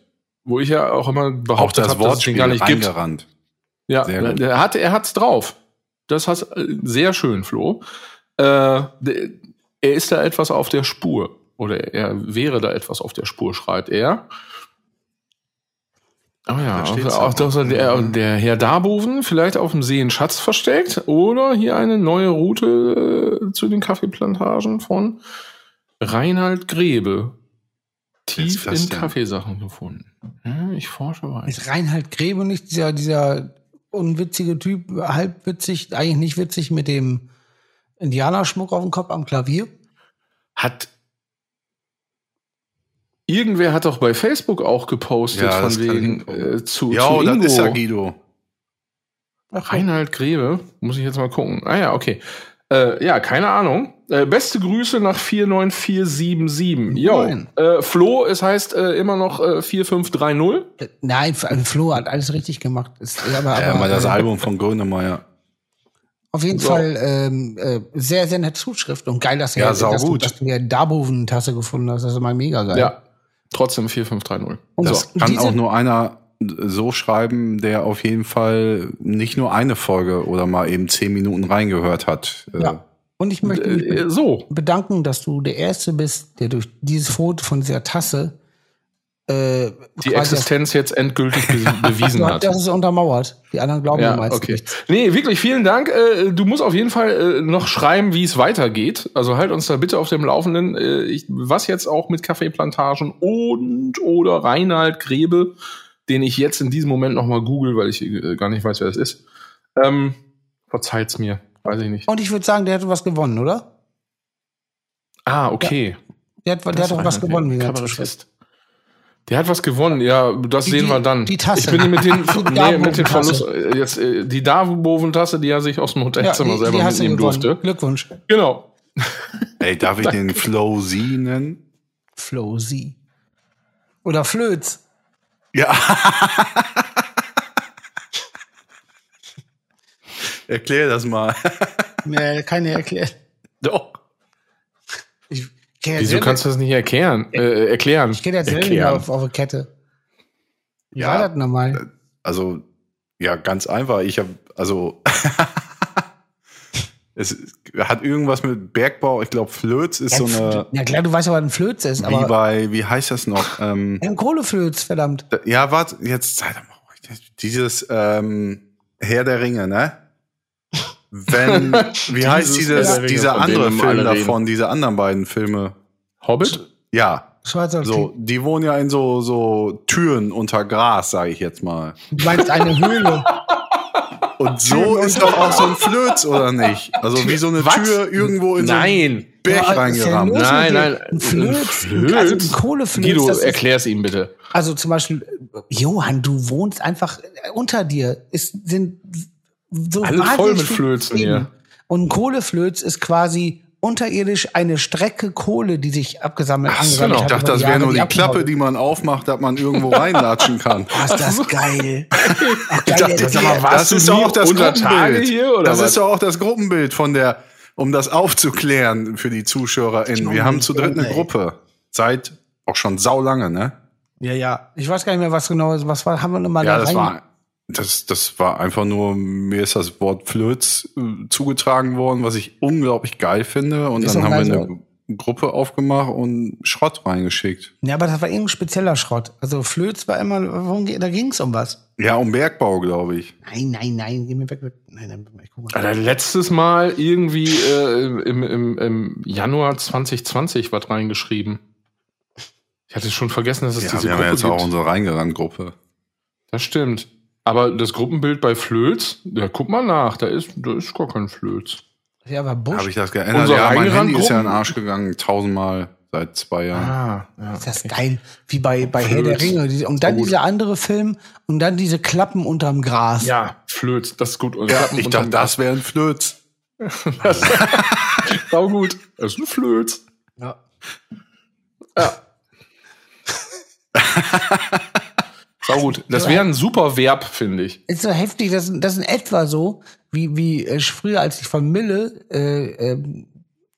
Speaker 1: wo ich ja auch immer behauptet
Speaker 2: das
Speaker 1: habe, dass es den gar nicht gibt.
Speaker 2: reingerannt.
Speaker 1: Ja,
Speaker 2: Sehr gut.
Speaker 1: er hat er hat's drauf. Das hat sehr schön, Flo. Äh, er ist da etwas auf der Spur oder er wäre da etwas auf der Spur, schreibt er. Oh ja,
Speaker 2: Da
Speaker 1: auch, auch er der, der Herr Darboven vielleicht auf dem See einen Schatz versteckt oder hier eine neue Route äh, zu den Kaffeeplantagen von Reinhard Grebe. Tief in
Speaker 2: denn?
Speaker 1: Kaffeesachen gefunden. Ja, ich forsche weiter.
Speaker 3: Ist Reinhard Grebe nicht dieser, dieser unwitzige Typ, halb witzig, eigentlich nicht witzig mit dem Indianerschmuck auf dem Kopf am Klavier?
Speaker 1: Hat irgendwer hat doch bei Facebook auch gepostet
Speaker 2: Ja,
Speaker 1: von
Speaker 2: das
Speaker 1: wegen äh, zu,
Speaker 2: Ja,
Speaker 1: zu
Speaker 2: das
Speaker 1: Ingo.
Speaker 2: ist ja Guido.
Speaker 3: Ach,
Speaker 1: Reinhard Grebe, muss ich jetzt mal gucken. Ah ja, okay. Äh, ja, keine Ahnung. Äh, beste Grüße nach 49477. Jo, äh, Flo, es heißt äh, immer noch äh, 4530.
Speaker 3: Nein, also Flo hat alles richtig gemacht. Ist, aber,
Speaker 2: Ja,
Speaker 3: aber,
Speaker 2: mal das
Speaker 3: äh,
Speaker 2: Album von Grönemeyer.
Speaker 3: Auf jeden
Speaker 1: So.
Speaker 3: Fall ähm, äh, sehr, sehr nette Zuschrift und geil, dass, du-
Speaker 2: Ja, sau
Speaker 3: dass, du, dass du dir Darboven-Tasse gefunden hast. Das ist mal mega geil.
Speaker 1: Ja, trotzdem 4530.
Speaker 3: Und
Speaker 1: So.
Speaker 2: Das kann auch nur einer so schreiben, der auf jeden Fall nicht nur eine Folge oder mal eben zehn Minuten reingehört hat.
Speaker 3: Ja. Und ich möchte mich
Speaker 1: Äh, so.
Speaker 3: bedanken, dass du der Erste bist, der durch dieses Foto von dieser Tasse äh,
Speaker 1: Die Existenz jetzt endgültig be bewiesen hat.
Speaker 3: Das ist untermauert. Die anderen glauben ja,
Speaker 1: Ja,
Speaker 3: meistens
Speaker 1: okay.
Speaker 3: nichts.
Speaker 1: Nee, wirklich vielen Dank. Äh, Du musst auf jeden Fall äh, noch schreiben, wie es weitergeht. Also halt uns da bitte auf dem Laufenden. Äh, Ich, was jetzt auch mit Kaffeeplantagen und oder Reinhard Grebe, den ich jetzt in diesem Moment noch mal google, weil ich äh, gar nicht weiß, wer das ist. Ähm, verzeiht's mir. Weiß ich nicht.
Speaker 3: Und ich würde sagen, der hat was gewonnen, oder?
Speaker 1: Ah, okay.
Speaker 3: Der hat, der hat doch
Speaker 1: war
Speaker 3: was gewonnen.
Speaker 1: der Kabarettist. Der hat was gewonnen, ja, das
Speaker 3: Die-
Speaker 1: sehen wir dann.
Speaker 3: die Tasse.
Speaker 1: Ich bin mit den,
Speaker 3: Die
Speaker 1: nee, mit den. Verlust, äh, jetzt, äh, die Darboven-Tasse, die er sich aus dem Hotelzimmer
Speaker 3: die-
Speaker 1: selber
Speaker 3: die hast du
Speaker 1: mitnehmen durfte.
Speaker 3: Glückwunsch.
Speaker 1: Genau.
Speaker 2: Ey, darf ich den Flow Sie nennen?
Speaker 3: Flo Sie. Oder Flöz.
Speaker 2: Ja. Erklär das mal.
Speaker 3: Nee, keine erklärt.
Speaker 2: Doch.
Speaker 3: Ja
Speaker 1: Wieso kannst du das nicht erklären? Äh, erklären.
Speaker 3: Ich kenne jetzt selber
Speaker 1: erklären.
Speaker 3: auf, auf der Kette. Wie
Speaker 2: Ja.
Speaker 3: war das nochmal?
Speaker 2: Also, ja, ganz einfach. Ich habe, also, es hat irgendwas mit Bergbau. Ich glaube, Flöz ist so eine,
Speaker 3: ja klar, du weißt ja, was ein Flöz ist,
Speaker 2: wie
Speaker 3: aber
Speaker 2: bei, wie heißt das noch? Ähm,
Speaker 3: ein Kohleflöz, verdammt.
Speaker 2: ja, warte, jetzt. Dieses ähm, Herr der Ringe, ne? Wenn, wie heißt
Speaker 1: Dieses Ringe,
Speaker 2: dieser andere Film davon, diese anderen beiden Filme?
Speaker 1: Hobbit?
Speaker 2: Ja,
Speaker 3: Schwarzer
Speaker 2: so, die wohnen ja in so, so Türen unter Gras, sage ich jetzt mal.
Speaker 3: Du meinst eine Höhle.
Speaker 2: Und so ist doch auch so ein Flöz, oder nicht? Also wie so eine
Speaker 1: Was?
Speaker 2: Tür irgendwo in so einen
Speaker 1: Nein.
Speaker 2: Berg
Speaker 3: Ja, ist
Speaker 2: reingerammt.
Speaker 3: los
Speaker 1: Nein, nein.
Speaker 3: Ein Flöz.
Speaker 1: Flöz?
Speaker 3: Also ein Kohleflöz.
Speaker 1: Guido,
Speaker 3: ist,
Speaker 1: erklär's ihm bitte.
Speaker 3: also zum Beispiel, Johann, du wohnst einfach äh, unter dir. Es sind so
Speaker 1: Alles voll mit Flözen hier.
Speaker 3: Und ein Kohleflöz ist quasi unterirdisch eine Strecke Kohle, die sich abgesammelt
Speaker 1: Ach so,
Speaker 3: angesammelt
Speaker 2: Ich
Speaker 3: hat
Speaker 2: dachte, das wäre nur die
Speaker 3: abgebaut
Speaker 2: Klappe, die man aufmacht, dass man irgendwo reinlatschen kann.
Speaker 3: Oh, ist das geil.
Speaker 2: Dachte, mal, das ist doch auch das Gruppenbild.
Speaker 1: hier, oder
Speaker 2: das
Speaker 1: was?
Speaker 2: ist doch auch das Gruppenbild von der, um das aufzuklären für die ZuschauerInnen. Wir haben zu dritt eine. Gruppe. Seit auch schon saulange, ne?
Speaker 3: Ja, ja. Ich weiß gar nicht mehr, was genau ist. Was war, haben wir nochmal
Speaker 2: Ja,
Speaker 3: da
Speaker 2: das
Speaker 3: rein?
Speaker 2: Das, das war einfach nur, mir ist das Wort Flöz äh, zugetragen worden, was ich unglaublich geil finde. Und
Speaker 3: Ist
Speaker 2: dann haben wir eine Gruppe aufgemacht und Schrott reingeschickt.
Speaker 3: Ja, aber das war irgendein spezieller Schrott. Also Flöz war immer, da ging's um was.
Speaker 2: Ja, um Bergbau, glaube ich.
Speaker 3: Nein, nein, nein, geh mir weg. Nein, nein, ich guck mal.
Speaker 1: Alter, letztes Mal irgendwie äh, im, im, im Januar 2020 was reingeschrieben. Ich hatte schon vergessen, dass es
Speaker 2: Ja,
Speaker 1: diese
Speaker 2: wir haben
Speaker 1: Gruppe
Speaker 2: ja jetzt
Speaker 1: gibt.
Speaker 2: auch unsere Reingerannt-Gruppe.
Speaker 1: Das stimmt. Aber das Gruppenbild bei Flöz, ja, guck mal nach, da ist, da ist gar kein Flöz.
Speaker 3: Ja, aber Busch,
Speaker 2: Habe ich das geändert?
Speaker 1: Unser
Speaker 2: Ja, mein Handy ist ja in den
Speaker 1: Gruppen-
Speaker 2: Arsch gegangen, tausendmal seit zwei Jahren.
Speaker 1: Ah, ja.
Speaker 3: ist das geil. Wie bei, bei Herr der. Ringe. Und dann
Speaker 1: gut.
Speaker 3: dieser andere Film und dann diese Klappen unterm Gras.
Speaker 1: Ja, Flöz, das ist gut. Und
Speaker 2: Ja,
Speaker 1: Klappen
Speaker 2: ich dachte, das wäre ein Flöz.
Speaker 1: Das Sau gut. Das ist ein Flöz.
Speaker 3: Ja.
Speaker 1: Ja. Sau gut. Das wäre ein super Verb, finde ich.
Speaker 3: Ist so heftig, das, das ist in etwa so, wie, wie äh, früher, als ich von Mille, äh, ähm,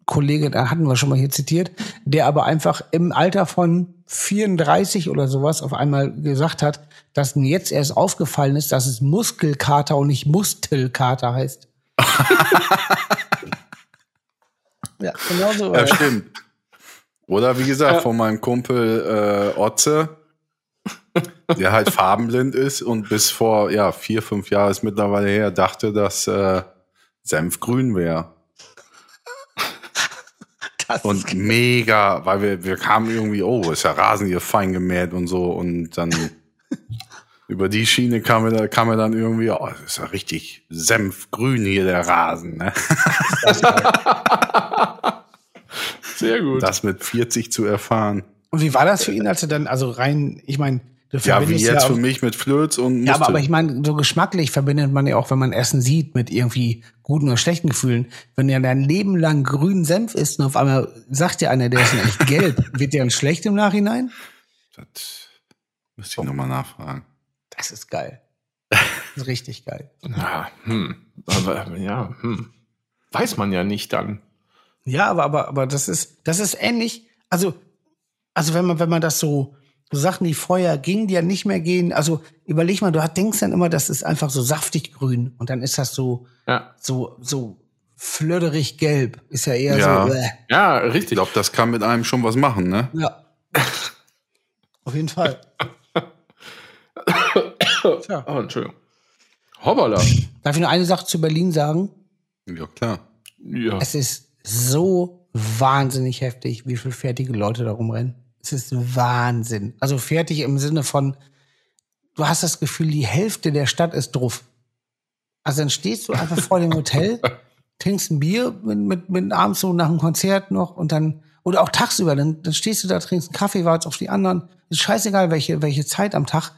Speaker 3: Kollege, da hatten wir schon mal hier zitiert, der aber einfach im Alter von 34 oder sowas auf einmal gesagt hat, dass ihm jetzt erst aufgefallen ist, dass es Muskelkater und nicht Mustelkater heißt. ja, genau so.
Speaker 2: Ja,
Speaker 3: äh,
Speaker 2: stimmt. Oder wie gesagt, von meinem Kumpel äh, Otze, der halt farbenblind ist und bis vor ja, vier, fünf Jahren ist mittlerweile her, dachte, dass äh, Senf grün wäre. Und mega, weil wir, wir kamen irgendwie, oh, ist ja Rasen hier fein gemäht und so. Und dann über die Schiene kam mir, da, kam mir dann irgendwie, oh, das ist ja richtig senfgrün hier der Rasen. Ne?
Speaker 1: Sehr gut.
Speaker 2: Das mit 40 zu erfahren.
Speaker 3: und wie war das für ihn, als er dann, also rein, ich meine,
Speaker 2: Ja, wie jetzt
Speaker 3: auch-
Speaker 2: für mich mit Flöz und
Speaker 3: Ja, aber, aber ich meine, so geschmacklich verbindet man ja auch, wenn man Essen sieht, mit irgendwie guten oder schlechten Gefühlen. Wenn ja dein Leben lang grünen Senf isst und auf einmal sagt dir einer, der ist echt gelb, wird der dann schlecht im Nachhinein?
Speaker 2: Das müsste ich nochmal nachfragen.
Speaker 3: Das ist geil. Das ist richtig geil.
Speaker 1: Ja, hm. Aber, ja, hm. Weiß man ja nicht dann.
Speaker 3: Ja, aber, aber, aber das ist, das ist ähnlich. Also, also wenn man, wenn man das so, so Sachen, die vorher gingen, die ja nicht mehr gehen, also überleg mal, du denkst dann immer, das ist einfach so saftig grün und dann ist das so,
Speaker 1: Ja.
Speaker 3: so, so flöderig gelb. Ist ja eher
Speaker 2: Ja.
Speaker 3: so, äh.
Speaker 1: Ja,
Speaker 2: Ich
Speaker 1: richtig.
Speaker 2: glaube, das kann mit einem schon was machen, ne?
Speaker 3: Ja. Auf jeden Fall. Tja.
Speaker 1: Oh, Entschuldigung. Hoppala.
Speaker 3: Darf ich nur eine Sache zu Berlin sagen?
Speaker 2: Ja, klar.
Speaker 1: Ja.
Speaker 3: Es ist so wahnsinnig heftig, wie viele fertige Leute da rumrennen. Es ist Wahnsinn. Also fertig im Sinne von, du hast das Gefühl, die Hälfte der Stadt ist drauf. Also dann stehst du einfach vor dem Hotel, trinkst ein Bier mit, mit, mit abends so nach dem Konzert noch und dann, oder auch tagsüber, dann, dann stehst du da, trinkst einen Kaffee, wartest auf die anderen. Ist scheißegal, welche, welche Zeit am Tag.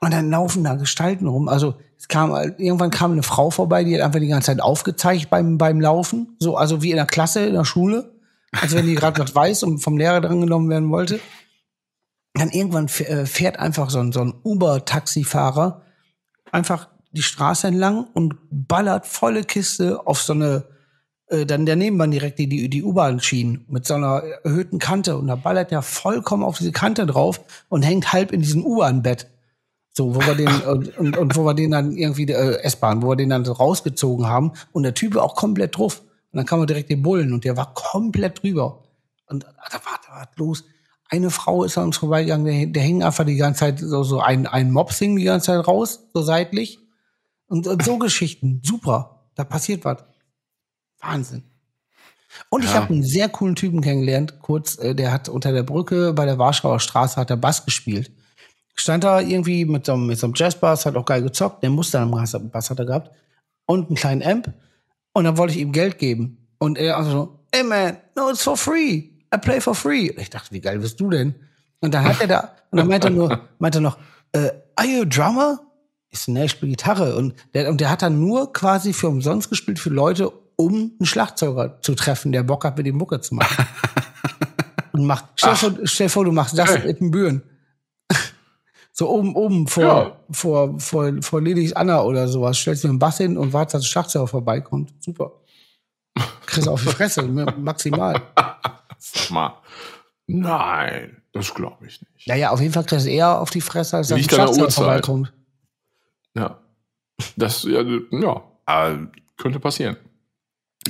Speaker 3: Und dann laufen da Gestalten rum. Also es kam irgendwann kam eine Frau vorbei, die hat einfach die ganze Zeit aufgezeigt beim beim Laufen, so also wie in der Klasse in der Schule, als wenn die gerade was weiß und vom Lehrer drangenommen werden wollte. Dann irgendwann äh, fährt einfach so ein so ein Uber-Taxifahrer einfach die Straße entlang und ballert volle Kiste auf so eine äh, dann daneben waren direkt die, die, die U-Bahn-Schienen mit so einer erhöhten Kante und da ballert er vollkommen auf diese Kante drauf und hängt halb in diesem U-Bahn-Bett. So, wo wir den, und, und, und wo wir den dann irgendwie, äh, S-Bahn, wo wir den dann so rausgezogen haben und der Typ auch komplett drauf. Und dann kam er direkt den Bullen und der war komplett drüber. Und da war, da war los. Eine Frau ist an uns vorbeigegangen, der, der hing einfach die ganze Zeit so, so ein, ein Mops hing die ganze Zeit raus, so seitlich. Und, und so Geschichten, super. Da passiert was. Wahnsinn. Und ich
Speaker 2: Ja.
Speaker 3: habe einen sehr coolen Typen kennengelernt, kurz, äh, der hat unter der Brücke bei der Warschauer Straße hat er Bass gespielt. Stand da irgendwie mit so, einem- mit so einem Jazzbass, hat auch geil gezockt, der musste dann Bass, Bass hat er gehabt und einen kleinen Amp. Und dann wollte ich ihm Geld geben. Und er also so, hey man, no, it's for free. I play for free. Und ich dachte, wie geil bist du denn? Und dann hat er da, und dann meinte er nur, meinte er noch, äh, are you a drummer? Ich so, ne, ich spiele Gitarre. Und der, und der hat dann nur quasi für umsonst gespielt für Leute, um einen Schlagzeuger zu treffen, der Bock hat, mit dem Mucke zu machen. Und macht, stell, vor, stell vor, du machst das mit dem Bühren. So oben, oben vor,
Speaker 1: Ja.
Speaker 3: vor, vor, vor Ladies Anna oder sowas. Stellst du einen Bass hin und wartest, dass Schlagzeuger vorbeikommt. Super. Kriegst auf die Fresse, maximal.
Speaker 1: Sag mal. Nein, das glaube ich nicht.
Speaker 3: Naja, auf jeden Fall kriegst du eher auf die Fresse, als dass Schlagzeuger
Speaker 1: Uhrzeit.
Speaker 3: vorbeikommt.
Speaker 1: Ja. Das, ja, ja,
Speaker 2: Aber
Speaker 1: könnte passieren.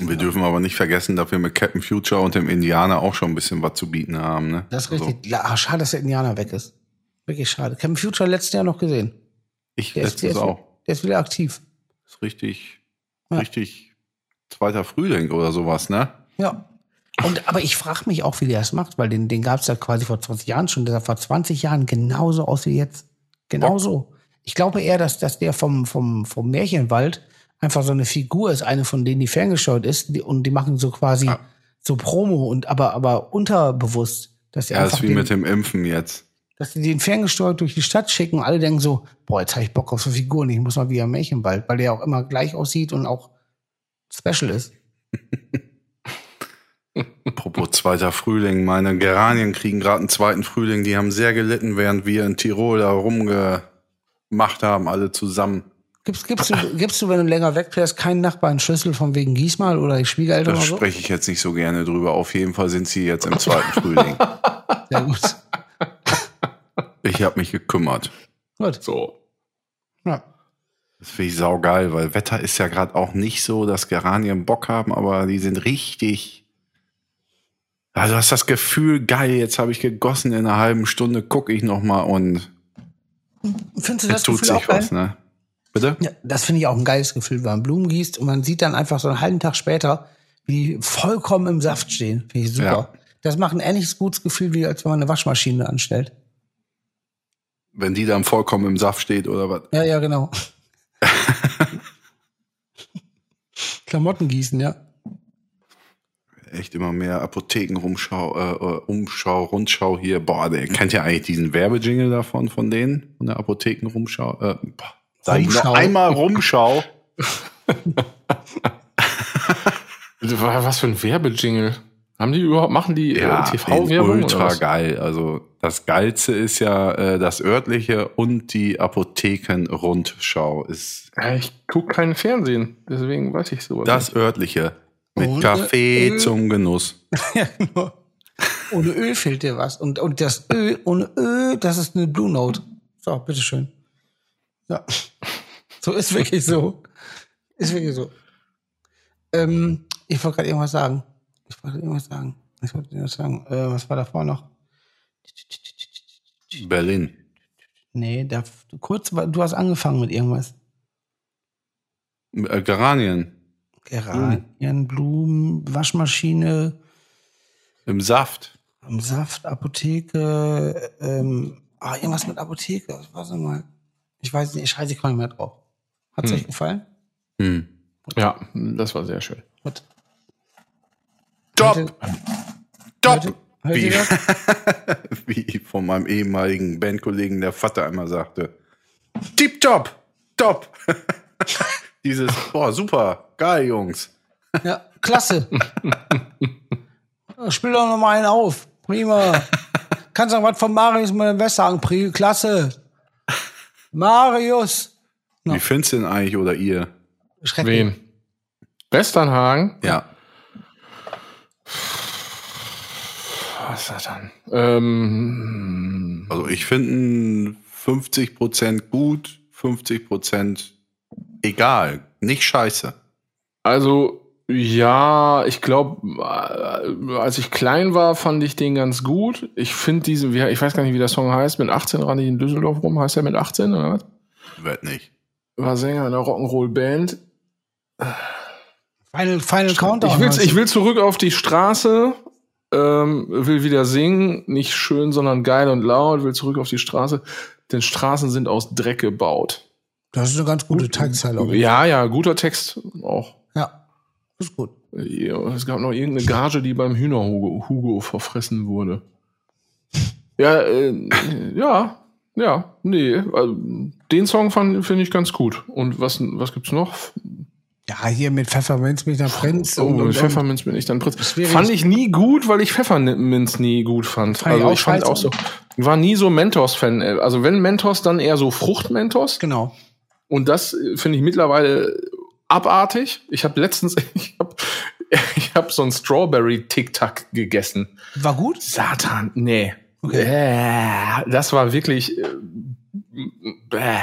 Speaker 2: wir dürfen aber nicht vergessen, dass wir mit Captain Future und dem Indianer auch schon ein bisschen was zu bieten haben, ne?
Speaker 3: Das ist
Speaker 2: Also,
Speaker 3: richtig. Ja, schade, dass der Indianer weg ist. Wirklich schade. Captain Future letztes Jahr noch gesehen.
Speaker 2: ich
Speaker 3: Der ist, der,
Speaker 2: letztens
Speaker 3: ist,
Speaker 2: auch.
Speaker 3: der ist wieder aktiv.
Speaker 2: ist richtig,
Speaker 3: Ja.
Speaker 2: richtig zweiter Frühling oder sowas, ne?
Speaker 3: Ja. Und, aber ich frage mich auch, wie der das macht, weil den, den gab es ja quasi vor 20 Jahren schon. Der sah vor 20 Jahren genauso aus wie jetzt. Genauso. Ich glaube eher, dass, dass der vom, vom, vom Märchenwald einfach so eine Figur ist, eine von denen, die ferngesteuert ist. Die, und die machen so quasi
Speaker 2: Ah.
Speaker 3: so Promo und aber, aber unterbewusst. Dass
Speaker 2: Ja, ist wie
Speaker 3: den,
Speaker 2: mit dem Impfen jetzt.
Speaker 3: Dass sie den ferngesteuert durch die Stadt schicken und alle denken so, boah, jetzt habe ich Bock auf so Figuren, ich muss mal wieder Märchenwald, weil der auch immer gleich aussieht und auch special ist.
Speaker 2: Apropos zweiter Frühling, meine Geranien kriegen gerade einen zweiten Frühling, die haben sehr gelitten, während wir in Tirol da rumgemacht haben, alle zusammen.
Speaker 3: Gibst, gibst, du, gibst du, wenn du länger wegfährst, keinen Nachbarn Schlüssel von wegen Gießmal oder die Schwiegereltern
Speaker 2: Da
Speaker 3: so?
Speaker 2: spreche ich jetzt nicht so gerne drüber. Auf jeden Fall sind sie jetzt im zweiten Frühling.
Speaker 3: Sehr gut.
Speaker 2: Ich habe mich gekümmert.
Speaker 3: gut.
Speaker 1: So.
Speaker 3: Ja.
Speaker 2: Das finde ich saugeil, weil Wetter ist ja gerade auch nicht so, dass Geranien Bock haben, aber die sind richtig. Also du hast das Gefühl, geil, jetzt habe ich gegossen, in einer halben Stunde gucke ich noch mal und
Speaker 3: Findest du das
Speaker 2: tut
Speaker 3: Gefühl
Speaker 2: sich
Speaker 3: auch geil?
Speaker 2: was, ne? Bitte?
Speaker 3: Ja, das finde ich auch ein geiles Gefühl, wenn man Blumen gießt und man sieht dann einfach so einen halben Tag später, wie die vollkommen im Saft stehen. Finde ich super.
Speaker 2: Ja.
Speaker 3: Das macht ein ähnliches gutes Gefühl, wie als wenn man eine Waschmaschine anstellt.
Speaker 2: Wenn die dann vollkommen im Saft steht oder was?
Speaker 3: Ja, ja, genau. Klamotten gießen, ja.
Speaker 2: Echt immer mehr Apotheken-Rumschau, äh, äh, Umschau, Rundschau hier. Boah, der kennt ja eigentlich diesen Werbejingle davon, von denen, von der Apotheken-Rumschau. Äh, boah, sag ich noch
Speaker 3: Rumschau.
Speaker 2: einmal Rumschau.
Speaker 1: Was für ein Werbejingle. Haben die überhaupt, machen die äh, TV-Werbung? oder
Speaker 2: ultra
Speaker 1: was?
Speaker 2: geil. Also das Geilste ist ja äh, das örtliche und die Apotheken-Rundschau ist
Speaker 1: Ja, ich gucke kein Fernsehen, deswegen weiß ich sowas.
Speaker 2: das örtliche mit
Speaker 3: Und,
Speaker 2: Kaffee
Speaker 3: äh,
Speaker 2: zum Genuss.
Speaker 3: ja genau. Ohne Öl fehlt dir was. Und, und das Öl, ohne Öl, das ist eine Blue Note. So, bitteschön. Ja. So ist wirklich so. Ist wirklich so. Ähm, ich wollte gerade irgendwas sagen. Ich wollte irgendwas sagen. Ich wollte irgendwas sagen. Äh, was war davor noch?
Speaker 2: Berlin.
Speaker 3: Nee, da, kurz, war- du hast angefangen mit irgendwas.
Speaker 2: Äh, Geranien
Speaker 3: Geranien, Blumen, Waschmaschine,
Speaker 2: im Saft.
Speaker 3: am Saft, Apotheke, ähm, ah, irgendwas mit Apotheke. Was mal? Ich weiß nicht, ich schreibe ich nicht mehr drauf. Hat's
Speaker 1: Hm.
Speaker 3: euch gefallen?
Speaker 2: Hm.
Speaker 1: ja, das war sehr schön.
Speaker 3: Gut.
Speaker 2: Top!
Speaker 3: Heute-
Speaker 2: Top!
Speaker 3: Heute, hört
Speaker 2: Wie, wie von meinem ehemaligen Bandkollegen der Vater einmal sagte. Tipptopp! Top! Dieses, boah, super, geil, Jungs.
Speaker 3: Ja, klasse. Spiel doch noch mal einen auf. Prima. Kannst du noch was von Marius mal West sagen? Pri klasse. Marius. Ja.
Speaker 2: Wie findest du denn eigentlich oder ihr?
Speaker 3: Schrecklich.
Speaker 1: Wen? Westernhagen?
Speaker 2: Ja.
Speaker 1: Was ist das dann? Ähm,
Speaker 2: Also ich finde 50% gut, 50% egal. Nicht scheiße.
Speaker 1: also, ja, ich glaube, als ich klein war, fand ich den ganz gut. Ich finde diesen, ich weiß gar nicht, wie der Song heißt, mit 18 rannte ich in Düsseldorf rum. Heißt der mit 18 oder was?
Speaker 2: Wird nicht.
Speaker 1: War Sänger einer Rock'n'Roll-Band.
Speaker 3: Final, Final Countdown.
Speaker 1: Ich will, ich will zurück auf die Straße, ähm, will wieder singen, nicht schön, sondern geil und laut, will zurück auf die Straße, denn Straßen sind aus Dreck gebaut.
Speaker 3: Das ist eine ganz gute Textzeile. auch.
Speaker 1: Ja, ja, guter Text auch.
Speaker 3: Ja. Ist gut.
Speaker 1: Es gab noch irgendeine Gage, die beim Hühnerhugo Hugo verfressen wurde. Ja, äh, ja, ja, nee. Also, den Song finde ich ganz gut. Und was, was gibt's noch?
Speaker 3: Ja, hier mit Pfefferminz, mit der Prinz.
Speaker 1: Oh,
Speaker 3: und,
Speaker 1: mit Pfefferminz bin ich dann Prinz.
Speaker 3: Schwierig.
Speaker 1: Fand ich nie gut, weil ich Pfefferminz nie gut fand.
Speaker 3: Ich
Speaker 1: also ich fand auch so, war nie so Mentos-Fan. Also wenn Mentos, dann eher so Frucht-Mentos.
Speaker 3: Genau.
Speaker 1: Und das äh, finde ich mittlerweile abartig. Ich habe letztens, ich habe ich hab so ein Strawberry Tic-Tac gegessen.
Speaker 3: War gut?
Speaker 1: Satan, nee.
Speaker 3: Okay.
Speaker 1: Äh, das war wirklich äh, bäh,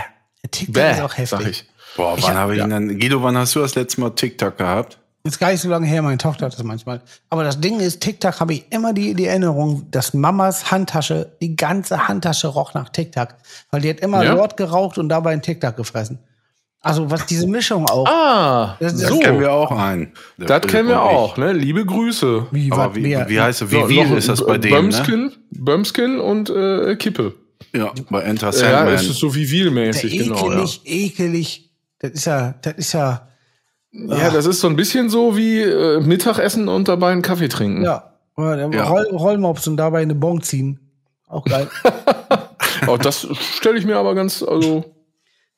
Speaker 1: bäh,
Speaker 3: ist auch heftig.
Speaker 1: sag ich.
Speaker 2: Boah,
Speaker 3: Ich
Speaker 2: wann
Speaker 3: hab-
Speaker 2: habe ich ihn dann, Guido, wann hast du das letzte Mal TikTok gehabt?
Speaker 3: Ist gar nicht so lange her, meine Tochter hat das manchmal. Aber das Ding ist, TikTok habe ich immer die, die Erinnerung, dass Mamas Handtasche, die ganze Handtasche roch nach TikTok. Weil die hat immer
Speaker 1: Ja?
Speaker 3: Lord geraucht und dabei einen TikTok gefressen. Also was diese Mischung auch.
Speaker 1: Ah,
Speaker 3: Das- das
Speaker 2: Das
Speaker 1: so.
Speaker 2: kennen wir auch ein. Der
Speaker 1: Das
Speaker 2: Philipp
Speaker 1: kennen wir auch, ne? Liebe Grüße.
Speaker 3: Wie,
Speaker 2: Aber wie,
Speaker 3: wer-
Speaker 2: wie heißt es? Wie
Speaker 1: So,
Speaker 2: viel
Speaker 1: noch
Speaker 2: ist das bei denen, ne?
Speaker 1: Bömskin, Bömskin und äh, Kippe.
Speaker 2: Ja, bei Enter
Speaker 1: Ja,
Speaker 2: Sandman.
Speaker 1: es ist so wie
Speaker 3: der
Speaker 1: mäßig genau. Ja.
Speaker 3: ekelig, ekelig. Das ist ja, das ist ja,
Speaker 1: ja, das ist so ein bisschen so wie äh, Mittagessen und dabei einen Kaffee trinken.
Speaker 3: ja. Oder
Speaker 2: Ja.
Speaker 3: Roll, Rollmops und dabei eine Bon ziehen. Auch geil.
Speaker 1: Auch das stelle ich mir aber ganz, also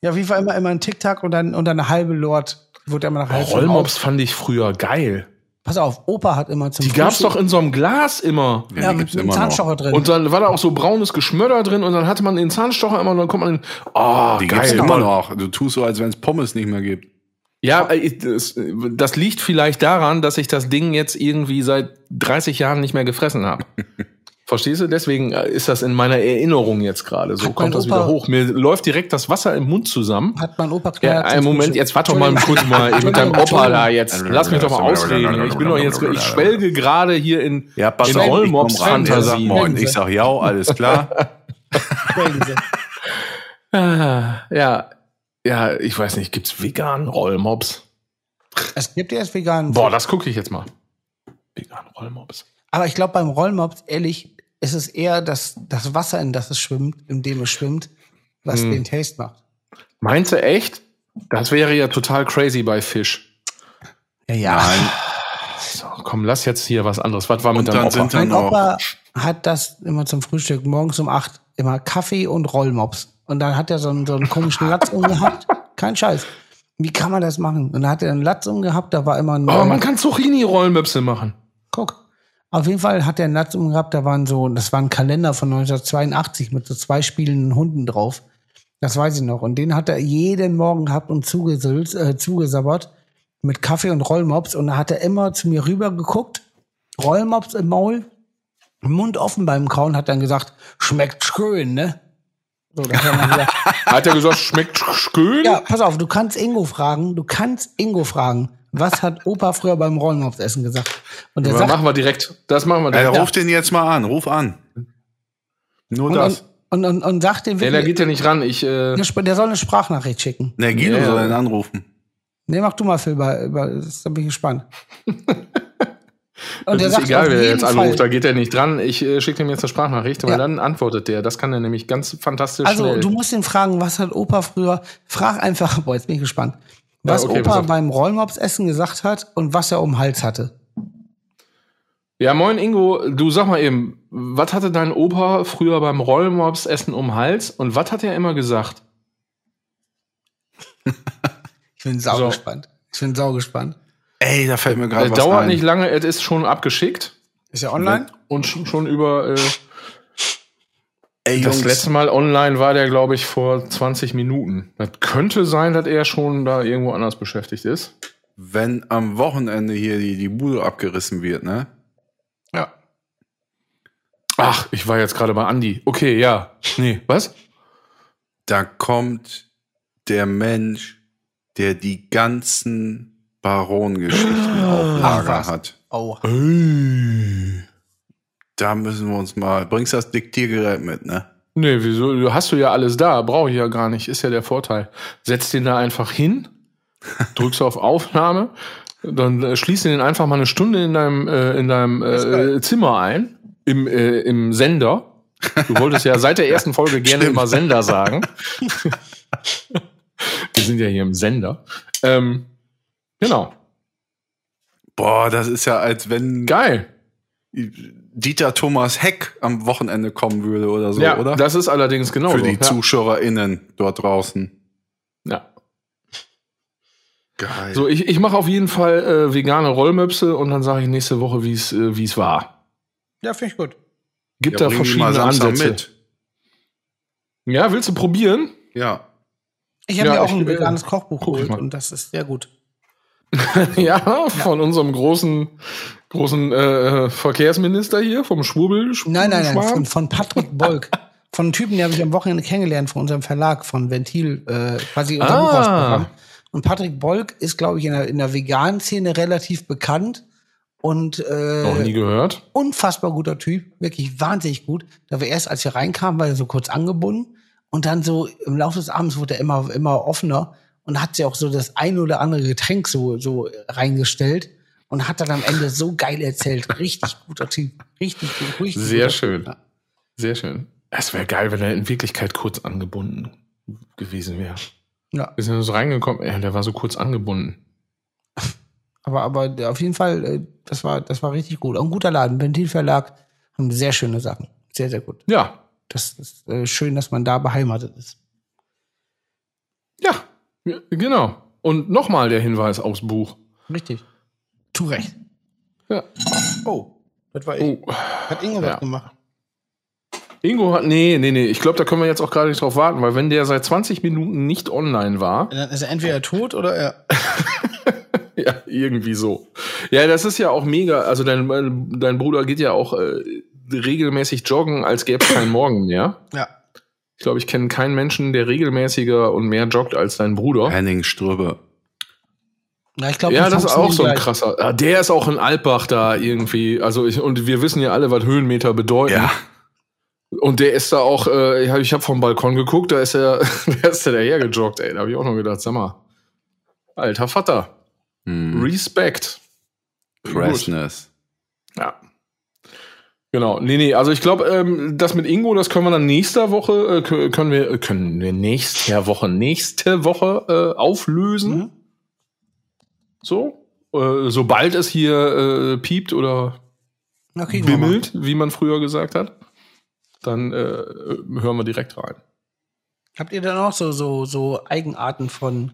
Speaker 3: ja, wie war immer, immer ein Tic-Tac und dann, und dann eine halbe Lord. Wurde immer nach halb
Speaker 1: Rollmops fand ich früher geil.
Speaker 3: Pass auf, Opa hat immer zum
Speaker 1: Die gab's
Speaker 3: Frühstück-
Speaker 1: doch in so einem Glas immer.
Speaker 2: Ja,
Speaker 3: ja, mit
Speaker 2: gibt's
Speaker 3: einem
Speaker 2: immer noch.
Speaker 3: Zahnstocher drin.
Speaker 1: Und dann war da auch so braunes Geschmöder drin und dann hatte man den Zahnstocher immer und dann kommt man in, oh,
Speaker 2: Die
Speaker 1: geil.
Speaker 2: gibt's immer noch. Du tust so, als wenn es Pommes nicht mehr gibt.
Speaker 1: Ja, äh, das, das liegt vielleicht daran, dass ich das Ding jetzt irgendwie seit 30 Jahren nicht mehr gefressen habe. Verstehst du? Deswegen äh, ist das in meiner Erinnerung jetzt gerade. So
Speaker 3: Hat
Speaker 1: kommt das
Speaker 3: Opa-
Speaker 1: wieder hoch. Mir läuft direkt das Wasser im Mund zusammen.
Speaker 3: hat mein Opa
Speaker 1: Ja, einen Moment, jetzt warte doch mal kurz mal mit deinem Opa da jetzt. Lass mich doch mal ausreden. Ich bin doch jetzt, ich schwelge gerade hier in,
Speaker 2: Ja, pass
Speaker 1: in
Speaker 2: auf, ich komm
Speaker 1: Rollmops
Speaker 2: rein, der sagt
Speaker 1: Fantasie.
Speaker 2: Moin. Ich sag ja, alles klar.
Speaker 1: Ja, ja, ich weiß nicht, gibt's vegan Rollmops?
Speaker 3: Es gibt erst veganen.
Speaker 1: Boah, das gucke ich jetzt mal. Vegan Rollmops.
Speaker 3: Aber ich glaube, beim Rollmops, ehrlich, ist es eher das, das Wasser, in das es schwimmt, in dem es schwimmt, was
Speaker 1: Hm.
Speaker 3: den Taste macht.
Speaker 1: Meinst du echt? Das wäre ja total crazy bei Fisch.
Speaker 3: Ja, ja.
Speaker 2: Nein,
Speaker 1: So, komm, lass jetzt hier was anderes. Was war mit
Speaker 2: Und
Speaker 1: deinem
Speaker 2: dann
Speaker 1: Opa?
Speaker 2: sind da
Speaker 3: Mein. Opa hat das immer zum Frühstück morgens um acht immer Kaffee und Rollmops. Und dann hat er so einen, so einen komischen Latz umgehabt. Kein Scheiß. Wie kann man das machen? Und dann hat er einen Latz umgehabt, da war immer ein.
Speaker 1: Aber man kann Zucchini-Rollmöpse machen.
Speaker 3: Guck. Auf jeden Fall hat er einen Latz umgehabt, da waren so, das war ein Kalender von 1982 mit so zwei spielenden Hunden drauf. Das weiß ich noch. Und den hat er jeden Morgen gehabt und zugesülzt, äh, zugesabbert mit Kaffee und Rollmops. Und da hat er immer zu mir rüber geguckt, Rollmops im Maul, Mund offen beim Kauen, hat dann gesagt, schmeckt schön, ne? So, hat er gesagt.
Speaker 1: Hat er gesagt, schmeckt schön?
Speaker 3: Ja, pass auf, du kannst Ingo fragen, du kannst Ingo fragen, was hat Opa früher beim Rollmops-Essen gesagt? Und der
Speaker 1: Aber
Speaker 3: sagt,
Speaker 1: machen wir direkt. Das machen wir direkt.
Speaker 2: ruf den jetzt mal an. Ruf an. Nur
Speaker 3: und,
Speaker 2: das.
Speaker 3: und, und, und sagt dem
Speaker 1: Ja, der geht ja nicht ran. Ich, äh,
Speaker 3: Der Der soll eine Sprachnachricht schicken.
Speaker 2: Ne, Guido
Speaker 1: Ja.
Speaker 2: soll ihn anrufen.
Speaker 3: Nee, mach du mal, Phil, bei, bei, das- da bin ich gespannt. Und
Speaker 1: das
Speaker 3: der
Speaker 1: ist egal,
Speaker 3: auf
Speaker 1: wer jetzt anruft, da geht er nicht dran. Ich äh, schicke ihm jetzt eine Sprachnachricht, weil
Speaker 3: Ja.
Speaker 1: dann antwortet der. Das kann er nämlich ganz fantastisch
Speaker 3: also
Speaker 1: schnell.
Speaker 3: du musst ihn fragen, was hat Opa früher, frag einfach, boah, jetzt bin ich gespannt, was
Speaker 1: okay, pass
Speaker 3: Opa beim Rollmops-Essen gesagt hat und was er um den Hals hatte.
Speaker 1: Ja, moin Ingo, du sag mal eben, was hatte dein Opa früher beim Rollmops Essen um den Hals und was hat er immer gesagt?
Speaker 3: Ich bin sau
Speaker 1: So.
Speaker 3: gespannt. Ich bin sau gespannt.
Speaker 2: Ey, da fällt mir gerade
Speaker 1: Es
Speaker 2: was
Speaker 1: dauert
Speaker 2: ein.
Speaker 1: nicht lange, es ist schon abgeschickt
Speaker 3: Ist er online?
Speaker 1: und sch- schon über äh,
Speaker 2: Ey,
Speaker 1: das
Speaker 2: Jungs,
Speaker 1: letzte Mal online war der, glaube ich, vor 20 Minuten. Das könnte sein, dass er schon da irgendwo anders beschäftigt ist.
Speaker 2: wenn am Wochenende hier die, die Bude abgerissen wird, ne?
Speaker 3: Ja.
Speaker 1: Ach, ich war jetzt gerade bei Andi. Okay, ja. Nee, was?
Speaker 2: Da kommt der Mensch, der die ganzen Baron-Geschichten auf
Speaker 3: Ach,
Speaker 2: Lager hat.
Speaker 3: Oh.
Speaker 2: Da müssen wir uns mal. Bringst das Diktiergerät mit, ne?
Speaker 1: Nee, wieso? Hast du ja alles da, brauche ich ja gar nicht, ist ja der Vorteil. Setz den da einfach hin, drückst auf Aufnahme, dann äh, schließ den einfach mal eine Stunde in deinem, äh, in deinem äh, Zimmer ein, im, äh, im Sender. Du wolltest ja seit der ersten Folge gerne
Speaker 2: Stimmt.
Speaker 1: immer Sender sagen. Wir sind ja hier im Sender. Ähm, genau.
Speaker 2: Boah, das ist ja, als wenn
Speaker 1: Geil.
Speaker 2: Dieter Thomas Heck am Wochenende kommen würde oder so,
Speaker 1: ja,
Speaker 2: oder?
Speaker 1: das ist allerdings genau
Speaker 2: Für die
Speaker 1: ja.
Speaker 2: ZuschauerInnen dort draußen.
Speaker 1: Ja.
Speaker 2: Geil.
Speaker 1: So, ich, ich mache auf jeden Fall äh, vegane Rollmöpse und dann sage ich nächste Woche, wie es äh, wie es war.
Speaker 3: Ja, finde ich gut.
Speaker 1: Gibt
Speaker 2: ja,
Speaker 1: da verschiedene Ansätze.
Speaker 2: mit.
Speaker 1: Ja, willst du probieren?
Speaker 2: Ja.
Speaker 3: Ich habe
Speaker 1: Ja,
Speaker 3: mir auch ein veganes Kochbuch geholt und das ist sehr gut.
Speaker 1: ja, von unserem großen großen äh, Verkehrsminister hier, vom Schwurbel.
Speaker 3: Nein, nein, nein,
Speaker 1: Schwan.
Speaker 3: von, von Patrick Bolk. von einem Typen, den habe ich am Wochenende kennengelernt von unserem Verlag, von Ventil, äh, quasi unser
Speaker 1: Ah.
Speaker 3: Und Patrick Bolk ist, glaube ich, in der, in der veganen Szene relativ bekannt und
Speaker 1: Noch
Speaker 3: äh,
Speaker 1: nie gehört.
Speaker 3: unfassbar guter Typ, wirklich wahnsinnig gut. Da wir erst, als wir reinkamen, war er so kurz angebunden und dann so im Laufe des Abends wurde er immer, immer offener und hat sie auch so das ein oder andere Getränk so, so reingestellt und hat dann am Ende so geil erzählt. Richtig guter Typ. Richtig gut. Richtig
Speaker 1: Sehr
Speaker 3: guter
Speaker 1: schön.
Speaker 3: Typ.
Speaker 1: Sehr schön. Es wäre geil, wenn er in Wirklichkeit kurz angebunden gewesen wäre.
Speaker 3: Ja.
Speaker 1: Wir sind so reingekommen, ja, der war so kurz angebunden.
Speaker 3: Aber, aber auf jeden Fall, äh, das war, das war richtig gut. Auch ein guter Laden. Ventilverlag haben sehr schöne Sachen. Sehr, sehr gut.
Speaker 1: Ja,
Speaker 3: Das ist äh, schön, dass man da beheimatet ist.
Speaker 1: ja, ja, genau. Und nochmal der Hinweis aufs Buch.
Speaker 3: Richtig. Tu recht.
Speaker 1: Ja.
Speaker 3: Oh, das war ich.
Speaker 1: Oh.
Speaker 3: Hat Ingo
Speaker 1: Ja.
Speaker 3: was gemacht?
Speaker 1: Ingo hat, nee, nee, nee, ich glaube, da können wir jetzt auch gerade nicht drauf warten, weil wenn der seit 20 Minuten nicht online war,
Speaker 3: Dann ist er entweder tot oder er.
Speaker 1: ja, irgendwie so. Ja, das ist ja auch mega, also dein, dein Bruder geht ja auch äh, regelmäßig joggen, als gäbe es keinen Morgen mehr.
Speaker 3: Ja.
Speaker 1: Ich glaube, ich kenne keinen Menschen, der regelmäßiger und mehr joggt als dein Bruder.
Speaker 2: Henning Ströbe.
Speaker 3: Ja, ich glaube,
Speaker 1: Ja, das ist auch so ein
Speaker 3: gleich.
Speaker 1: krasser. Ja, der ist auch in Alpbach da irgendwie. Also ich, und wir wissen ja alle, was Höhenmeter bedeuten.
Speaker 2: Ja.
Speaker 1: Und der ist da auch, äh, ich habe hab vom Balkon geguckt, da ist er, da ist er daher gejoggt, ey. Da habe ich auch noch gedacht, sag mal, alter Vater,
Speaker 2: Hm.
Speaker 1: Respekt.
Speaker 2: Crassness.
Speaker 1: Ja. Genau, nee, nee, also ich glaube, ähm, das mit Ingo, das können wir dann nächste Woche, äh, kö- können wir, äh, können wir nächste Woche, nächste Woche äh, auflösen.
Speaker 3: Mhm.
Speaker 1: So. Äh, sobald es hier äh, piept oder
Speaker 3: mal.
Speaker 1: bimmelt, wie man früher gesagt hat, dann äh, hören wir direkt rein.
Speaker 3: Habt ihr dann auch so, so, so Eigenarten von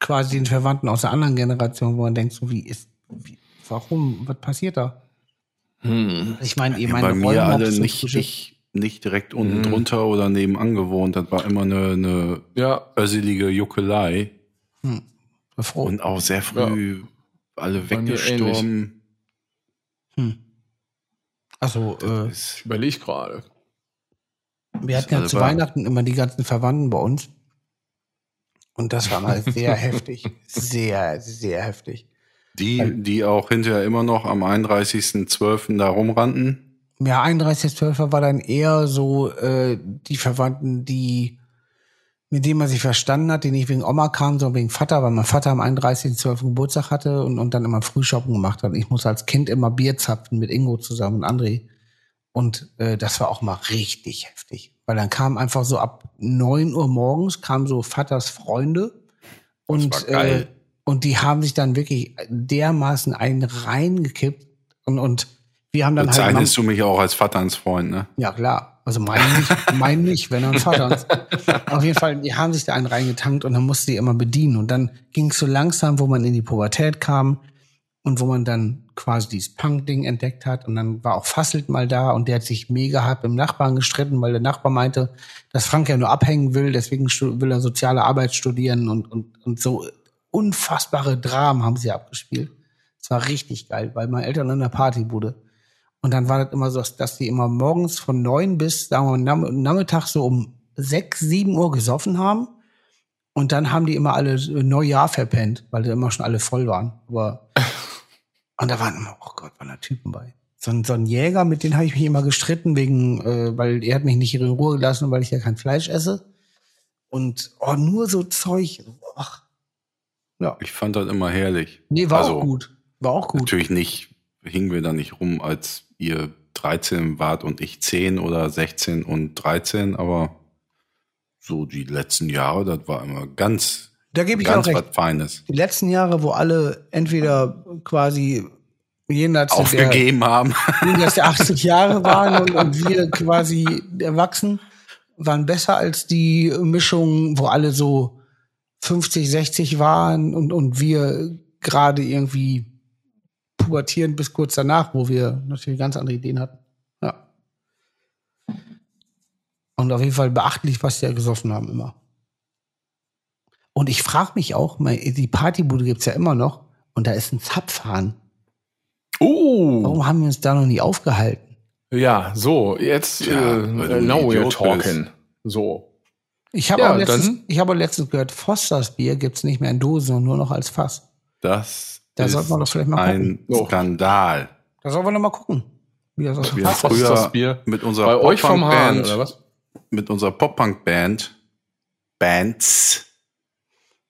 Speaker 3: quasi den Verwandten aus der anderen Generation, wo man denkt, so wie ist, wie, warum, was passiert da?
Speaker 1: Hm.
Speaker 3: Ich meine, ihr
Speaker 2: Ja,
Speaker 3: meine
Speaker 2: bei mir alle nicht, nicht, nicht direkt unten
Speaker 1: Mhm.
Speaker 2: drunter oder nebenan gewohnt. Das war immer eine, eine
Speaker 1: Ja,
Speaker 2: össelige Juckelei.
Speaker 3: Hm. Froh.
Speaker 2: Und auch sehr früh alle
Speaker 1: Bei mir
Speaker 2: weggestorben.
Speaker 3: Hm. Also, äh,
Speaker 1: ich überlege gerade.
Speaker 3: wir hatten ja zu Weihnachten immer die ganzen Verwandten bei uns. Und das war mal sehr heftig. Sehr, sehr heftig.
Speaker 2: Die, die auch hinterher immer noch am 31.12. da rumrannten.
Speaker 3: Ja, 31.12. war dann eher so äh, die Verwandten, die mit denen man sich verstanden hat, die nicht wegen Oma kamen, sondern wegen Vater, weil mein Vater am 31.12. Geburtstag hatte und, und dann immer Frühshoppen gemacht hat. Ich musste als Kind immer Bier zapfen mit Ingo zusammen und André. Und äh, das war auch mal richtig heftig. Weil dann kam einfach so ab 9 Uhr morgens kamen so Vaters Freunde und. Äh, und die haben sich dann wirklich dermaßen einen reingekippt und, und wir haben dann halt
Speaker 2: Bezeichnest du mich auch als Vaternsfreund, ne?
Speaker 3: ja, klar. Also mein nicht, mein nicht, wenn er ein Vater ist. Auf jeden Fall, die haben sich da einen reingetankt und dann musste die immer bedienen. Und dann ging es so langsam, wo man in die Pubertät kam und wo man dann quasi dieses Punk-Ding entdeckt hat. Und dann war auch Fasselt mal da und der hat sich mega hart mit dem Nachbarn gestritten, weil der Nachbar meinte, dass Frank ja nur abhängen will, deswegen will er soziale Arbeit studieren und, und, und so unfassbare Dramen haben sie abgespielt. Es war richtig geil, weil meine Eltern in der Partybude. Und dann war das immer so, dass die immer morgens von neun bis, sagen wir mal, Nachmittag so um sechs, sieben Uhr gesoffen haben. Und dann haben die immer alle äh, Neujahr verpennt, weil die immer schon alle voll waren. Aber und da waren immer, oh Gott, waren da Typen bei. So ein, so ein Jäger, mit dem habe ich mich immer gestritten, wegen, äh, weil er hat mich nicht in Ruhe gelassen, weil ich ja kein Fleisch esse. Und oh, nur so Zeug. Ach. Ja.
Speaker 2: Ich fand das immer herrlich.
Speaker 3: Nee, war
Speaker 2: Also,
Speaker 3: auch gut. War auch gut.
Speaker 2: Natürlich nicht, hingen wir da nicht rum, als ihr 13 wart und ich 10 oder 16 und 13, aber so die letzten Jahre, das war immer ganz,
Speaker 3: Da gebe ich
Speaker 2: ganz
Speaker 3: auch
Speaker 2: was
Speaker 3: recht.
Speaker 2: Feines.
Speaker 3: Die letzten Jahre, wo alle entweder quasi jenseits der,
Speaker 2: Aufgegeben haben.
Speaker 3: jenseits der 80 Jahre waren und, und wir quasi erwachsen, waren besser als die Mischung, wo alle so 50, 60 waren und, und wir gerade irgendwie pubertierend bis kurz danach, wo wir natürlich ganz andere Ideen hatten. Ja. Und auf jeden Fall beachtlich, was die da gesoffen haben immer. Und ich frage mich auch, die Partybude gibt's ja immer noch und da ist ein Zapfhahn.
Speaker 1: Oh,
Speaker 3: Warum haben wir uns da noch nie aufgehalten?
Speaker 1: ja, so, jetzt,
Speaker 2: Tja,
Speaker 1: äh, now we're talking. So.
Speaker 3: Ich habe
Speaker 1: Ja,
Speaker 3: auch letztens, ich habe auch letztens gehört, Fosters Bier gibt's nicht mehr in Dosen, sondern nur noch als Fass.
Speaker 2: Das
Speaker 3: Da
Speaker 2: ist
Speaker 3: sollte man doch vielleicht mal
Speaker 2: ein
Speaker 1: gucken.
Speaker 2: Skandal.
Speaker 3: Da sollen wir noch mal gucken. Wie das aus
Speaker 2: Wir
Speaker 1: Was ist
Speaker 2: früher
Speaker 1: das Bier?
Speaker 2: mit unserer
Speaker 1: Bei euch vom Hahn, oder was?
Speaker 2: mit unserer Pop-Punk-Band, Bands,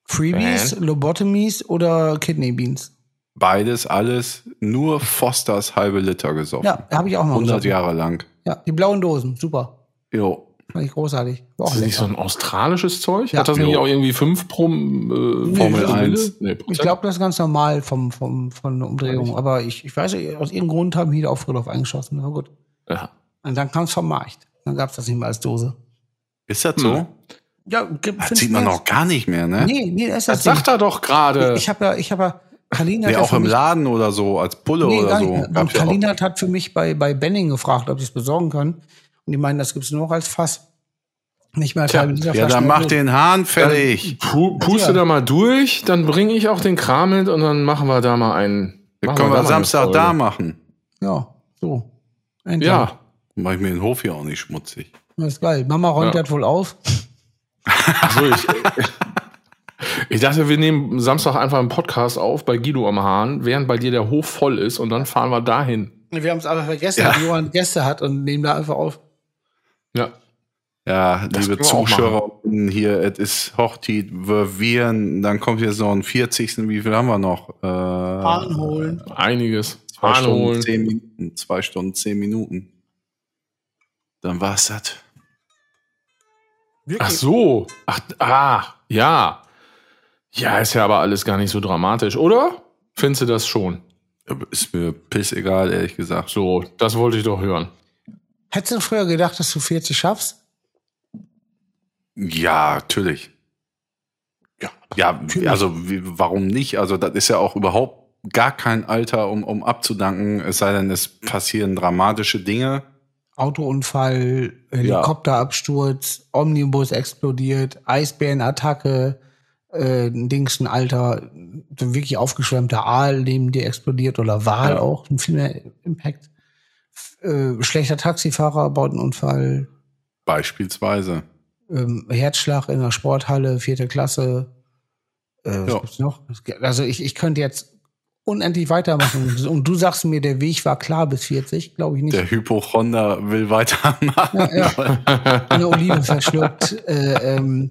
Speaker 3: Freebies, Lobotomies oder Kidney Beans?
Speaker 2: Beides, alles, nur Fosters halbe Liter gesoffen.
Speaker 3: Ja, habe ich auch mal
Speaker 2: 100
Speaker 3: gesoffen.
Speaker 2: Jahre lang.
Speaker 3: Ja, die blauen Dosen, super.
Speaker 2: Jo.
Speaker 3: Fand ich großartig. War auch
Speaker 1: Ist das nicht so ein australisches Zeug?
Speaker 3: Ja.
Speaker 1: Hat das nicht
Speaker 2: Jo.
Speaker 1: auch irgendwie 5 pro äh,
Speaker 2: Formel
Speaker 1: Promille?
Speaker 2: 1.
Speaker 1: Nee,
Speaker 3: Ich glaube, das ist ganz normal vom, vom, von der Umdrehung. Aber ich, ich weiß nicht, aus irgendeinem Grund haben die da auch früher drauf eingeschossen. Aber gut.
Speaker 1: Ja.
Speaker 3: Und dann kam es vom Markt. Dann gab es das nicht mehr als Dose.
Speaker 2: Ist das so?
Speaker 1: Hm.
Speaker 3: Ja, gibt,
Speaker 2: Das sieht man noch gar nicht mehr, ne?
Speaker 3: Nee, nee, das ist
Speaker 1: Das
Speaker 3: das
Speaker 1: sagt er doch gerade.
Speaker 3: Ich habe ja, ich habe ja, Kalina
Speaker 2: Nee,
Speaker 3: hat ja
Speaker 2: auch im
Speaker 3: mich-
Speaker 2: Laden oder so, als Pulle
Speaker 3: Nee,
Speaker 2: oder so.
Speaker 3: nicht.
Speaker 2: Ja auch.
Speaker 3: Kalina hat für mich bei, bei Benning gefragt, ob ich es besorgen kann. Und die meinen, das gibt's nur noch als Fass. Nicht mehr als
Speaker 1: Tja,
Speaker 2: Ja, dann mach den Hahn fertig.
Speaker 1: Pu puste da mal durch, dann bringe ich auch den Kram mit und dann machen wir da mal einen.
Speaker 2: Dann können wir
Speaker 1: mal
Speaker 2: Samstag da machen.
Speaker 3: Ja, so. Endlich.
Speaker 1: Ja.
Speaker 2: Mach ich mir den Hof hier auch nicht schmutzig.
Speaker 3: Das ist geil. Mama räumt
Speaker 1: Ja.
Speaker 3: das wohl auf.
Speaker 1: Achso, ich, ich dachte, wir nehmen Samstag einfach einen Podcast auf bei Guido am Hahn, während bei dir der Hof voll ist und dann fahren wir dahin.
Speaker 3: Wir haben es einfach vergessen,
Speaker 2: Ja.
Speaker 3: dass Johann Gäste hat und nehmen da einfach auf.
Speaker 1: Ja.
Speaker 2: Ja,
Speaker 1: Das
Speaker 2: liebe Zuschauer hier, es ist Hochtit, wir viren, dann kommt jetzt noch ein 40. Wie viel haben wir noch? Äh,
Speaker 3: Hahn holen.
Speaker 1: Einiges.
Speaker 2: zwei,
Speaker 1: Hahn
Speaker 2: Stunden,
Speaker 1: holen.
Speaker 2: zehn Minuten, zwei Stunden, zehn Minuten. Dann war's das.
Speaker 1: Ach so. Ach, ah, ja. Ja, ist ja aber alles gar nicht so dramatisch, oder? Findest du das schon?
Speaker 2: Ist mir pissegal, ehrlich gesagt.
Speaker 1: So, das wollte ich doch hören.
Speaker 3: Hättest du früher gedacht, dass du 40 schaffst?
Speaker 2: Ja, natürlich.
Speaker 3: Ja.
Speaker 2: Ja,
Speaker 3: Natürlich.
Speaker 2: also wie, warum nicht? Also das ist ja auch überhaupt gar kein Alter, um, um abzudanken, es sei denn, es passieren dramatische Dinge.
Speaker 3: Autounfall, Helikopterabsturz, Omnibus explodiert, Eisbärenattacke, äh, ein Dings, ein alter, so wirklich aufgeschwemmter Aal neben dir explodiert oder Wal
Speaker 2: Ja.
Speaker 3: auch, ein viel mehr Impact. Äh, schlechter Taxifahrer baut einen Unfall,
Speaker 2: Beispielsweise.
Speaker 3: ähm, Herzschlag in der Sporthalle, vierte Klasse. Äh, was
Speaker 2: Ja.
Speaker 3: gibt's noch? Also ich, ich könnte jetzt unendlich weitermachen. Und du sagst mir, der Weg war klar bis 40, glaube ich nicht.
Speaker 2: Der Hypochonder will weitermachen.
Speaker 3: Ja, Eine Olive verschluckt. Äh, ähm,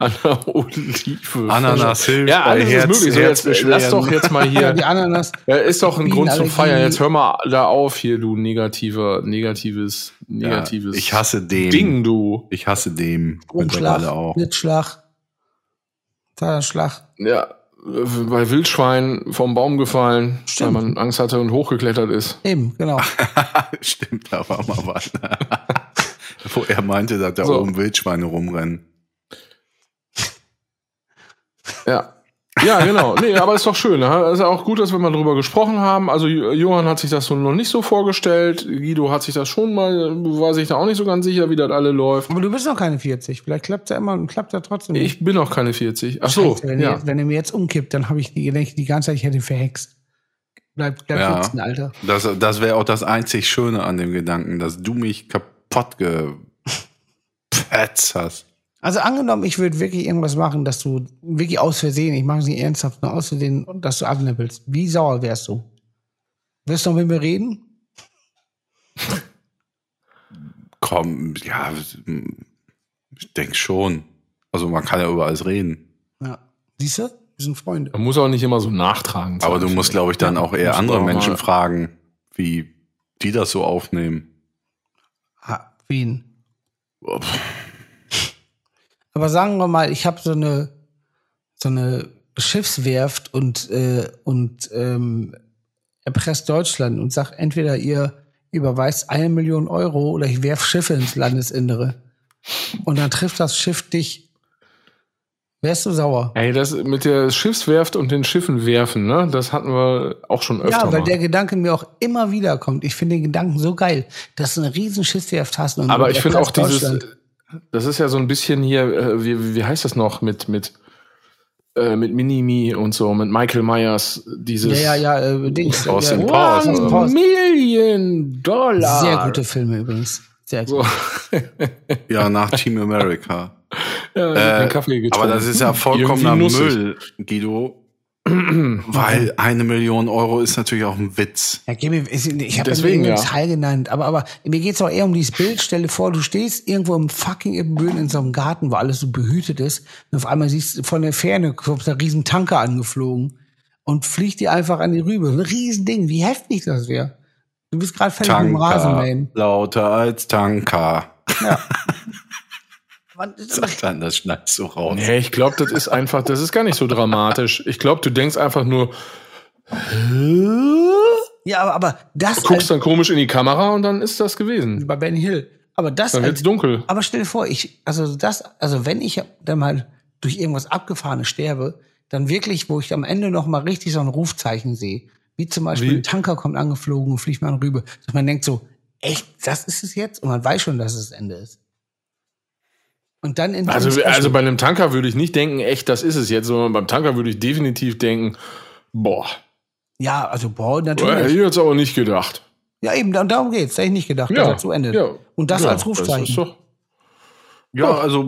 Speaker 1: der Olive.
Speaker 2: Ananas hilft
Speaker 1: Ja, alles ist
Speaker 2: Herz-
Speaker 1: möglich. So, jetzt, lass doch jetzt mal
Speaker 3: ja,
Speaker 1: hier.
Speaker 3: die Ananas.
Speaker 1: Ja, ist doch ein Grund zum. Feiern. Jetzt hör mal da auf hier, du negativer, negatives,
Speaker 2: Ja,
Speaker 1: negatives
Speaker 2: ich hasse dem.
Speaker 1: Ding, du.
Speaker 2: Ich hasse dem
Speaker 3: Umschlag,
Speaker 2: auch.
Speaker 3: Blitzschlag, Zahnschlag.
Speaker 1: Ja, bei Wildschwein vom Baum gefallen,
Speaker 3: Stimmt.
Speaker 1: weil man Angst hatte und hochgeklettert ist.
Speaker 3: Eben, genau.
Speaker 2: Stimmt, da war mal was. Wo er meinte, dass da
Speaker 1: So.
Speaker 2: oben Wildschweine rumrennen.
Speaker 1: Ja. Ja, genau. Nee, aber ist doch schön. Ne? Ist ja auch gut, dass wir mal drüber gesprochen haben. Also Jo- Johann hat sich das so noch nicht so vorgestellt. Guido hat sich das schon mal, war sich da auch nicht so ganz sicher, wie das alle läuft.
Speaker 3: Aber du bist noch keine 40. Vielleicht klappt ja immer und klappt ja trotzdem nicht.
Speaker 1: Ich bin noch keine 40. Ach so,
Speaker 3: Scheiße, wenn,
Speaker 1: ja.
Speaker 3: ihr, wenn er mir jetzt umkippt, dann habe ich die, denke ich die ganze Zeit, ich hätte ihn verhext. Bleib, bleib
Speaker 2: Ja.
Speaker 3: sitzen, Alter.
Speaker 2: Das, das wäre auch das einzig Schöne an dem Gedanken, dass du mich kaputt gepetzt hast.
Speaker 3: Also angenommen, ich würde wirklich irgendwas machen, dass du wirklich aus Versehen, ich mache es nicht ernsthaft, nur aus Versehen, dass du abnippelst. Wie sauer wärst du? Wirst du noch mit mir reden?
Speaker 2: Komm, ja, ich denke schon. Also man kann ja über alles reden.
Speaker 3: Ja. Siehst du? Wir sind Freunde.
Speaker 1: Man muss auch nicht immer so nachtragen.
Speaker 2: Aber du musst, glaube ich, dann auch eher andere Menschen fragen, wie die das so aufnehmen.
Speaker 3: Ha, wen? Aber sagen wir mal, ich habe so eine so eine Schiffswerft und äh, und ähm, erpresst Deutschland und sag entweder ihr überweist eine Million Euro oder ich werf Schiffe ins Landesinnere und dann trifft das Schiff dich. Wärst du sauer?
Speaker 1: Ey, das mit der Schiffswerft und den Schiffen werfen, ne? Das hatten wir auch schon öfter
Speaker 3: Ja, weil
Speaker 1: mal.
Speaker 3: der Gedanke mir auch immer wieder kommt. Ich finde den Gedanken so geil, dass du eine riesen Schiffswerft hast. Und
Speaker 1: Aber
Speaker 3: du
Speaker 1: ich finde auch dieses. Das ist ja so ein bisschen hier, äh, wie, wie heißt das noch mit mit äh, mit Minimi und so, mit Michael Myers, dieses
Speaker 3: Ja, ja, ja, äh, Dings.
Speaker 2: Austin
Speaker 3: ja,
Speaker 2: Powers,
Speaker 3: Austin
Speaker 2: oder?
Speaker 3: Powers.
Speaker 1: Million Dollar.
Speaker 3: Sehr gute Filme übrigens. Sehr gut.
Speaker 1: So,
Speaker 2: Ja, nach Team America.
Speaker 1: ja,
Speaker 2: Äh,
Speaker 1: den Kaffee getrunken.
Speaker 2: Aber das ist ja vollkommener. Müll, Guido. Weil eine Million Euro ist natürlich auch ein Witz.
Speaker 3: Ja, ich, habe ja
Speaker 1: Deswegen, ja.
Speaker 3: Zahl genannt, aber, aber mir geht's auch eher um dieses Bild. Stell dir vor, du stehst irgendwo im fucking Ibbenbüren in so einem Garten, wo alles so behütet ist und auf einmal siehst du von der Ferne kommt ein riesen Tanker angeflogen und fliegt dir einfach an die Rübe. Ein riesen Ding, wie heftig das wäre. Du bist gerade fertig mit dem
Speaker 2: Tanker,
Speaker 3: Rasenmähen.
Speaker 2: lauter als Tanker.
Speaker 3: Das-
Speaker 2: Sagt dann, das schneidest du raus.
Speaker 1: Nee, ich glaube, das ist einfach, das ist gar nicht so dramatisch. Ich glaube, du denkst einfach nur,
Speaker 3: Ja, aber, aber das
Speaker 1: guckst
Speaker 3: als,
Speaker 1: dann komisch in die Kamera und dann ist das gewesen.
Speaker 3: bei Benny Hill. Aber das
Speaker 1: Dann
Speaker 3: als,
Speaker 1: wird's dunkel.
Speaker 3: Aber stell dir vor, ich, also das, also wenn ich dann mal durch irgendwas Abgefahrenes sterbe, dann wirklich, wo ich am Ende noch mal richtig so ein Rufzeichen sehe, wie zum Beispiel
Speaker 1: Wie?
Speaker 3: ein Tanker kommt angeflogen und fliegt mal rüber, dass man denkt so, echt, das ist es jetzt? Und man weiß schon, dass es das Ende ist. Und dann in
Speaker 1: Also, also bei einem Tanker würde ich nicht denken, echt, das ist es jetzt, sondern beim Tanker würde ich definitiv denken, boah,
Speaker 3: ja, also boah,
Speaker 1: hätte
Speaker 3: natürlich.
Speaker 1: ich jetzt aber nicht gedacht.
Speaker 3: Ja, eben, da- darum geht's. Da hätte ich nicht gedacht, dass er zu Ende.
Speaker 1: ja.
Speaker 3: Und das
Speaker 1: Ja,
Speaker 3: als Rufzeichen.
Speaker 1: ist doch,
Speaker 2: Ja, also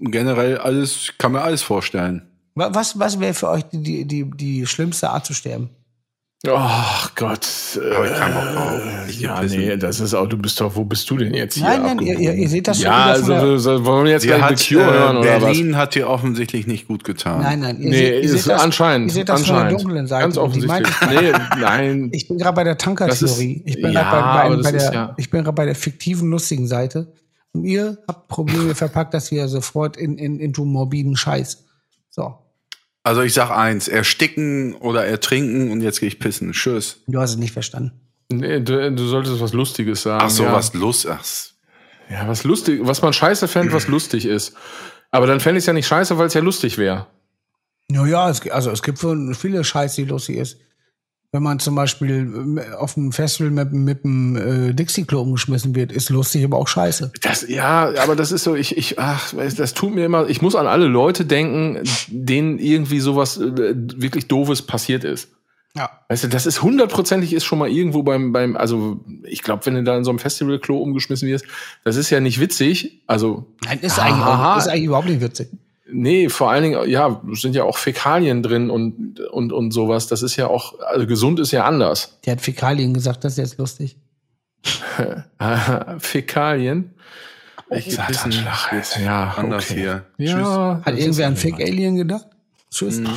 Speaker 2: generell alles, ich kann mir alles vorstellen.
Speaker 3: Wa- Was, was wäre für euch die, die, die, die schlimmste Art zu sterben?
Speaker 1: Ach Gott.
Speaker 2: Aber ich kann auch drauf.
Speaker 1: Äh,
Speaker 2: Ich
Speaker 1: ja,
Speaker 2: gebissen.
Speaker 1: nee, das ist auch, du bist doch, wo bist du denn jetzt hier?
Speaker 3: Nein, nein, ihr, ihr, ihr seht das schon.
Speaker 1: Ja, also so, wollen wir jetzt gleich
Speaker 2: hat,
Speaker 1: The Cure hören
Speaker 2: äh,
Speaker 1: oder was?
Speaker 2: Berlin hat dir offensichtlich nicht gut getan.
Speaker 3: Nein, nein, ihr
Speaker 1: Nee,
Speaker 3: seht, ihr
Speaker 1: ist
Speaker 3: seht das,
Speaker 1: anscheinend.
Speaker 3: Ihr seht das von der
Speaker 1: anscheinend.
Speaker 3: dunklen Seite.
Speaker 1: Ganz offensichtlich. nee, nein.
Speaker 3: Ich bin gerade bei der Tankertheorie. Ich bin
Speaker 1: ja,
Speaker 3: gerade bei, bei, bei
Speaker 1: ist
Speaker 3: der,
Speaker 1: ja-
Speaker 3: ich bin gerade bei der fiktiven, lustigen Seite. Und ihr habt Probleme verpackt, dass ihr sofort in, in, into morbiden Scheiß. So.
Speaker 2: Also ich sag eins, ersticken oder ertrinken und jetzt gehe ich pissen. Tschüss.
Speaker 3: Du hast es nicht verstanden.
Speaker 1: Nee, du, du solltest was Lustiges sagen.
Speaker 2: Ach so,
Speaker 1: ja.
Speaker 2: was Lust. Ach,
Speaker 1: Ja, was lustig, was man scheiße fände, was lustig ist. Aber dann fände ich es ja nicht scheiße, weil es ja lustig wäre.
Speaker 3: Naja, es, also es gibt schon viele Scheiß, die lustig ist. Wenn man zum Beispiel äh, auf einem Festival mit, mit einem äh, Dixie-Klo umgeschmissen wird, ist lustig, aber auch scheiße.
Speaker 1: Das, ja, aber das ist so, ich, ich, ach, das tut mir immer, ich muss an alle Leute denken, denen irgendwie sowas äh, wirklich Doofes passiert ist.
Speaker 3: Ja.
Speaker 1: Weißt du, das ist hundertprozentig ist schon mal irgendwo beim, beim, also ich glaube, wenn du da in so einem Festival-Klo umgeschmissen wirst, das ist ja nicht witzig. Also,
Speaker 3: Nein, ist,
Speaker 1: Aha.
Speaker 3: eigentlich, ist eigentlich überhaupt nicht witzig.
Speaker 1: Nee, vor allen Dingen, ja, sind ja auch Fäkalien drin und, und, und sowas. Das ist ja auch, also gesund ist ja anders.
Speaker 3: Der hat Fäkalien gesagt, das ist jetzt lustig.
Speaker 1: Fäkalien. Ich
Speaker 2: Satanschlag.
Speaker 1: Jetzt, ja,
Speaker 2: Anders
Speaker 1: okay.
Speaker 2: hier.
Speaker 1: Ja,
Speaker 3: Hat
Speaker 1: das
Speaker 3: irgendwer an
Speaker 1: ist-
Speaker 3: Fake-Alien gedacht? Tschüss.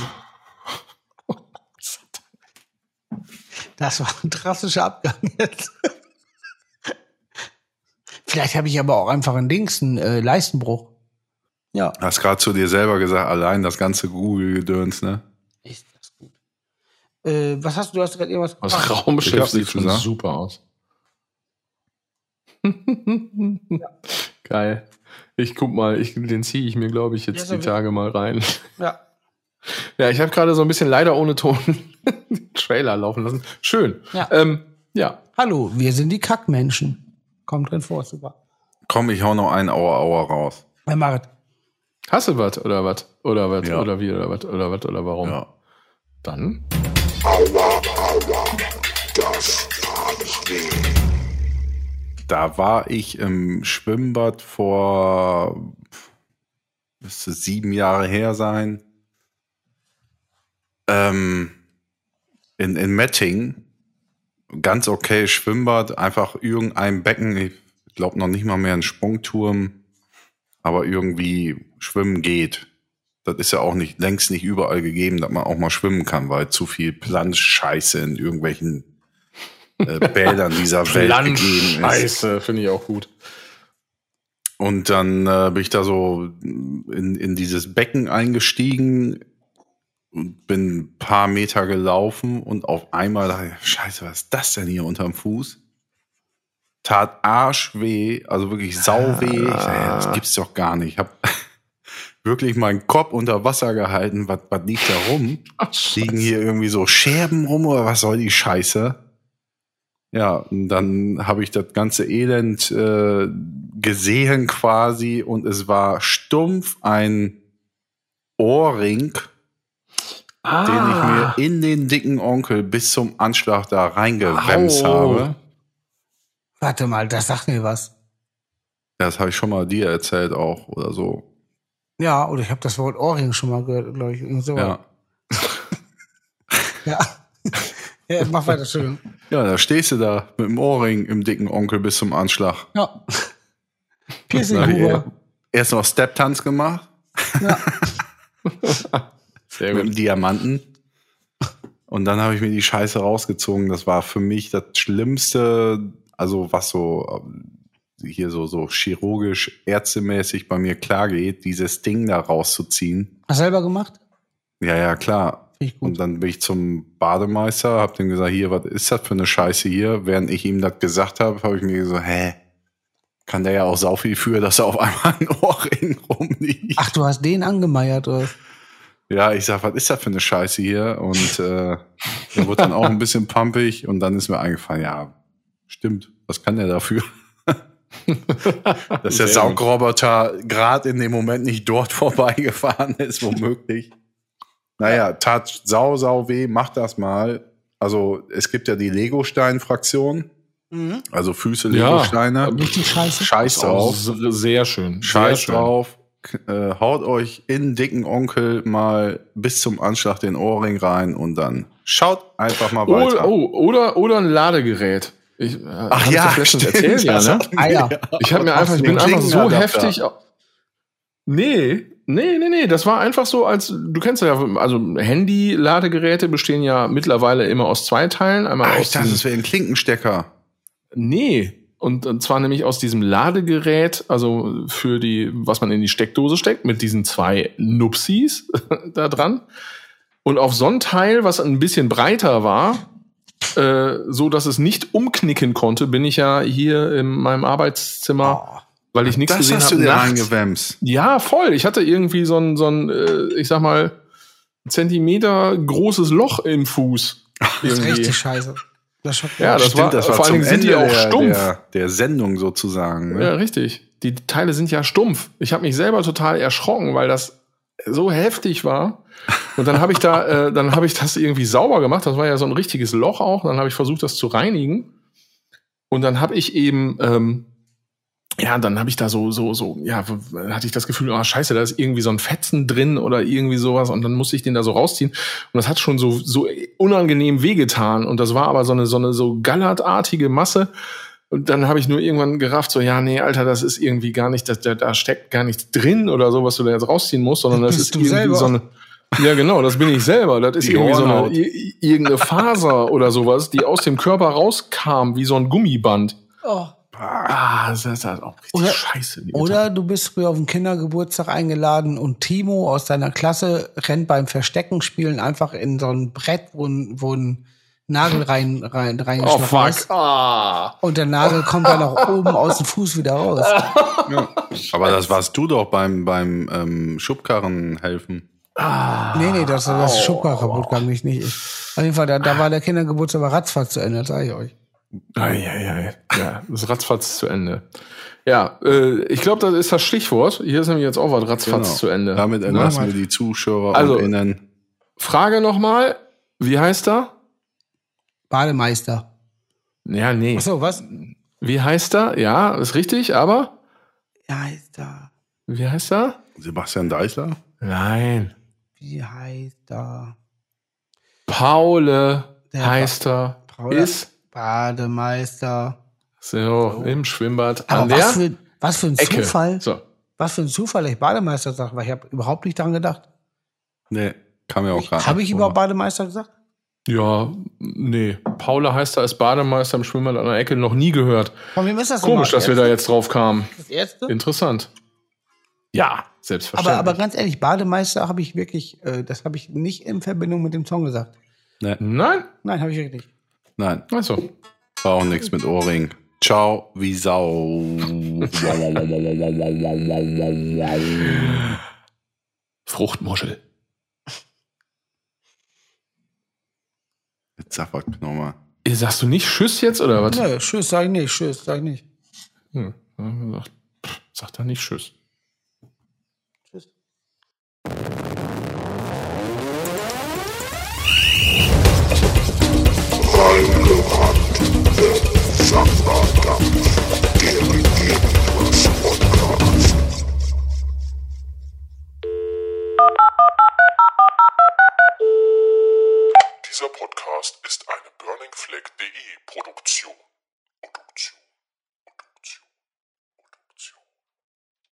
Speaker 3: Das war ein drastischer Abgang jetzt. Vielleicht habe ich aber auch einfach einen Dings, einen äh, Leistenbruch. Ja.
Speaker 2: Hast gerade zu dir selber gesagt, allein das ganze Google-Gedöns, ne?
Speaker 3: Ist das gut. Äh, was hast du? Du hast gerade irgendwas
Speaker 1: Das
Speaker 3: gefragt.
Speaker 2: Ich
Speaker 1: Raumschiff sieht schon
Speaker 2: gesagt.
Speaker 1: super aus. Geil. Ich guck mal, ich, den ziehe ich mir, glaube ich,
Speaker 3: Ja,
Speaker 1: jetzt
Speaker 3: so
Speaker 1: die Tage mal rein.
Speaker 3: Ja.
Speaker 1: Ja, ich habe gerade so ein bisschen leider ohne Ton den Trailer laufen lassen. Schön.
Speaker 3: Ja.
Speaker 1: Ähm, ja.
Speaker 3: Hallo, wir sind die Kackmenschen. Kommt drin vor, super.
Speaker 2: Komm, ich hau noch einen Aua Aua raus.
Speaker 3: Herr Marit,
Speaker 1: Hast du was oder was? Oder was?
Speaker 2: Ja.
Speaker 1: Oder wie oder was? Oder was? Oder warum?
Speaker 2: Ja.
Speaker 1: Dann.
Speaker 2: Da war ich im Schwimmbad vor müsste sieben Jahre her sein. Ähm, in, in Metting. Ganz okay Schwimmbad, einfach irgendein Becken, ich glaube noch nicht mal mehr ein Sprungturm, aber irgendwie schwimmen geht. Das ist ja auch nicht längst nicht überall gegeben, dass man auch mal schwimmen kann, weil zu viel Planschscheiße in irgendwelchen äh, Bädern dieser Welt gegeben ist.
Speaker 1: Scheiße, finde ich auch gut.
Speaker 2: Und dann äh, bin ich da so in, in dieses Becken eingestiegen und bin ein paar Meter gelaufen und auf einmal dachte ich, scheiße, was ist das denn hier unterm Fuß? Tat arschweh, also wirklich sauweh. Ich sag, ja, das gibt's doch gar nicht. Ich hab wirklich meinen Kopf unter Wasser gehalten. Was, was liegt da rum? Liegen hier irgendwie so Scherben rum oder was soll die Scheiße? Ja, und dann habe ich das ganze Elend äh, gesehen quasi und es war stumpf ein Ohrring,
Speaker 1: Ah.
Speaker 2: den ich mir in den dicken Onkel bis zum Anschlag da reingewemst habe.
Speaker 3: Warte mal, das sagt mir was.
Speaker 2: Das habe ich schon mal dir erzählt auch oder so.
Speaker 3: Ja, oder ich habe das Wort Ohrring schon mal gehört, glaube ich. Irgend so.
Speaker 2: Ja.
Speaker 3: Ja. ja, mach weiter, Entschuldigung.
Speaker 2: Ja, da stehst du da mit dem Ohrring im dicken Onkel bis zum Anschlag.
Speaker 3: Ja. Piercing
Speaker 2: Na,
Speaker 3: Huber.
Speaker 2: Erst noch Step-Tanz gemacht
Speaker 3: Ja.
Speaker 1: Sehr
Speaker 2: mit
Speaker 1: gut.
Speaker 2: dem Diamanten. Und dann habe ich mir die Scheiße rausgezogen. Das war für mich das Schlimmste, also was so ähm, hier so, so chirurgisch, ärztemäßig bei mir klar geht, dieses Ding da rauszuziehen.
Speaker 3: Hast du selber gemacht?
Speaker 2: Ja, ja, klar. Und dann bin ich zum Bademeister, hab dem gesagt, hier, was ist das für eine Scheiße hier? Während ich ihm das gesagt habe, habe ich mir gesagt, hä? Kann der ja auch sau viel für, dass er auf einmal ein Ohrring rumliegt.
Speaker 3: Ach, du hast den angemeiert, oder?
Speaker 2: Ja, ich sag, was ist das für eine Scheiße hier? Und äh, der wurde dann auch ein bisschen pumpig und dann ist mir eingefallen, ja, stimmt, was kann der dafür? Dass der Saugroboter gerade in dem Moment nicht dort vorbeigefahren ist, womöglich. Naja, tat sau, sau weh, mach das mal. Also es gibt ja die Lego-Stein-Fraktion,
Speaker 3: Mhm.
Speaker 2: also Füße
Speaker 1: Ja.
Speaker 2: Lego-Steine.
Speaker 3: Richtig scheiße.
Speaker 2: Scheiß drauf.
Speaker 1: Sehr schön.
Speaker 2: Scheiß
Speaker 1: sehr schön.
Speaker 2: drauf. Äh, haut euch in dicken Onkel mal bis zum Anschlag den Ohrring rein und dann schaut einfach mal weiter.
Speaker 1: Oder, oh, oder, oder ein Ladegerät. Ich, äh,
Speaker 2: Ach ja,
Speaker 1: das
Speaker 2: stimmt,
Speaker 1: erzählt, ja, ne?
Speaker 3: Ah, ja.
Speaker 1: Ich habe mir einfach, ich bin einfach so heftig. Nee, nee, nee, nee. Das war einfach so, als du kennst ja, also Handy-Ladegeräte bestehen ja mittlerweile immer aus zwei Teilen. Einmal
Speaker 2: Ah,
Speaker 1: aus
Speaker 2: ich dachte,
Speaker 1: diesem-
Speaker 2: das wäre ein Klinkenstecker.
Speaker 1: Nee. Und, und zwar nämlich aus diesem Ladegerät, also für die, was man in die Steckdose steckt, mit diesen zwei Nupsis da dran. Und auf so ein Teil, was ein bisschen breiter war, äh, so dass es nicht umknicken konnte, bin ich ja hier in meinem Arbeitszimmer, weil ich nichts
Speaker 2: Das
Speaker 1: gesehen
Speaker 2: hast
Speaker 1: habe.
Speaker 2: du dir
Speaker 1: nachts-
Speaker 2: reingewämst.
Speaker 1: ja, voll. Ich hatte irgendwie so ein, so ein äh, ich sag mal, Zentimeter großes Loch im Fuß.
Speaker 3: Das ist
Speaker 1: Irgendwie.
Speaker 3: richtig scheiße. Das
Speaker 1: Ja,
Speaker 3: mich.
Speaker 1: das war- vor Dingen sind die auch
Speaker 2: der,
Speaker 1: stumpf.
Speaker 2: Der, der Sendung sozusagen. Ne?
Speaker 1: Ja, richtig. Die Teile sind ja stumpf. Ich habe mich selber total erschrocken, weil das so heftig war. Und dann habe ich da, äh, dann habe ich das irgendwie sauber gemacht. Das war ja so ein richtiges Loch auch. Dann habe ich versucht, das zu reinigen. Und dann habe ich eben, ähm, ja, dann habe ich da so, so, so, ja, hatte ich das Gefühl, ah, scheiße, da ist irgendwie so ein Fetzen drin oder irgendwie sowas. Und dann musste ich den da so rausziehen. Und das hat schon so, so unangenehm wehgetan. Und das war aber so eine, so eine so gallertartige Masse. Und dann habe ich nur irgendwann gerafft, so, ja, nee, Alter, das ist irgendwie gar nicht, da, da, da steckt gar nichts drin oder so, was du da jetzt rausziehen musst, sondern das
Speaker 3: Bist
Speaker 1: ist irgendwie
Speaker 3: selber?
Speaker 1: so eine. Ja, genau, das bin ich selber. Das ist
Speaker 2: Die
Speaker 1: irgendwie so eine, irgendeine Faser oder sowas, die aus dem Körper rauskam, wie so ein Gummiband.
Speaker 3: Oh.
Speaker 1: Ah, das ist halt auch richtig
Speaker 3: Oder-
Speaker 1: scheiße.
Speaker 3: Oder du bist früher auf den Kindergeburtstag eingeladen und Timo aus deiner Klasse rennt beim Verstecken spielen einfach in so ein Brett, wo ein, wo ein Nagel rein, rein,
Speaker 1: Oh,
Speaker 3: reingeschlagen ist.
Speaker 1: fuck. Ah.
Speaker 3: Und der Nagel kommt dann auch oben aus dem Fuß wieder raus.
Speaker 2: Aber das warst du doch beim, beim ähm, Schubkarren helfen.
Speaker 3: Nee, nee, das, das ist Schubkarre kaputt gegangen, nicht, nicht ich. Auf jeden Fall, da, da war der Kindergeburtstag aber ratzfatz zu Ende, das sage ich euch.
Speaker 1: Ei, ei, ei. Ja, das ist ratzfatz zu Ende. Ja, äh, ich glaube, das ist das Stichwort. Hier ist nämlich jetzt auch was ratzfatz
Speaker 2: Genau.
Speaker 1: zu Ende.
Speaker 2: Damit entlassen wir die Zuschauer
Speaker 1: Also-. Frage nochmal, wie heißt er?
Speaker 3: Bademeister.
Speaker 1: Ja, nee.
Speaker 3: Ach so, was?
Speaker 1: Wie heißt er? Ja, ist richtig, aber
Speaker 3: Wie heißt er?
Speaker 1: wie heißt er?
Speaker 2: Sebastian Deichler?
Speaker 1: Nein.
Speaker 3: Wie heißt er?
Speaker 1: Paule
Speaker 3: Der
Speaker 1: heißt er.
Speaker 3: Paul-
Speaker 1: Ist
Speaker 3: Bademeister.
Speaker 1: so im Schwimmbad
Speaker 3: Aber
Speaker 1: an der
Speaker 3: was für, was für ein
Speaker 1: Ecke.
Speaker 3: Zufall.
Speaker 1: So.
Speaker 3: Was für ein Zufall, dass ich Bademeister sage, weil ich habe überhaupt nicht daran gedacht.
Speaker 2: Nee, kam ja auch gerade.
Speaker 3: Habe ich überhaupt Bademeister gesagt?
Speaker 1: Ja, nee. Paula heißt er als Bademeister im Schwimmbad an der Ecke noch nie gehört.
Speaker 3: Von wem ist das
Speaker 1: Komisch, dass wir da jetzt drauf kamen.
Speaker 3: Das erste?
Speaker 1: Interessant. Ja, selbstverständlich.
Speaker 3: Aber, aber ganz ehrlich, Bademeister habe ich wirklich, äh, das habe ich nicht in Verbindung mit dem Song gesagt.
Speaker 2: Nee,
Speaker 1: Nein?
Speaker 3: Nein, habe ich wirklich nicht.
Speaker 2: nein,
Speaker 1: Also.
Speaker 2: war auch nichts mit Ohrring. Ciao, wie Sau.
Speaker 1: Fruchtmuschel.
Speaker 2: Sag was nochmal.
Speaker 1: Sagst du nicht Tschüss jetzt oder was?
Speaker 3: Nö, tschüss, sag ich nicht, tschüss, sag ich nicht.
Speaker 1: Hm. pff, Sag doch nicht Tschüss.
Speaker 3: Tschüss.
Speaker 5: Dieser Podcast ist eine burningflag.de Produktion.